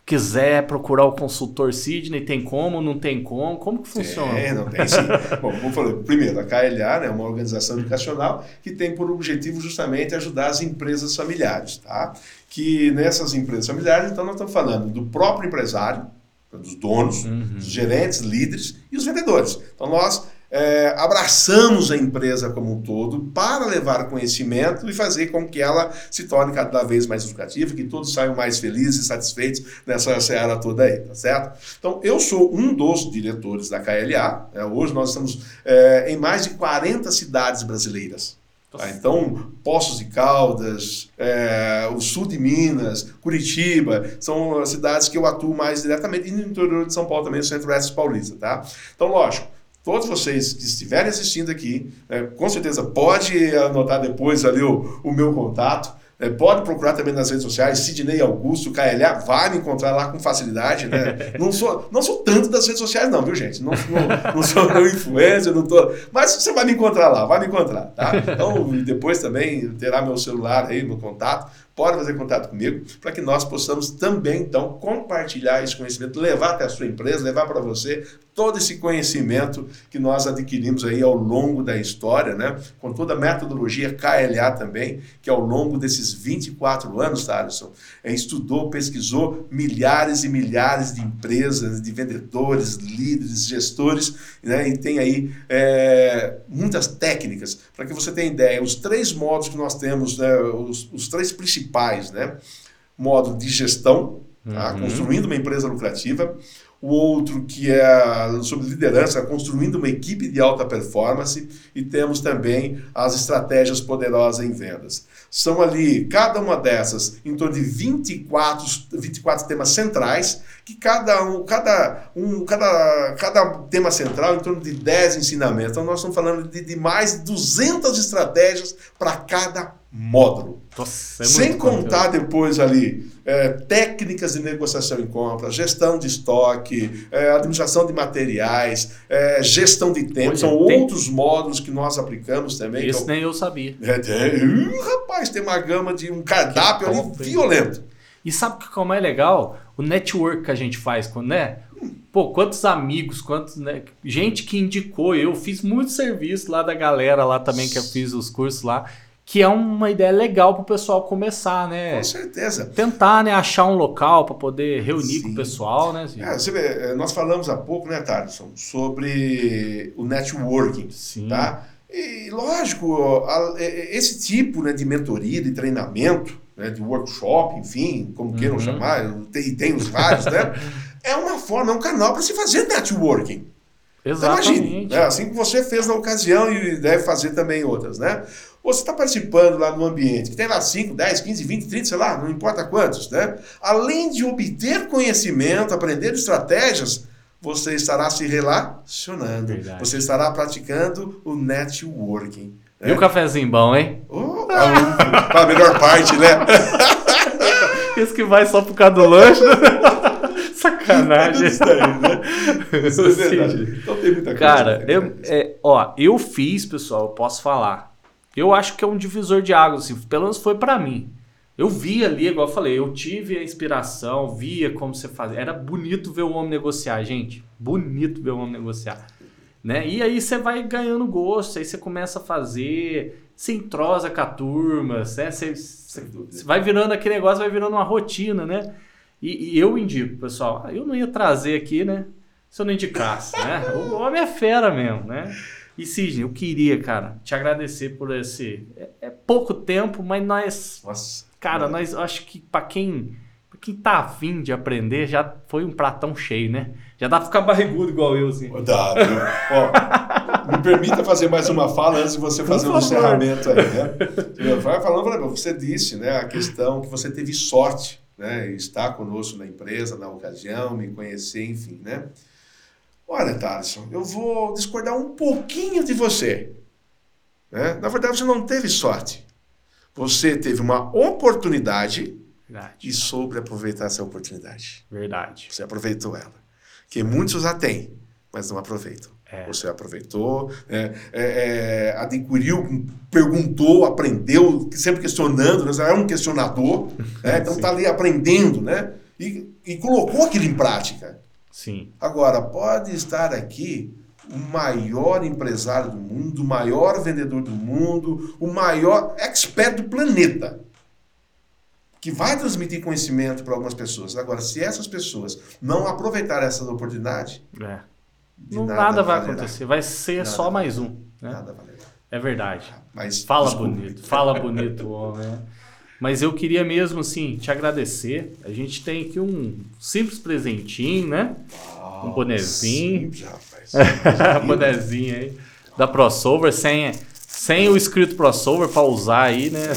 quiser procurar o consultor Sidney, tem como, não tem como? Como que funciona?
É, não tem sim. (laughs) Bom, como eu falei, primeiro, a KLA né, é uma organização educacional que tem por objetivo justamente ajudar as empresas familiares, tá? Que nessas empresas familiares, então nós estamos falando do próprio empresário, dos donos, uhum. dos gerentes, líderes e os vendedores. Então nós é, abraçamos a empresa como um todo para levar conhecimento e fazer com que ela se torne cada vez mais educativa, que todos saiam mais felizes e satisfeitos nessa seara toda aí, tá certo? Então, eu sou um dos diretores da KLA. Né? Hoje nós estamos é, em mais de 40 cidades brasileiras. Tá? Então, Poços de Caldas, é, o sul de Minas, Curitiba, são as cidades que eu atuo mais diretamente, e no interior de São Paulo também, o Centro-Oeste Paulista. Tá? Então, lógico, todos vocês que estiverem assistindo aqui, né, com certeza pode anotar depois ali o, o meu contato. É, pode procurar também nas redes sociais, Sidney Augusto, KLA, vai me encontrar lá com facilidade, né? (laughs) Não sou, não sou tanto das redes sociais, não, viu, gente? Não, não, não sou não influencer, não tô. Mas você vai me encontrar lá, vai me encontrar, tá? Então, depois também terá meu celular aí, meu contato pode fazer contato comigo para que nós possamos também, então, compartilhar esse conhecimento, levar até a sua empresa, levar para você todo esse conhecimento que nós adquirimos aí ao longo da história, né? com toda a metodologia KLA também, que ao longo desses 24 anos, Thaleson, é, estudou, pesquisou milhares e milhares de empresas, de vendedores, líderes, gestores, né? e tem aí é, muitas técnicas, para que você tenha ideia, os três modos que nós temos, né? os, os três principais, né? modo de gestão, tá? uhum. construindo uma empresa lucrativa, o outro que é sobre liderança, construindo uma equipe de alta performance, e temos também as estratégias poderosas em vendas. São ali, cada uma dessas, em torno de 24, 24 temas centrais, que cada um, cada um, cada, cada tema central em torno de 10 ensinamentos. Então nós estamos falando de, de mais de 200 estratégias para cada módulo.
Nossa, é
Sem contar conteúdo. depois ali é, técnicas de negociação em compra, gestão de estoque, é, administração de materiais, é, gestão de tempo. Olha, São tem... outros módulos que nós aplicamos também.
Isso nem eu sabia.
É, uh, rapaz, tem uma gama de um cardápio ali violento.
E sabe que como é legal? O network que a gente faz, né? Pô, quantos amigos, quantos, né? Gente que indicou, eu fiz muito serviço lá da galera lá também que eu fiz os cursos lá, que é uma ideia legal para o pessoal começar, né?
Com certeza.
Tentar, né, achar um local para poder reunir Sim. com o pessoal, né?
É, você vê, é, nós falamos há pouco, né, Thaleson, sobre o networking, Sim. tá? E lógico, esse tipo né, de mentoria, de treinamento, né, de workshop, enfim, como queiram uhum. chamar, tem, tem os vários, né? (laughs) é uma forma, é um canal para se fazer networking.
Exatamente. Então, imagine,
né? assim que você fez na ocasião e deve fazer também outras, né? Ou você está participando lá no ambiente que tem lá 5, 10, 15, 20, 30, sei lá, não importa quantos, né? Além de obter conhecimento, aprender estratégias, você estará se relacionando. Verdade. Você estará praticando o networking.
Né? E o cafezinho bom, hein?
Oh, (laughs) a, a melhor parte, né? (laughs)
Esse que vai só por causa do lanche. (laughs) Sacanagem. Isso aí, né? Isso é verdade. Então tem muita coisa. Cara, eu, é, ó, eu fiz, pessoal, eu posso falar. Eu acho que é um divisor de águas, assim, pelo menos foi para mim. Eu vi ali, igual eu falei, eu tive a inspiração, via como você fazia. Era bonito ver o homem negociar, gente. Bonito ver o homem negociar. Né? E aí você vai ganhando gosto, aí você começa a fazer, se entrosa com a turma, né? você, você, você vai virando aquele negócio, vai virando uma rotina, né? E, e, eu indico, pessoal, eu não ia trazer aqui, né? Se eu não indicasse, né? O homem é fera mesmo, né? E Sidney, eu queria, cara, te agradecer por esse. É, é pouco tempo, mas nós. Nossa. Cara, nós acho que para quem. Pra quem tá afim de aprender, já foi um pratão cheio, né? Já dá pra ficar barrigudo igual eu, assim.
Dá, viu? Ó, me permita fazer mais uma fala antes de você fazer um encerramento aí, né? Vai falando, você disse, né, a questão que você teve sorte né, estar conosco na empresa, na ocasião, me conhecer, enfim, né? Olha, Thaleson, eu vou discordar um pouquinho de você. Né? Na verdade, você não teve sorte. Você teve uma oportunidade verdade. e soube aproveitar essa oportunidade.
Verdade.
Você aproveitou ela. Que muitos já têm, mas não aproveitam. É. Você aproveitou, é, é, é, adquiriu, perguntou, aprendeu, sempre questionando, né? é um questionador, né? (laughs) então está ali aprendendo, né? E, e colocou aquilo em prática.
Sim.
Agora, pode estar aqui o maior empresário do mundo, o maior vendedor do mundo, o maior expert do planeta, que vai transmitir conhecimento para algumas pessoas. Agora, se essas pessoas não aproveitarem essa oportunidade,
é não, nada, nada vai acontecer, vai ser nada só mais um. Né? Nada valerá. É verdade. Mas, fala desculpe. bonito, fala bonito, homem. Mas eu queria mesmo, assim, te agradecer. A gente tem aqui um simples presentinho, né? um bonezinho. Simples, rapaz. (laughs) bonezinho aí. Da Crossover, sem, sem o escrito Crossover para usar aí, né?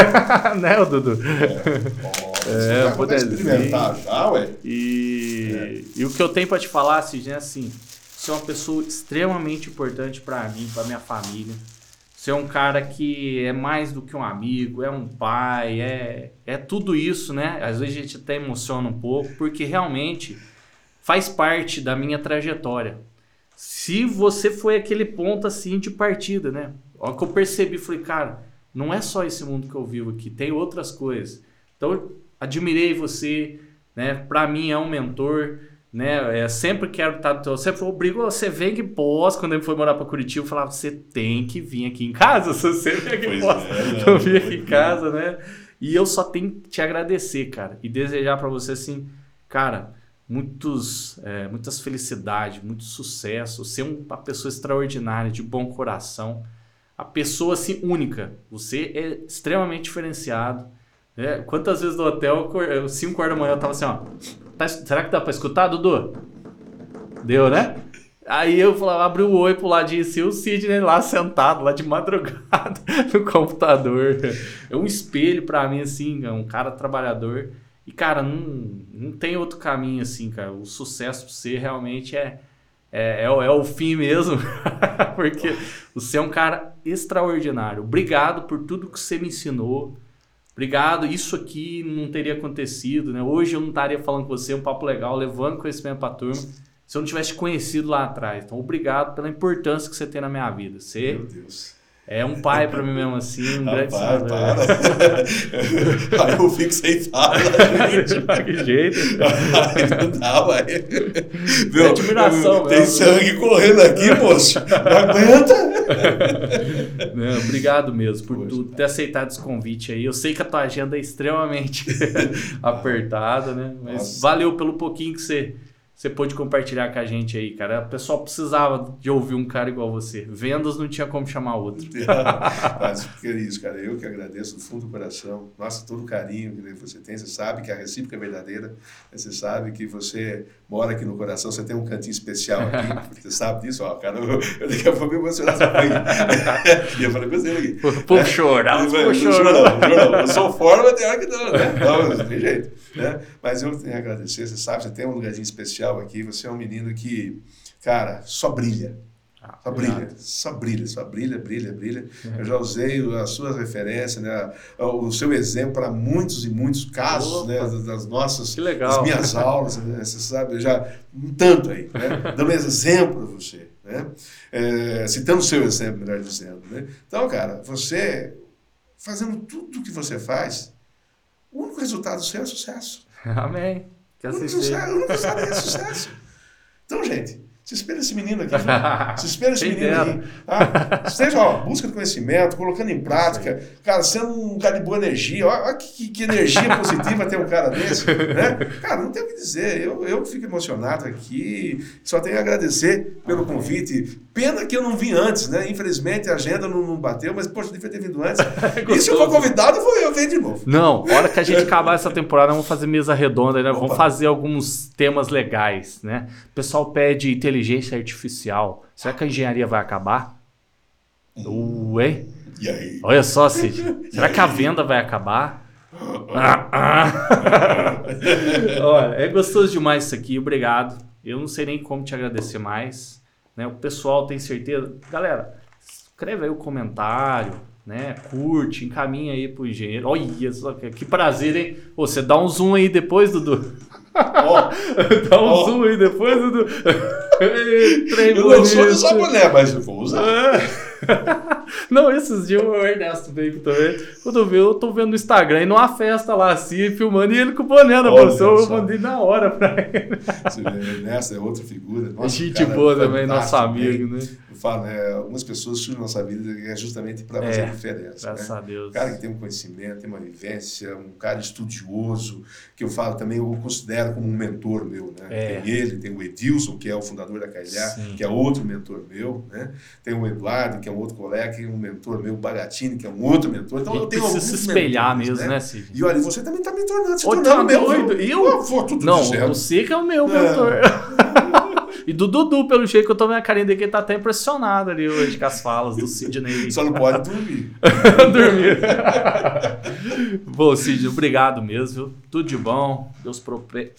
(laughs) né, Dudu? É, é bonezinho. experimentar já, ué. E, é. e o que eu tenho para te falar, assim, é assim você é uma pessoa extremamente importante para mim, para minha família. Você é um cara que é mais do que um amigo, é um pai, é, é tudo isso, né? Às vezes a gente até emociona um pouco, porque realmente faz parte da minha trajetória. Se você foi aquele ponto assim de partida, né? Olha que eu percebi, falei, cara, não é só esse mundo que eu vivo aqui, tem outras coisas. Então, admirei você, né? Para mim é um mentor né? É, sempre quero estar do teu. Sempre obrigo você vem que pós, quando ele foi morar para Curitiba, eu falava, você tem que vir aqui em casa. Se (laughs) você vem aqui pois pós, é, (laughs) eu vim aqui em casa, né? E eu só tenho que te agradecer, cara, e desejar para você assim, cara, muitos, é, muitas felicidades, muito sucesso, ser uma pessoa extraordinária, de bom coração, a pessoa assim única. Você é extremamente diferenciado. Né? Quantas vezes no hotel, 5 horas da manhã, eu tava assim, ó Tá, será que dá pra escutar, Dudu? Deu, né? Aí eu falava, abri o oi pro lado de o Sidney lá sentado, lá de madrugada, (laughs) no computador. É um espelho para mim, assim, é um cara trabalhador. E, cara, não, não tem outro caminho, assim, cara. O sucesso pra você realmente é, é, é, é o fim mesmo. (laughs) Porque você é um cara extraordinário. Obrigado por tudo que você me ensinou. Obrigado. Isso aqui não teria acontecido, né? Hoje eu não estaria falando com você, um papo legal, levando conhecimento para a turma, se eu não tivesse conhecido lá atrás. Então, obrigado pela importância que você tem na minha vida. Você
Meu Deus.
É um pai para mim mesmo assim, um grande
para. (laughs) Aí eu fico sem fala, (laughs) gente.
que jeito.
Aí não dá, ué.
É admiração
Tem
mesmo.
sangue correndo aqui, moço. Não aguenta. (laughs)
Não, obrigado mesmo por
Poxa,
tu ter aceitado esse convite aí. Eu sei que a tua agenda é extremamente apertada, né? Mas
Nossa.
valeu pelo pouquinho que você, você pôde compartilhar com a gente aí, cara. O pessoal precisava de ouvir um cara igual você. Vendas não tinha como chamar outro. (laughs) (laughs)
Mas que é isso, cara. Eu que agradeço do fundo do coração. Nossa, todo o carinho que você tem. Você sabe que a recíproca é verdadeira. Você sabe que você mora aqui no coração. Você tem um cantinho especial aqui. (laughs) Você sabe disso? Ó, cara, eu, eu daqui a pouco me emocionar. E eu falei com você aqui.
Pô, chorar,
Não,
pô,
não,
chorar.
não, não. Eu sou forma, tem hora que não, né? Não, não tem jeito. Né? Mas eu tenho a agradecer, você sabe, você tem um lugarzinho especial aqui, você é um menino que, cara, só brilha.
Ah,
Só brilha, só brilha, só brilha, brilha, brilha. Eu já usei as suas referências, né? o seu exemplo para muitos e muitos casos
Opa.
né? das nossas,
Que legal.
das minhas (laughs) aulas, né? você sabe, eu já um tanto aí, né? dando exemplo para você, né? É, citando o seu exemplo, melhor dizendo. Né? Então, cara, você fazendo tudo o que você faz, o único resultado seu é sucesso. (laughs)
Amém. Que
O único
assistir.
sucesso, sucesso. Então, gente, se espelha esse menino aqui. viu? (laughs) Se espelha esse menino
dera.
aqui. Tá? Esteja, ó, busca de conhecimento, colocando em prática, cara, sendo um cara de boa energia. Olha que, que- energia positiva tem um cara desse, né? Cara, não tem o que dizer. Eu, eu fico emocionado aqui. Só tenho a agradecer pelo convite. Pena que eu não vim antes, né? Infelizmente a agenda não, não bateu, mas, poxa, devia ter vindo antes. (laughs) e se eu for convidado, vou eu venho de novo.
Não, hora que a gente acabar essa temporada, vamos fazer mesa redonda, né? Vamos
Opa.
fazer alguns temas legais, né? O pessoal pede inteligência artificial. Será que a engenharia vai acabar? Ué?
E aí?
Olha só, Cid. Será que a venda vai acabar? Ah, ah. (laughs) Olha, é gostoso demais isso aqui, obrigado. Eu não sei nem como te agradecer mais. Né? O pessoal tem certeza. Galera, escreve aí o comentário, né? Curte, encaminha aí pro engenheiro. Olha só, que, prazer, hein? Ô, Você dá um zoom aí depois, Dudu.
Ó, (laughs)
dá um
Ó.
zoom aí depois, Dudu. (laughs)
Eu não sou de
bonito.
saboné, mas eu vou usar.
É. (laughs) Não, esses dias o Ernesto veio aqui também. Quando eu vi, eu tô vendo no Instagram e numa festa lá assim, filmando e ele com o boné na posição. Eu mandei na hora pra ele.
Você vê, Nessa é outra figura. Nossa,
Gente boa também, nosso amigo, né?
Eu falo, né? Algumas pessoas surgem na nossa vida é justamente para fazer
É,
diferença.
Graças
né?
a Deus.
Um cara que tem um conhecimento, tem uma vivência, um cara estudioso, que eu falo também, eu considero como um mentor meu, né?
É.
Tem ele, tem o Edilson, que é o fundador da Cailhar,
Sim.
que é outro mentor meu, né? Tem o Eduardo, que é um outro colega, que é um mentor meu, o Bagatini, que é um outro mentor. Então eu tenho
precisa
alguns
se espelhar
mentores,
mesmo, né, Cid?
E olha, você também está me tornando, se
Ô,
tornando
tá
meu.
doido?
viu?
Eu?
Pô, tudo
Não, você que é o meu
É.
mentor. (laughs) e do Dudu, pelo jeito que eu tô vendo a carinha dele, que ele tá até impressionado ali hoje com as falas do Sidney. (laughs)
Só não pode dormir. (laughs)
dormir. (laughs) Bom, Cid, obrigado mesmo, viu? Tudo de bom. Deus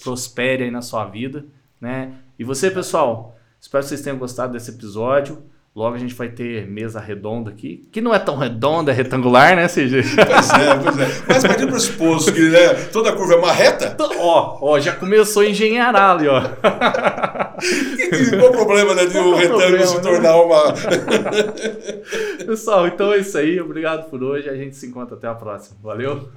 prospere aí na sua vida, né? E você, pessoal, espero que vocês tenham gostado desse episódio. Logo a gente vai ter mesa redonda aqui, que não é tão redonda, é retangular, né, Cid?
Pois é, pois é. Mas partindo para suposto que né, toda curva é uma reta,
ó, ó, já começou a engenheirar ali, ó. (laughs)
qual o problema né, de um retângulo se
né?
tornar uma. (laughs)
Pessoal, então é isso aí. Obrigado por hoje. A gente se encontra até a próxima. Valeu!